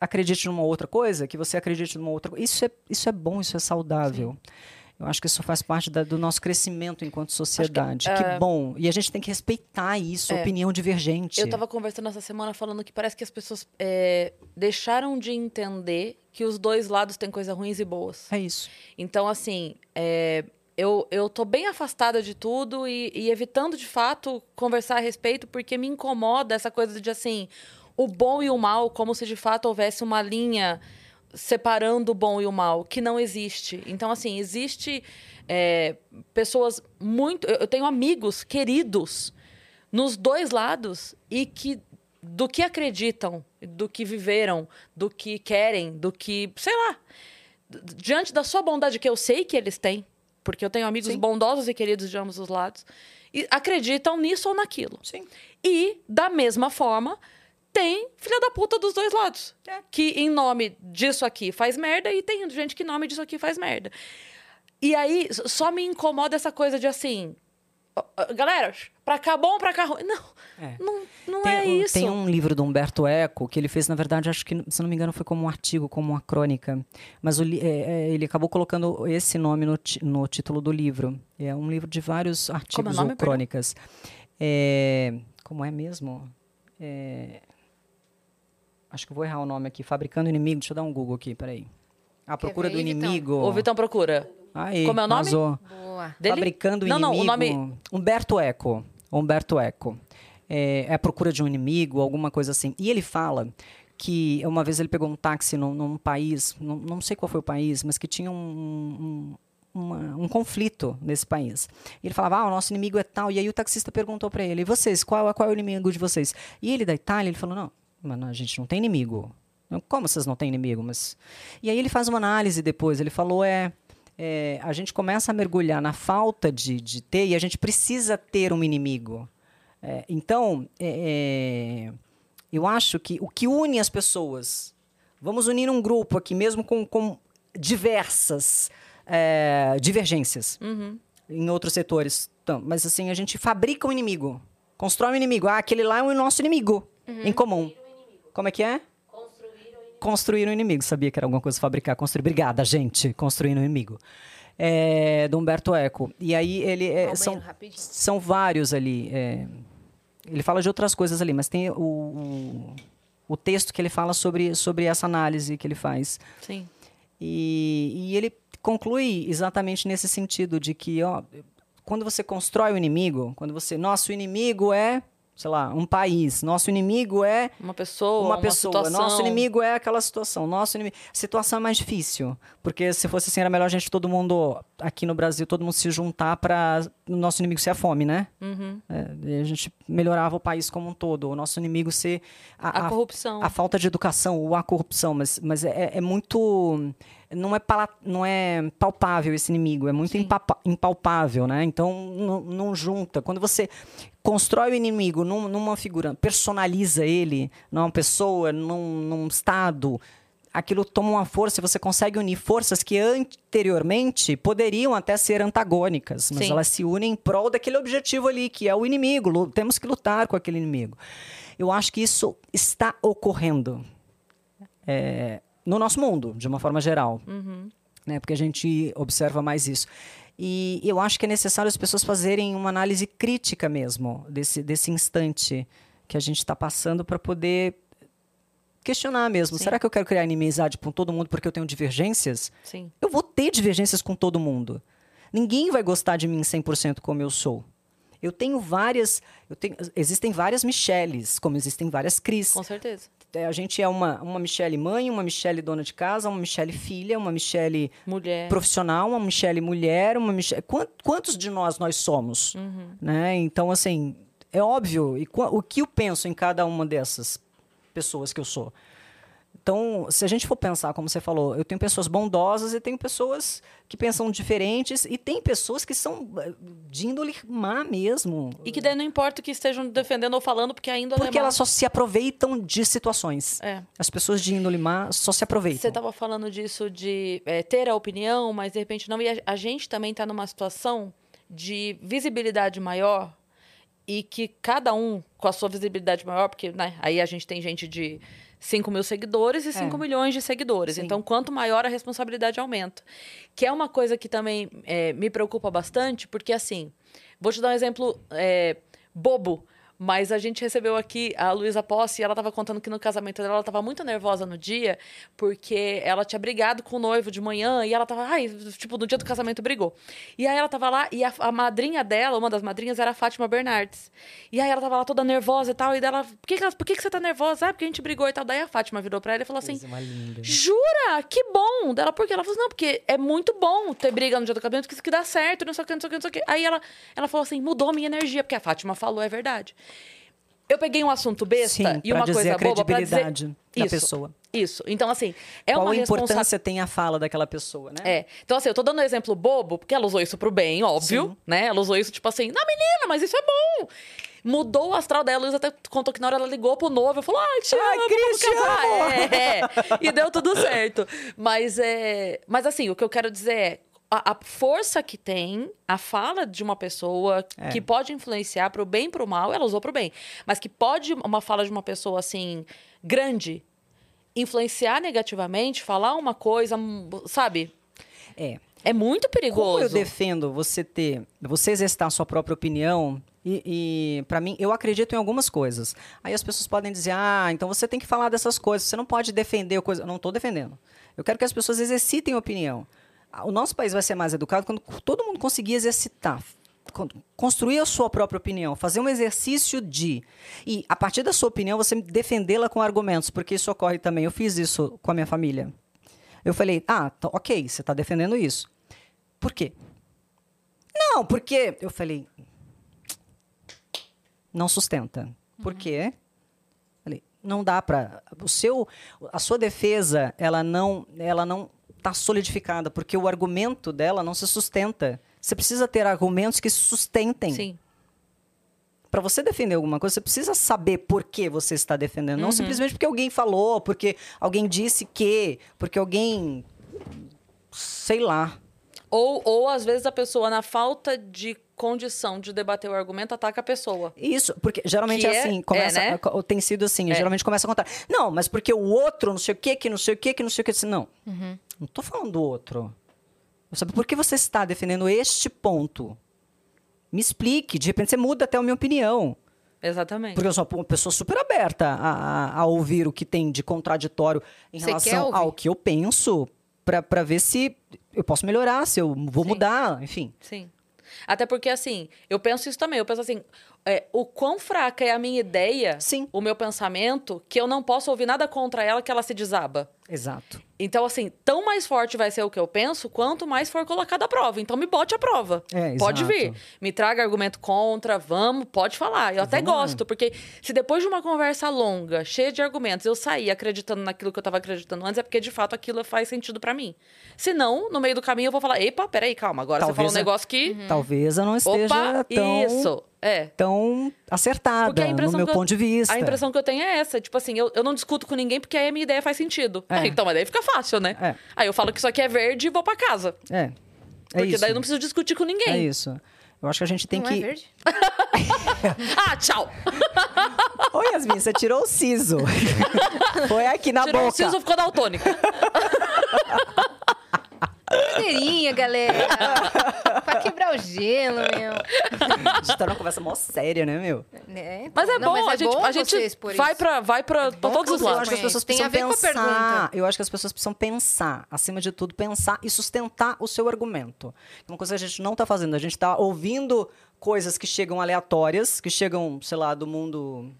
acredite numa outra coisa, que você acredite numa outra coisa. Isso é, isso é bom, isso é saudável. Sim. Eu acho que isso faz parte da, do nosso crescimento enquanto sociedade. Que, que é... bom. E a gente tem que respeitar isso, é. opinião divergente. Eu estava conversando essa semana falando que parece que as pessoas é, deixaram de entender que os dois lados têm coisas ruins e boas. É isso. Então, assim, é, eu, eu tô bem afastada de tudo e, e, evitando, de fato, conversar a respeito, porque me incomoda essa coisa de, assim, o bom e o mal, como se de fato houvesse uma linha separando o bom e o mal, que não existe. Então, assim, existe é, pessoas muito. Eu tenho amigos queridos nos dois lados e que do que acreditam, do que viveram, do que querem, do que, sei lá, diante da sua bondade que eu sei que eles têm, porque eu tenho amigos Sim. bondosos e queridos de ambos os lados, e acreditam nisso ou naquilo. Sim. E da mesma forma, tem filha da puta dos dois lados. É. Que em nome disso aqui faz merda e tem gente que em nome disso aqui faz merda. E aí só me incomoda essa coisa de assim. Galera, pra cá bom, pra cá ruim. Não, é. não, não tem, é isso. Tem um livro do Humberto Eco que ele fez, na verdade, acho que, se não me engano, foi como um artigo, como uma crônica. Mas o, é, é, ele acabou colocando esse nome no, no título do livro. É um livro de vários artigos é ou crônicas. É, como é mesmo? É, Acho que vou errar o nome aqui. Fabricando Inimigo. Deixa eu dar um Google aqui, peraí. A Procura do Inimigo. O Vitão procura. Aí, Como é o nome? Boa. Fabricando não, Inimigo. Não, o nome... Humberto Eco. Humberto Eco. É, é a procura de um inimigo, alguma coisa assim. E ele fala que uma vez ele pegou um táxi num, num país, não, não, sei qual foi o país, mas que tinha um, um, uma, um conflito nesse país. E ele falava, ah, o nosso inimigo é tal. E aí o taxista perguntou para ele, e vocês, qual, qual é o inimigo de vocês? E ele da Itália, ele falou, não, Mano, a gente não tem inimigo. Como vocês não têm inimigo? Mas... E aí ele faz uma análise depois. Ele falou: é, é a gente começa a mergulhar na falta de, de ter e a gente precisa ter um inimigo. É, então, é, é, eu acho que o que une as pessoas, vamos unir um grupo aqui, mesmo com, com diversas é, divergências uhum. em outros setores. Então, mas assim, a gente fabrica um inimigo, constrói um inimigo. Ah, aquele lá é o nosso inimigo uhum. em comum. Como é que é? Construir o inimigo. Construir um inimigo. Sabia que era alguma coisa fabricar, construir. Obrigada, gente. Construir um inimigo. É, do Humberto Eco. E aí ele é, são, são vários ali. É, ele fala de outras coisas ali, mas tem o, o, o, texto que ele fala sobre, sobre essa análise que ele faz. Sim. E, e ele conclui exatamente nesse sentido de que, ó, quando você constrói o inimigo, quando você, nosso inimigo é sei lá, um país. Nosso inimigo é uma pessoa, uma, uma pessoa. Situação. Nosso inimigo é aquela situação. Nosso inimigo, situação é mais difícil, porque se fosse assim era melhor a gente todo mundo aqui no Brasil todo mundo se juntar para o nosso inimigo ser a fome, né? Uhum. É, a gente melhorava o país como um todo. O nosso inimigo ser a, a, corrupção, a, falta de educação ou a corrupção, mas mas é, é muito não é, pala, não é palpável esse inimigo, é muito impalpável, né? Então não, não, junta. Quando você constrói o inimigo num, numa figura, personaliza ele numa pessoa, num, num estado, aquilo toma uma força e você consegue unir forças que anteriormente poderiam até ser antagônicas, mas Sim. elas se unem em prol daquele objetivo ali, que é o inimigo. Temos que lutar com aquele inimigo. Eu acho que isso está ocorrendo. É, no nosso mundo, de uma forma geral. Uhum. Né? Porque a gente observa mais isso. E eu acho que é necessário as pessoas fazerem uma análise crítica mesmo desse, desse instante que a gente está passando para poder questionar mesmo. Sim. Será que eu quero criar inimizade com todo mundo porque eu tenho divergências? Sim. Eu vou ter divergências com todo mundo. Ninguém vai gostar de mim 100% como eu sou. Eu tenho várias. Eu tenho, existem várias Michelles, como existem várias Cris. Com certeza é, a gente é uma, uma Michelle mãe, uma Michelle dona de casa, uma Michelle filha, uma Michelle Mulher. profissional, uma Michelle mulher, uma Michelle... Quant- Quantos de nós nós somos? Né? Então, assim, é óbvio. E o que eu penso em cada uma dessas pessoas que eu sou? Então, se a gente for pensar, como você falou, eu tenho pessoas bondosas e tenho pessoas que pensam diferentes e tem pessoas que são eh, de índole má mesmo. E que daí não importa o que estejam defendendo ou falando, porque ainda Porque elas só se aproveitam de situações. É. As pessoas de índole má só se aproveitam. Você estava falando disso de é, ter a opinião, mas de repente não. E a, a gente também está numa situação de visibilidade maior e que cada um com a sua visibilidade maior, porque né, aí a gente tem gente de 5 mil seguidores e 5 milhões de seguidores. É. Sim. Então, quanto maior a responsabilidade aumenta. Que é uma coisa que também é, me preocupa bastante, porque assim, vou te dar um exemplo é, bobo. Mas a gente recebeu aqui a Luísa Posse e ela estava contando que no casamento dela ela estava muito nervosa no dia, porque ela tinha brigado com o noivo de manhã e ela estava, ai, tipo, no dia do casamento brigou. E aí ela estava lá e a, a madrinha dela, uma das madrinhas, era a Fátima Bernardes. E aí ela estava lá toda nervosa e tal, e dela, por que, que, por que, que você tá nervosa? Ah, porque a gente brigou e tal. Daí a Fátima virou pra ela e falou assim: linda. Jura? Que bom! Dela, por quê? Ela falou assim, não, porque é muito bom ter briga no dia do casamento, porque isso que dá certo, não sei o que, não sei o que, não sei o que. Aí ela, ela falou assim, mudou a minha energia, porque a Fátima falou, é verdade. Eu peguei um assunto besta Sim, e uma coisa a boba pra dizer... credibilidade da Isso, pessoa. Isso. Então, assim, é Qual uma importância tem a fala daquela pessoa, né? É. Então, assim, eu tô dando um exemplo bobo, porque ela usou isso pro bem, óbvio, Sim. né? Ela usou isso, tipo assim, não, menina, mas isso é bom. Mudou o astral dela, Luísa até contou que na hora ela ligou pro noivo, falou, ai, te Ai, amo, Cris, vamos te casar. amo. É, é. E deu tudo certo. Mas, é... mas assim, o que eu quero dizer é, a, a força que tem a fala de uma pessoa É. que pode influenciar pro bem e pro mal, ela usou pro bem. Mas que pode, uma fala de uma pessoa, assim, grande, influenciar negativamente, falar uma coisa, hum, sabe? É. É muito perigoso. Como eu defendo você ter, você exercitar a sua própria opinião e, e para mim, eu acredito em algumas coisas. Aí as pessoas podem dizer, ah, então você tem que falar dessas coisas, você não pode defender coisa. Eu não estou defendendo. Eu quero que as pessoas exercitem a opinião. O nosso país vai ser mais educado quando todo mundo conseguir exercitar, con- construir a sua própria opinião, fazer um exercício de. E a partir da sua opinião, você defendê-la com argumentos, porque isso ocorre também. Eu fiz isso com a minha família. Eu falei, ah, tá, ok, você está defendendo isso. Por quê? Não, porque. Eu falei. Não sustenta. Por quê? Falei, não dá para o seu a sua defesa, ela não ela não está solidificada, porque o argumento dela não se sustenta. Você precisa ter argumentos que se sustentem. Sim. Para você defender alguma coisa, você precisa saber por que você está defendendo, Uhum. não simplesmente porque alguém falou, porque alguém disse que, porque alguém sei lá. Ou, ou, às vezes, a pessoa, na falta de condição de debater o argumento, ataca a pessoa. Isso, porque geralmente Que é é- assim, começa, é, né? tem sido assim, É. geralmente começa a contar. Não, mas porque o outro, não sei o que, que não sei o que, que não sei o que, assim, não. Uhum. Não tô falando do outro. Sabe por que você está defendendo este ponto? Me explique, de repente você muda até a minha opinião. Exatamente. Porque eu sou uma pessoa super aberta a, a- a ouvir o que tem de contraditório em Você relação ao que eu penso, para ver se eu posso melhorar, se eu vou Sim. mudar, enfim. Sim. Até porque, assim, eu penso isso também. Eu penso assim, é, o quão fraca é a minha ideia, Sim. o meu pensamento, que eu não posso ouvir nada contra ela que ela se desaba. Exato. Então, assim, tão mais forte vai ser o que eu penso, quanto mais for colocado à prova. Então, me bote à prova. É, pode exato. vir. Me traga argumento contra, vamos, pode falar. Eu até Vamos gosto, porque se depois de uma conversa longa, cheia de argumentos, eu sair acreditando naquilo que eu tava acreditando antes, é porque de fato aquilo faz sentido pra mim. Se não, no meio do caminho eu vou falar: epa, peraí, calma, agora você Talvez falou um a- negócio que. Talvez eu não esteja Opa, tão, isso. É. tão acertada no meu eu- ponto de vista. A impressão que eu tenho é essa. Tipo assim, eu, eu não discuto com ninguém porque aí a minha ideia faz sentido. É. Ah, então, mas daí fica fácil, né? É. Aí eu falo que isso aqui é verde e vou pra casa. É. É Porque isso. daí eu não preciso discutir com É ninguém. isso. Eu acho que a gente tem não que. é verde? <laughs> <laughs> ah, tchau! Ô, Yasmin, você tirou o siso. <laughs> Foi aqui na Tirou o boca. siso, ficou daltônica. Cadeirinha, galera. pra quebrar o gelo, meu. A gente tá numa conversa mó séria, né, meu? Né? Mas é Não, bom, a gente, bom a gente você expor vai, isso. pra, vai pra, pra todos os você Eu lados. acho que as pessoas Tem a precisam ver com a pensar. pergunta. Eu acho que as pessoas precisam pensar, acima de tudo, pensar e sustentar o seu argumento. É Uma coisa que a gente não tá fazendo. A gente tá ouvindo coisas que chegam aleatórias, que chegam, sei lá, do mundo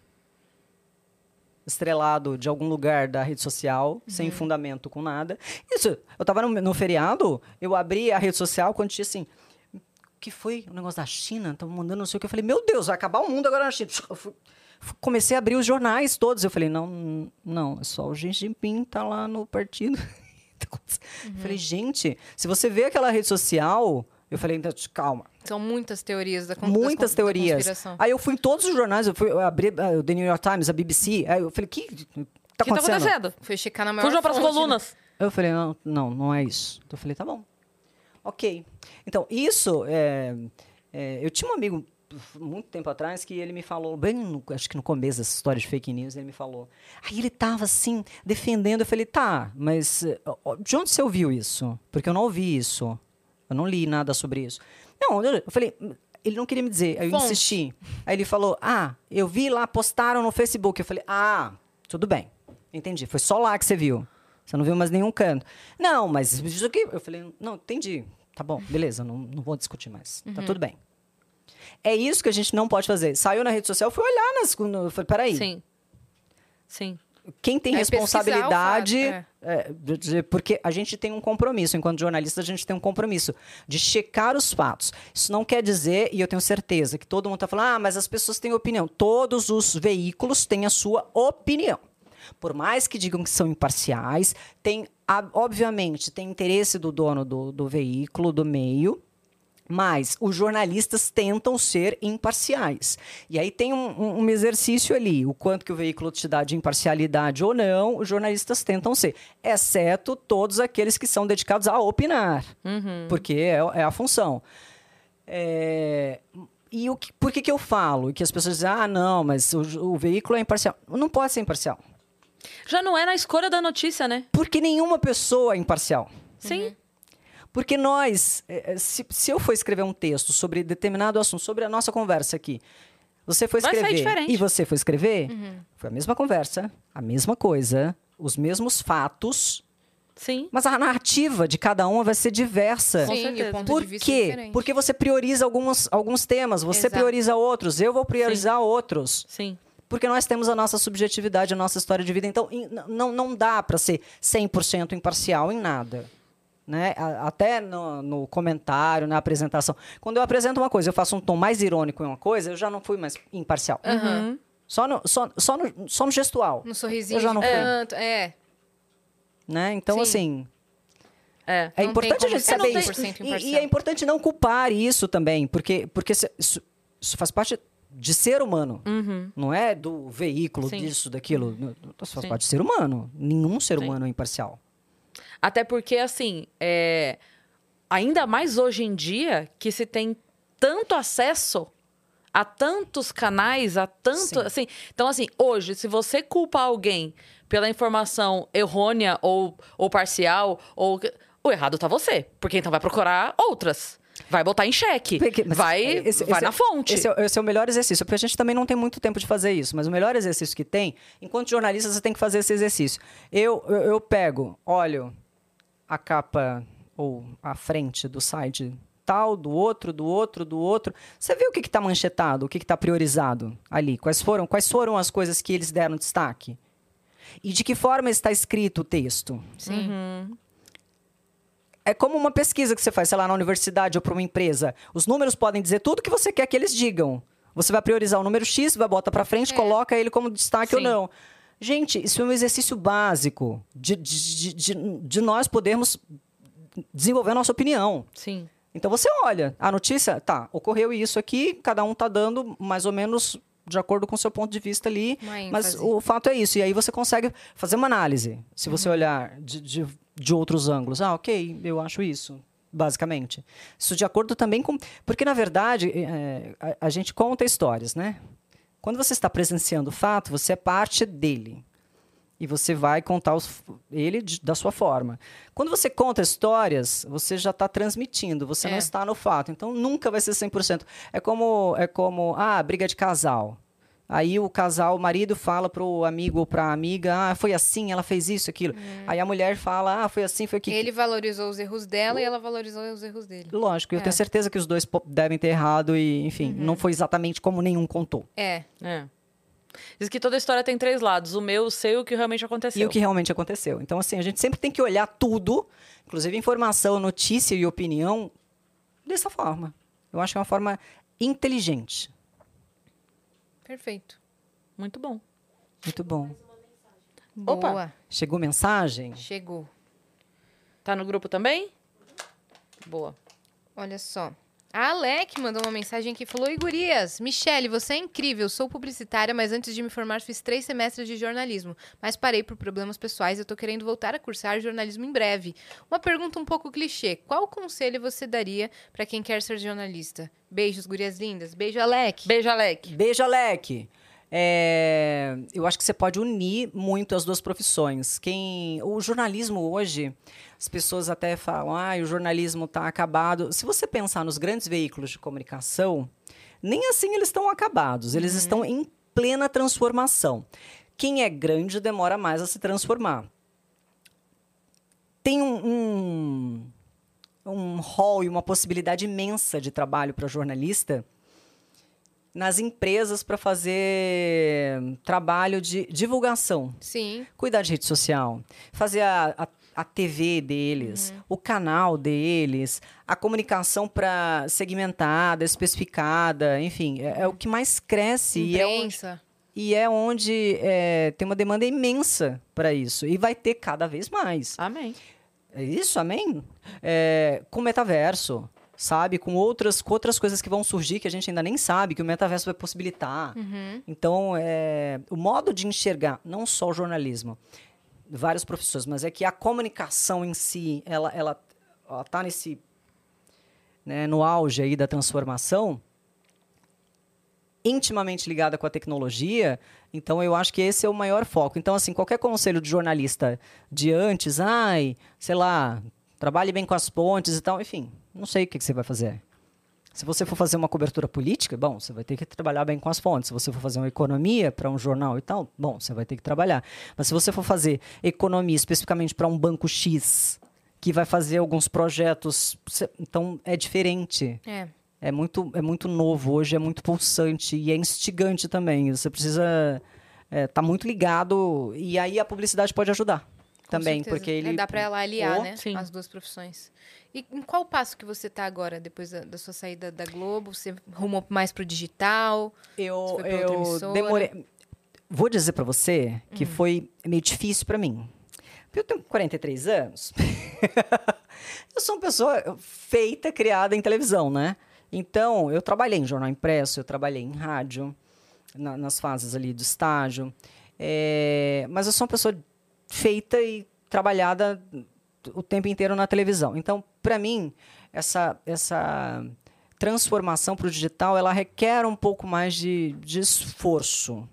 estrelado de algum lugar da rede social, sem fundamento com nada. Isso, eu tava no, no feriado, eu abri a rede social quando tinha assim. O que foi? O negócio da China? Tava mandando não sei o que. Eu falei, meu Deus, vai acabar o mundo agora na China. Fui- comecei a abrir os jornais todos. Eu falei, não, não, é só o Xi Jinping tá lá no partido. Acontecendo. <laughs> Eu Falei, gente, se você vê aquela rede social, eu falei, então, calma. São muitas teorias da con- das Muitas teorias. conspiração. Aí eu fui em todos os jornais, eu fui eu abri ah, o The New York Times, a BBC. Aí eu falei, que tá O que tá acontecendo? acontecendo? Foi checar na maior Fujam pras fonte, né? colunas. Eu falei, não, não, não é isso. Então eu falei, tá bom. Ok. Então, isso, é, é, eu tinha um amigo muito tempo atrás que ele me falou, bem, no- acho que no começo dessa história de fake news, ele me falou. Aí ele tava assim, defendendo. Eu falei, tá, mas eh, de onde você ouviu isso? Porque eu não ouvi isso. Eu não li nada sobre isso. Não, eu falei, ele não queria me dizer. Aí eu Fonte. insisti. Aí ele falou, ah, eu vi lá, postaram no Facebook. Eu falei, ah, tudo bem. Entendi. Foi só lá que você viu. Você não viu mais nenhum canto. Não, mas isso aqui. Eu falei, não, entendi. Tá bom, beleza, não, não vou discutir mais. Tá tudo bem. É isso que a gente não pode fazer. Saiu na rede social, fui olhar nas. No, falei, peraí. Sim. Sim. Quem tem É responsabilidade. é, de- de- porque a gente tem um compromisso, enquanto jornalista, a gente tem um compromisso de checar os fatos. Isso não quer dizer, e eu tenho certeza, que todo mundo está falando, ah, mas as pessoas têm opinião. Todos os veículos têm a sua opinião. Por mais que digam que são imparciais, tem, obviamente, tem interesse do dono do, do veículo, do meio, mas os jornalistas tentam ser imparciais. E aí tem um, um- um exercício ali, o quanto que o veículo te dá de imparcialidade ou não, os jornalistas tentam ser, exceto todos aqueles que são dedicados a opinar, porque é, é a função. É, e o que, por que, que eu falo? Que as pessoas dizem, ah, não, mas o, o veículo é imparcial. Não pode ser imparcial. Já não é na escolha da notícia, né? Porque nenhuma pessoa é imparcial. Sim. Porque nós, eh, eh, se, se eu for escrever um texto sobre determinado assunto, sobre a nossa conversa aqui, você foi escrever e você foi escrever, Uhum. foi a mesma conversa, a mesma coisa, os mesmos fatos, Sim. mas a narrativa de cada uma vai ser diversa. Com Sim, Por é quê? diferente. Porque você prioriza alguns, alguns temas, você Exato. prioriza outros, eu vou priorizar outros. Sim. Porque nós temos a nossa subjetividade, a nossa história de vida. Então, não, não dá para ser 100% imparcial em nada. Né? Até no, no comentário, na apresentação. Quando eu apresento uma coisa, eu faço um tom mais irônico em uma coisa, eu já não fui mais imparcial. Uhum. Só, no, só, só, no, só no gestual. No sorrisinho Eu já não fui. É. Né? Então, Sim. assim, É. é importante a gente saber isso. 100% E, e é importante não culpar isso também, porque, porque isso, isso faz parte de ser humano. Uhum. Não é do veículo, Sim. disso, daquilo. Isso faz Sim. parte de ser humano. Nenhum ser Sim. humano é imparcial. Até porque, assim, é... ainda mais hoje em dia, que se tem tanto acesso a tantos canais, a tanto. Sim. Assim, então, assim, hoje, se você culpa alguém pela informação errônea ou, ou parcial, ou. O errado tá você. Porque então vai procurar outras. Vai botar em xeque. Porque- mas vai esse- vai esse na é- fonte. Esse é, esse é o melhor exercício, porque a gente também não tem muito tempo de fazer isso, mas o melhor exercício que tem, enquanto jornalista, você tem que fazer esse exercício. Eu, eu, eu pego, olho a capa ou a frente do site tal, do outro, do outro, do outro. Você vê o que está manchetado, o que está priorizado ali? Quais foram, quais foram as coisas que eles deram destaque? E de que forma está escrito o texto? Sim. É como uma pesquisa que você faz, sei lá, na universidade ou para uma empresa. Os números podem dizer tudo que você quer que eles digam. Você vai priorizar o número X, vai botar para frente, É. coloca ele como destaque ou Sim. não. Gente, isso é um exercício básico de, de, de, de, nós podermos desenvolver a nossa opinião. Sim. Então você olha, a notícia, tá, ocorreu isso aqui, cada um tá dando mais ou menos de acordo com o seu ponto de vista ali, mas o fato é isso. E aí você consegue fazer uma análise. Se você olhar de, de, de outros ângulos, ah, ok, eu acho isso, basicamente. Isso de acordo também com. Porque, na verdade, é, a, a gente conta histórias, né? Quando você está presenciando o fato, você é parte dele. E você vai contar os- ele de- da sua forma. Quando você conta histórias, você já está transmitindo, você não É. está no fato. Então, nunca vai ser 100%. É como, é como ah, briga de casal. Aí o casal, o marido fala pro amigo ou pra amiga, ah, foi assim, ela fez isso, aquilo. Aí a mulher fala, ah, foi assim, foi aquilo. Ele valorizou os erros dela e ela valorizou os erros dele. Lógico, eu É. tenho certeza que os dois devem ter errado e, enfim, não foi exatamente como nenhum contou. É. É. Diz que toda história tem três lados: o meu, o seu e o que realmente aconteceu. E o que realmente aconteceu. Então, assim, a gente sempre tem que olhar tudo, inclusive informação, notícia e opinião, dessa forma. Eu acho que é uma forma inteligente. Perfeito. Muito bom. Muito bom. Opa. Boa. Chegou mensagem? Chegou. Tá no grupo também? Boa. Olha só. A Alec mandou uma mensagem que falou: Oi, gurias, Michele, você é incrível. Sou publicitária, mas antes de me formar fiz três semestres de jornalismo. Mas parei por problemas pessoais e eu tô querendo voltar a cursar jornalismo em breve. Uma pergunta um pouco clichê: qual conselho você daria pra quem quer ser jornalista? Beijos, gurias lindas. Beijo, Alec. Beijo, Alec. Beijo, Alec. É, eu acho que você pode unir muito as duas profissões. Quem, o jornalismo hoje, as pessoas até falam, ah, o jornalismo está acabado. Se você pensar nos grandes veículos de comunicação, nem assim eles estão acabados. Eles estão em plena transformação. Quem é grande demora mais a se transformar. Tem um, um, um hall e uma possibilidade imensa de trabalho para jornalista nas empresas para fazer trabalho de divulgação. Sim. Cuidar de rede social, fazer a, a, a TV deles, o canal deles, a comunicação para segmentada, especificada, enfim, é, é o que mais cresce e é onde, Imprensa. e é onde é, tem uma demanda imensa para isso e vai ter cada vez mais. Amém. É isso, amém? É, com metaverso, sabe? Com outras, com outras coisas que vão surgir que a gente ainda nem sabe, que o metaverso vai possibilitar. Então, é, o modo de enxergar, não só o jornalismo, várias profissões, mas é que a comunicação em si, ela, ela, ela tá nesse, né, no auge aí da transformação, intimamente ligada com a tecnologia, então eu acho que esse é o maior foco. Então, assim, qualquer conselho de jornalista de antes, ai, sei lá, trabalhe bem com as pontes e tal, enfim, não sei o que, que você vai fazer. Se você for fazer uma cobertura política, bom, você vai ter que trabalhar bem com as fontes. Se você for fazer uma economia para um jornal e tal, bom, você vai ter que trabalhar. Mas se você for fazer economia especificamente para um banco X, que vai fazer alguns projetos, então é diferente. É. É muito, é muito novo hoje, é muito pulsante e é instigante também. Você precisa estar muito ligado e aí a publicidade pode ajudar também, porque ele É, dá pra ela aliar, Oh, né? sim. As duas profissões. E em qual passo que você tá agora, depois da, da sua saída da Globo? Você rumou mais pro digital? eu eu demorei. Vou dizer para você que Hum. foi meio difícil para mim. Porque eu tenho 43 anos. <laughs> eu sou uma pessoa feita, criada em televisão, né? Então, eu trabalhei em jornal impresso, eu trabalhei em rádio, na- nas fases ali do estágio. É, mas eu sou uma pessoa feita e trabalhada o tempo inteiro na televisão. Então, para mim, essa, essa transformação para o digital, ela requer um pouco mais de, de esforço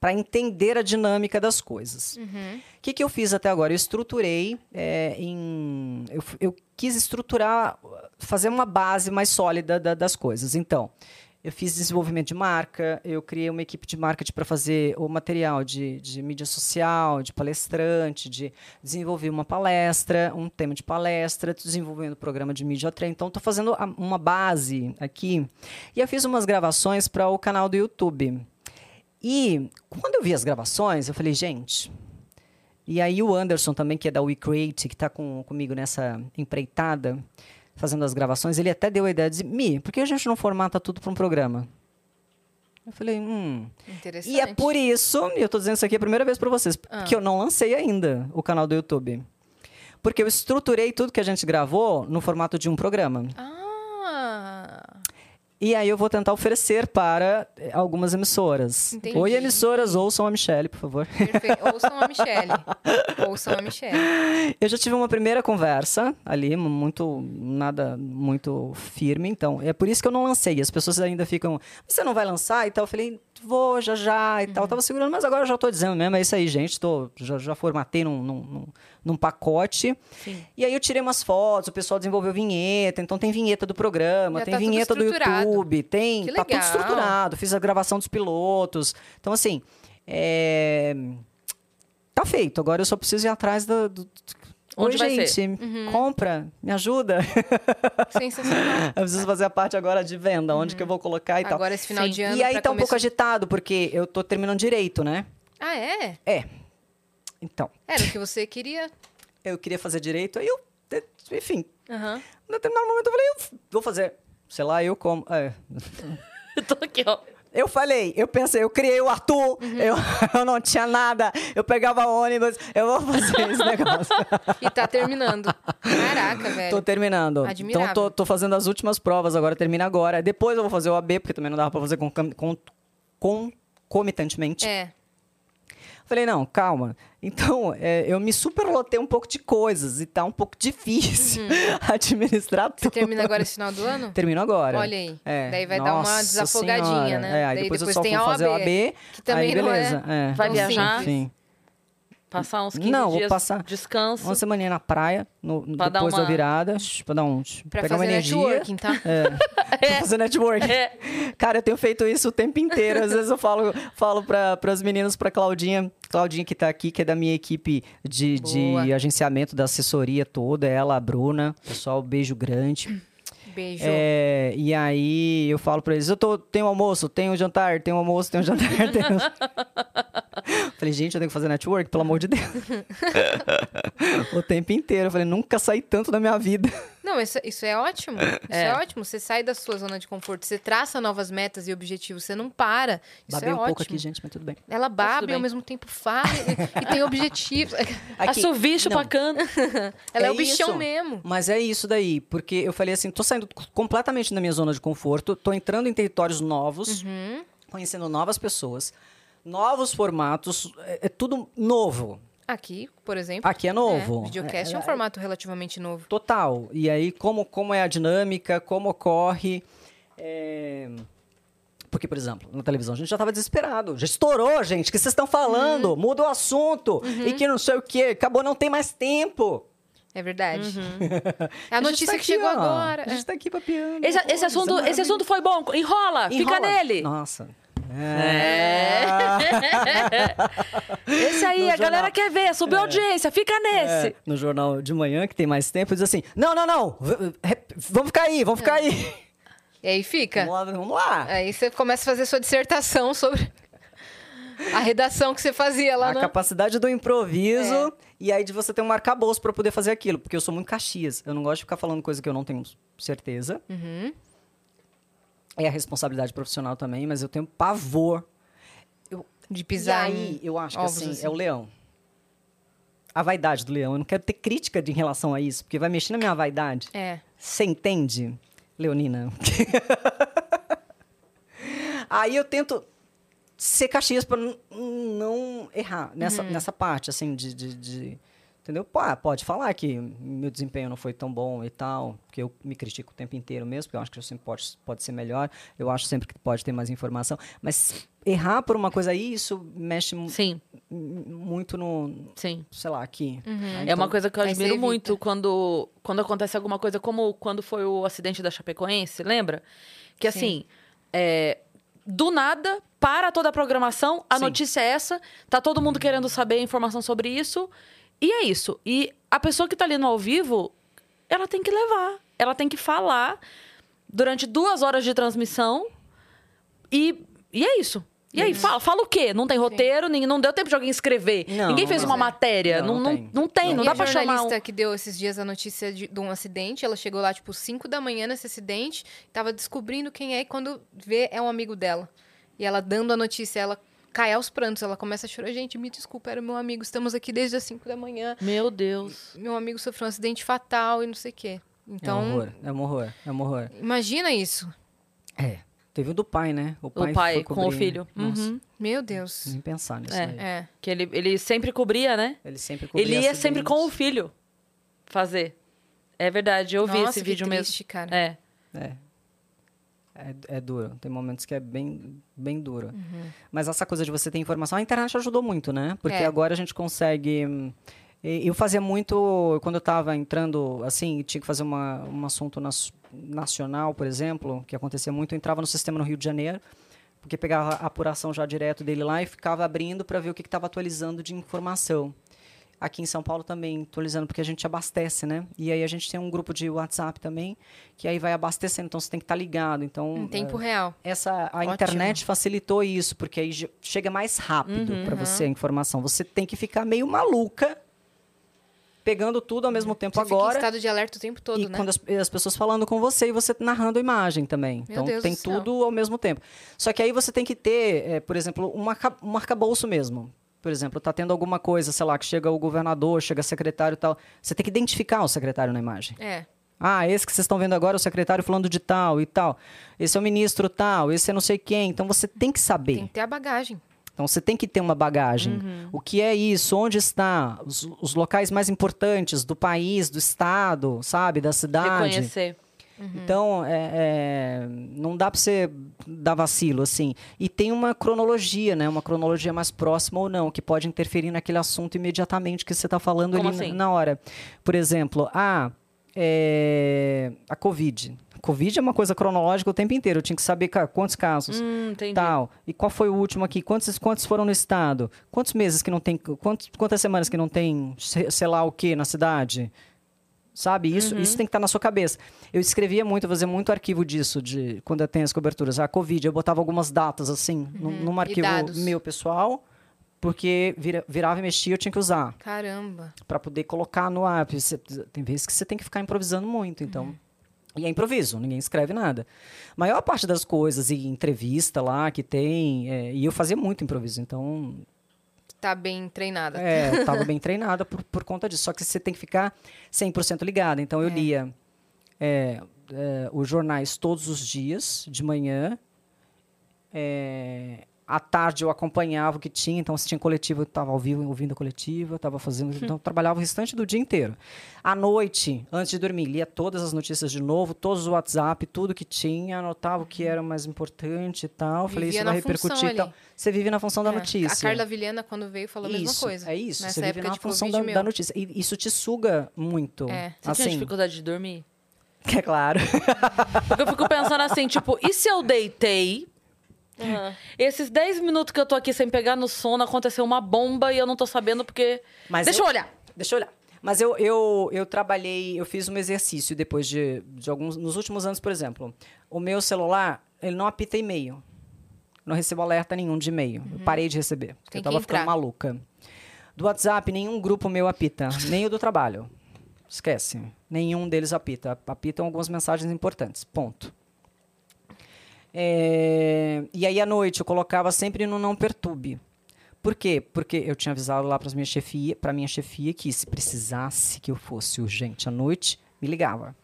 para entender a dinâmica das coisas. Uhum. O que, que eu fiz até agora? Eu estruturei é, em. Eu, eu quis estruturar, fazer uma base mais sólida da- das coisas. Então, eu fiz desenvolvimento de marca, eu criei uma equipe de marketing para fazer o material de, de mídia social, de palestrante, de desenvolver uma palestra, um tema de palestra, desenvolvendo um programa de mídia trem. Então, estou fazendo uma base aqui. E eu fiz umas gravações para o canal do YouTube. E quando eu vi as gravações, eu falei, gente. E aí o Anderson também, que é da WeCreate, que está com, comigo nessa empreitada, fazendo as gravações, ele até deu a ideia de dizer, Mi, por que a gente não formata tudo para um programa? Eu falei, hum. Interessante. E é por isso, e eu estou dizendo isso aqui a primeira vez para vocês, Ah. que eu não lancei ainda o canal do YouTube. Porque eu estruturei tudo que a gente gravou no formato de um programa. Ah, E aí eu vou tentar oferecer para eh, algumas emissoras. Entendi. Oi, emissoras, ouçam a Michelle, por favor. perfeito. <laughs> Ouçam a Michelle. Ouçam a Michelle. Eu já tive uma primeira conversa ali, muito nada muito firme, então é por isso que eu não lancei. As pessoas ainda ficam, você não vai lançar e tal. Eu falei, vou já já e tal. Eu tava segurando, mas agora eu já tô dizendo mesmo, é isso aí, gente. Tô, já, já formatei num, num, num- pacote. Sim. E aí eu tirei umas fotos, o pessoal desenvolveu vinheta, então tem vinheta do programa, Já tem tá vinheta do. YouTube, tem, Que tá tudo estruturado. Fiz a gravação dos pilotos. Então, assim, é, tá feito. Agora eu só preciso ir atrás do, do- Onde Oi, vai gente, ser? compra, me ajuda. Sensacional. <laughs> Eu preciso fazer a parte agora de venda, onde que eu vou colocar e tal. Agora esse final Sim. de ano. E aí tá um pouco agitado, porque eu tô terminando direito, né? Ah, é? É. Então, Era o que você queria? eu queria fazer direito, aí eu, enfim, Aham. em determinado momento eu falei, eu vou fazer. Sei lá, eu como. É. <laughs> Eu tô aqui, ó. Eu falei, eu pensei, eu criei o Arthur, Uhum. eu, <laughs> eu não tinha nada, eu pegava ônibus, eu vou fazer <laughs> esse negócio. E tá terminando. Caraca, velho. tô terminando. Admirável. Então tô, tô fazendo as últimas provas, agora termina agora. Depois eu vou fazer o AB, porque também não dava pra fazer com, com, concomitantemente. É. Falei, não, calma. Então, é, eu me superlotei um pouco de coisas e tá um pouco difícil <laughs> administrar Uhum. Você tudo. termina agora esse final do ano? Termino agora. Olha aí. É, Daí vai dar uma nossa desafogadinha, senhora. né? É, aí Daí depois, depois eu só tem vou a fazer o OAB, AB. que também aí não é beleza. é. Vai tão viajar? Passar uns 15 Não, vou dias, passar descanso. Uma semaninha na praia, no, depois da uma- virada, shh, pra dar um. Pra pegar uma fazer energia. networking, tá? É. <laughs> Pra fazer networking. É. Cara, eu tenho feito isso o tempo inteiro. Às vezes eu falo, falo para as meninas, pra Claudinha, Claudinha que tá aqui, que é da minha equipe de, de agenciamento da assessoria toda, ela, a Bruna. Pessoal, beijo grande. Beijo. É, e aí eu falo pra eles, eu tô, tenho almoço, tenho jantar, tenho almoço, tenho jantar, <laughs> tenho... Falei, gente, eu tenho que fazer network, pelo amor de Deus. <laughs> o tempo inteiro. Eu falei, nunca saí tanto da minha vida. Não, isso, isso é ótimo. Isso é. É. ótimo. Você sai da sua zona de conforto, você traça novas metas e objetivos, você não para. Isso Babei é um ótimo. pouco aqui, gente, mas tudo bem. Ela babe tudo e ao mesmo tempo fala e, e tem <laughs> objetivos. Assovicho não, bacana. <laughs> Ela é, É o bichão isso. mesmo. Mas é isso daí, porque eu falei assim, tô saindo completamente da minha zona de conforto, tô entrando em territórios novos, Uhum. conhecendo novas pessoas, novos formatos, é, é tudo novo. Aqui, por exemplo. Aqui é novo. É, videocast é, um formato relativamente novo. Total. E aí, como, como é a dinâmica, como ocorre. é, Porque, por exemplo, na televisão a gente já estava desesperado. Já estourou, gente. O que vocês estão falando? Uhum. Muda o assunto. E que não sei o quê. Acabou, não tem mais tempo. É verdade. Uhum. É a <laughs> gente notícia tá que aqui, chegou ó. agora. A gente tá aqui papiando. Esse, esse assunto, esse maravilhosa. assunto foi bom. Enrola, fica Enrola. nele. Nossa. É. <laughs> Esse aí, No a galera jornal. quer ver, subiu a audiência, fica nesse. É, no jornal de manhã, que tem mais tempo, diz assim: não, não, não, vamos ficar aí, vamos ficar aí. E aí fica. Vamos lá, vamos lá. Aí você começa a fazer sua dissertação sobre a redação que você fazia lá a capacidade do improviso É. e aí de você ter um arcabouço pra poder fazer aquilo, porque eu sou muito caxias. Eu não gosto de ficar falando coisa que eu não tenho certeza. Uhum. É a responsabilidade profissional também, mas eu tenho pavor. De pisar e aí, em eu acho que assim, assim. é o leão. A vaidade do leão. Eu não quero ter crítica de, em relação a isso, porque vai mexer na minha vaidade. É. Você entende, Leonina? <laughs> Aí eu tento ser Caxias para não errar nessa, nessa parte, assim, de, de, de- Entendeu? Pô, ah, pode falar que meu desempenho não foi tão bom e tal, porque eu me critico o tempo inteiro mesmo, porque eu acho que eu sempre pode, pode ser melhor, eu acho sempre que pode ter mais informação, mas errar por uma coisa aí, isso mexe Sim, mu- muito no, sim. sei lá, aqui. Uhum. É uma coisa que eu admiro muito quando, quando acontece alguma coisa, como quando foi o acidente da Chapecoense, lembra? Que Sim. assim, é, do nada, para toda a programação, a Sim. notícia é essa, tá todo mundo querendo saber informação sobre isso, e é isso. E a pessoa que tá ali no ao vivo, ela tem que levar, ela tem que falar durante duas horas de transmissão, e, e é isso. E aí, fala, fala o quê? Não tem roteiro, ninguém, não deu tempo de alguém escrever. Não, ninguém fez não uma é. matéria. Não, Não, não não, tem. não tem, não e dá a pra chamar um... jornalista que deu esses dias a notícia de, de um acidente, ela chegou lá, tipo, 5 da manhã nesse acidente, tava descobrindo quem é, e quando vê, é um amigo dela. E ela dando a notícia, ela cai aos prantos, ela começa a chorar. Gente, me desculpa, era meu amigo, estamos aqui desde as 5 da manhã. Meu Deus. Meu amigo sofreu um acidente fatal e não sei o quê. é um Então, horror, é um horror, é um horror. imagina isso. É, teve o do pai, né? O pai foi com o cobrir. filho. Nossa, Uhum. Meu Deus. nem pensar nisso É. aí. É. Que ele, ele sempre cobria, né? Ele sempre cobria Ele ia sempre com o acidentes. filho fazer. É verdade, eu vi Nossa, esse que vídeo triste, mesmo. cara. É. É. É, é duro. Tem momentos que é bem, bem duro. Uhum. Mas essa coisa de você ter informação, a internet ajudou muito, né? Porque É. agora a gente consegue. Eu fazia muito. Quando eu estava entrando, assim, tinha que fazer uma, um assunto nas- nacional, por exemplo, que acontecia muito, eu entrava no sistema no Rio de Janeiro, porque pegava a apuração já direto dele lá e ficava abrindo para ver o que estava atualizando de informação. Aqui em São Paulo também, atualizando, porque a gente abastece, né? E aí a gente tem um grupo de WhatsApp também, que aí vai abastecendo, então você tem que estar ligado. Então, Em tempo é, real. essa a Ótimo. internet facilitou isso, porque aí chega mais rápido Uhum. para você a informação. Você tem que ficar meio maluca pegando tudo ao mesmo tempo Você fica em agora. estado de alerta o tempo todo, e né? quando as, as pessoas falando com você e você narrando a imagem também. Meu então Deus tem tudo ao mesmo tempo. Só que aí você tem que ter, eh, por exemplo, um, arca, um arcabouço mesmo. Por exemplo, tá tendo alguma coisa, sei lá, que chega o governador, chega secretário e tal. Você tem que identificar o secretário na imagem. É. Ah, esse que vocês estão vendo agora é o secretário falando de tal e tal. Esse é o ministro tal, esse é não sei quem. Então você tem que saber. Tem que ter a bagagem. Então você tem que ter uma bagagem. Uhum. O que é isso? Onde está? Os, os locais mais importantes do país, do estado, sabe? Da cidade. Reconhecer. Então, é, é, não dá para você dar vacilo, assim. E tem uma cronologia, né? Uma cronologia mais próxima ou não, que pode interferir naquele assunto imediatamente que você está falando Como ali na- assim? na hora. Por exemplo, ah, é, a Covid. A Covid é uma coisa cronológica o tempo inteiro. Eu tinha que saber quantos casos. Hum. Tal. E qual foi o último aqui? Quantos, quantos foram no estado? Quantos meses que não tem. Quantos, quantas semanas que não tem se- sei lá o que na cidade? Sabe? Isso, Uhum. isso tem que estar na sua cabeça. Eu escrevia muito, fazia muito arquivo disso, de quando eu tenho as coberturas. A Covid, eu botava algumas datas, assim, num, num Uhum. E arquivo meu pessoal, porque vira- virava e mexia, eu tinha que usar Caramba. para poder colocar no ar. você- tem vezes que você tem que ficar improvisando muito, então. Uhum. E é improviso, ninguém escreve nada. A maior parte das coisas e entrevista lá que tem, é, e eu fazia muito improviso, então Tá bem treinada. é, <laughs> tava bem treinada por, por conta disso. Só que você tem que ficar 100% ligada. Então eu É. lia é, é, os jornais todos os dias, de manhã. É, à tarde eu acompanhava o que tinha, então se tinha coletiva, eu estava ao vivo ouvindo a coletiva, estava fazendo, então eu trabalhava o restante do dia inteiro. À noite, antes de dormir, lia todas as notícias de novo, todos os WhatsApp, tudo que tinha, anotava o que era mais importante e tal. Falei, isso vai repercutir e tal. ali. Você vive na função da É. notícia. A Carla Vilhana, quando veio, falou a mesma Isso, coisa. É isso, Nessa você vive na de função da, da notícia. E isso te suga muito. É. Você tinha Assim, dificuldade de dormir? <laughs> é claro. Porque eu fico pensando assim, tipo, e se eu deitei? Esses 10 minutos que eu tô aqui sem pegar no sono, aconteceu uma bomba e eu não tô sabendo porque. Mas Deixa eu olhar. Deixa eu olhar. Mas eu, eu, eu trabalhei, eu fiz um exercício depois de, de alguns. Nos últimos anos, por exemplo, o meu celular, ele não apita e-mail. Não recebo alerta nenhum de e-mail. Eu parei de receber. Porque eu tava ficando maluca. Do WhatsApp, nenhum grupo meu apita. nem o do trabalho. Esquece. Nenhum deles apita. Apitam algumas mensagens importantes. Ponto. É, E aí, à noite, eu colocava sempre no não perturbe. Por quê? Porque eu tinha avisado lá para minha chefia, para minha chefia que se precisasse que eu fosse urgente à noite, me ligava.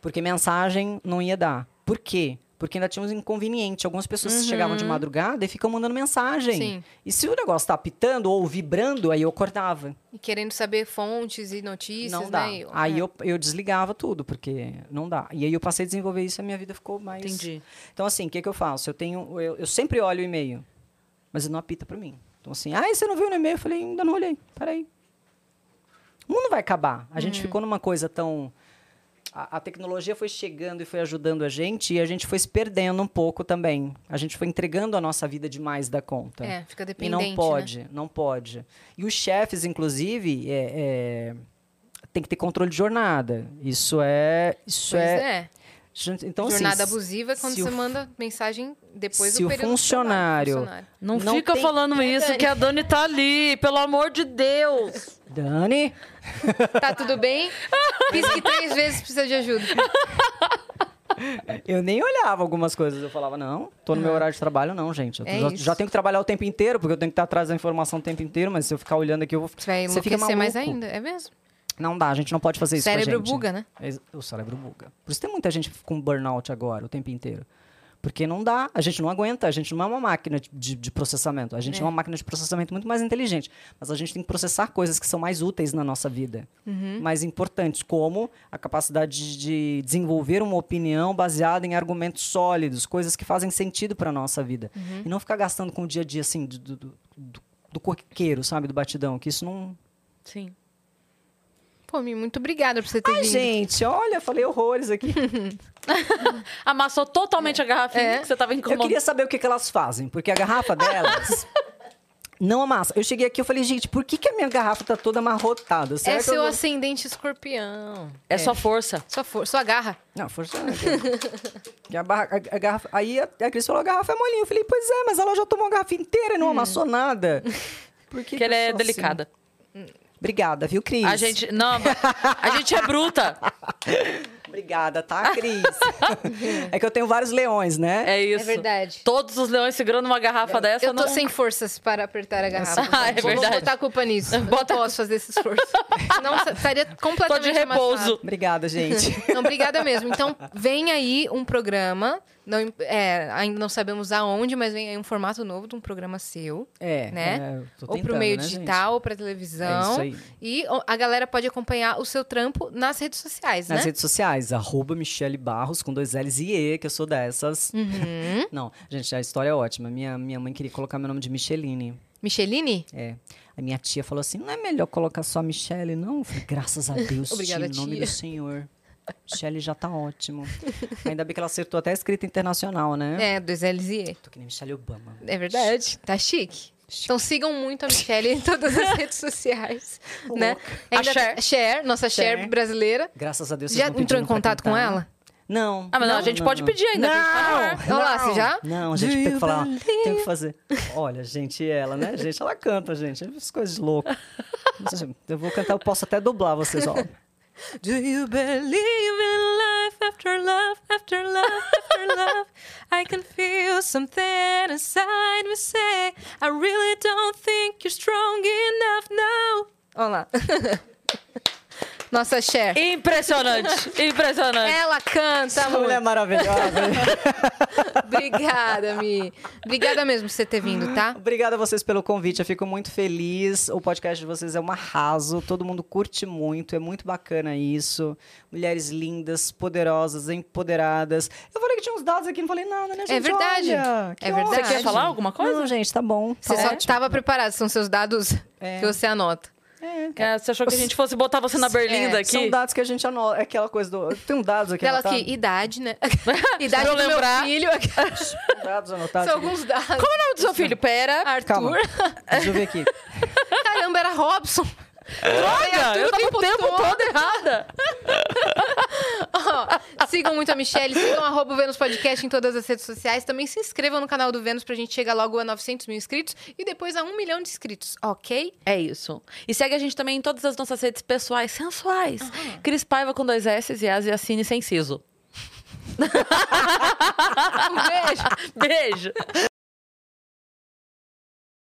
Porque mensagem não ia dar. Por quê? Porque ainda tinha uns inconvenientes. Algumas pessoas chegavam de madrugada e ficam mandando mensagem. Sim. E se o negócio tá apitando ou vibrando, aí eu cortava. E querendo saber fontes e notícias, não dá. né? Aí é. eu, eu desligava tudo, porque não dá. E aí eu passei a desenvolver isso e a minha vida ficou mais. Entendi. Então, assim, o que, que eu faço? Eu tenho. Eu, eu sempre olho o e-mail, mas ele não apita para mim. Então, assim, ah, você não viu no e-mail? Eu falei, ainda não olhei. Peraí. O mundo vai acabar. A Uhum. gente ficou numa coisa tão. A, a tecnologia foi chegando e foi ajudando a gente, e a gente foi se perdendo um pouco também. A gente foi entregando a nossa vida demais da conta. É, fica E dependente, não né? pode, não pode. E os chefes, inclusive, é, é, tem que ter controle de jornada. Isso é. Isso Pois é. é. Então, Jornada assim, abusiva é quando se você o- manda mensagem depois se do o período funcionário- do trabalho. Não, Não fica falando isso, que a Dani tá ali, pelo amor de Deus. Dani, Tá tudo bem? Pisque três vezes precisa de ajuda. eu nem olhava algumas coisas. Eu falava, não, tô no meu horário de trabalho, não, gente. Eu É já, já tenho que trabalhar o tempo inteiro, porque eu tenho que estar atrás da informação o tempo inteiro, mas se eu ficar olhando aqui, eu vou. Você vai Você fica mais ainda. É mesmo? Não dá, a gente não pode fazer isso. a Cérebro buga, né? O cérebro buga. Por isso tem muita gente com burnout agora, o tempo inteiro. Porque não dá, a gente não aguenta, a gente não é uma máquina de, de- processamento. A gente é. É. uma máquina de processamento muito mais inteligente. Mas a gente tem que processar coisas que são mais úteis na nossa vida. Uhum. Mais importantes, como a capacidade de, de desenvolver uma opinião baseada em argumentos sólidos, coisas que fazem sentido para a nossa vida. Uhum. E não ficar gastando com o dia a dia, assim, do, do, do, do corriqueiro, sabe? Do batidão, que isso não, Sim. Pô, Mi, muito obrigada por você ter Ai, vindo. gente, olha, falei horrores aqui. <laughs> Amassou totalmente a garrafinha É. que você tava Eu incomodando. queria saber o que, que elas fazem, porque a garrafa delas. <laughs> Não amassa. Eu cheguei aqui, eu falei, gente, por que, que a minha garrafa tá toda amarrotada? Será É que eu seu ascendente escorpião. É, só força. Sua, for... sua garra. Não, força. E a, barra- a- a garrafa... Aí a, a Cris falou, a garrafa é molinha. Eu falei, pois é, mas ela já tomou a garrafa inteira e não amassou nada. <laughs> Por que Que ela eu é assim? Obrigada, viu, Cris? A gente. Não, a gente é bruta. <laughs> Obrigada, tá, Cris? é que eu tenho vários leões, né? É isso. É verdade. Todos os leões segurando uma garrafa dessa. Eu tô não... sem forças para apertar a garrafa. Ah, é verdade. Vou botar a culpa nisso. Bota- Não posso fazer esse esforço. Não, estaria Tô completamente de repouso. amassado. Obrigada, gente. Não, obrigada mesmo. Então, vem aí um programa. Não, é, ainda não sabemos aonde, mas vem aí um formato novo de um programa seu. É, Né? é, tô ou pro tentando, meio né, gente? digital, ou pra É televisão. isso aí. E a galera pode acompanhar o seu trampo nas redes sociais, Nas né? redes sociais, arroba Michele Barros, com dois L's e E, que eu sou dessas. Uhum. <laughs> Não, gente, a história é ótima. Minha, minha mãe queria colocar meu nome de Micheline. Micheline? É. A minha tia falou assim: não é melhor colocar só Michele, não? Eu falei, graças a Deus, <laughs> Obrigada, tia, em nome do Senhor. Michele já tá ótimo. Ainda bem que ela acertou até a escrita internacional, né? É, dois L's e E. Tô que nem Michelle Obama. É verdade. Tá chique. Então sigam muito a Michelle em todas as redes sociais, <laughs> né? A Ainda- Cher. Cher, nossa Cher, Cher. brasileira. Graças a Deus vocês Já não entrou em contato com ela? Não. Ah, mas não, a gente pode pedir ainda, a. Não, Olha lá, você já? Não, a gente tem que you falar. Tem que fazer. Olha, gente, ela, né? Gente, ela canta, gente. Essas coisas loucas. Eu vou cantar, eu posso até dublar vocês, ó. Do you believe in life after love, after love, after <laughs> love? I can feel something inside me say, I really don't think you're strong enough now. Olha lá. <laughs> Nossa, Cher. Impressionante. Impressionante. Ela canta, Essa mulher é maravilhosa. <laughs> Obrigada, Mi. Obrigada mesmo por você ter vindo, tá? Obrigada a vocês pelo convite, eu fico muito feliz. O podcast de vocês é um arraso, todo mundo curte muito, é muito bacana isso. Mulheres lindas, poderosas, empoderadas. Eu falei que tinha uns dados aqui, não falei nada, né, gente? É verdade. Olha, que É verdade. Você quer falar alguma coisa? Não, gente, tá bom. Você tá só ótimo. estava preparado, são seus dados É. que você anota. É, você achou que a gente fosse botar você na berlinda É, aqui? São dados que a gente anota. É aquela coisa do. Tem um dados aqui. Anotado? aqui, idade, né? <laughs> idade do meu lembrar. filho. <laughs> Tem dados anotados. São aqui. alguns dados. Como é o nome do seu filho? Pera. Arthur. Calma. Deixa eu ver aqui. <laughs> Caramba, era Robson. Droga! Eu o tempo o tempo todo. errada. <laughs> Ó, sigam muito a Michelle, sigam arroba o Vênus Podcast em todas as redes sociais. Também se inscrevam no canal do Vênus pra gente chegar logo a 900 mil inscritos e depois a 1 milhão de inscritos, ok? É isso. E segue a gente também em todas as nossas redes pessoais sensuais. Cris Paiva com dois S e As e Assine sem siso. <laughs> Um beijo. Beijo.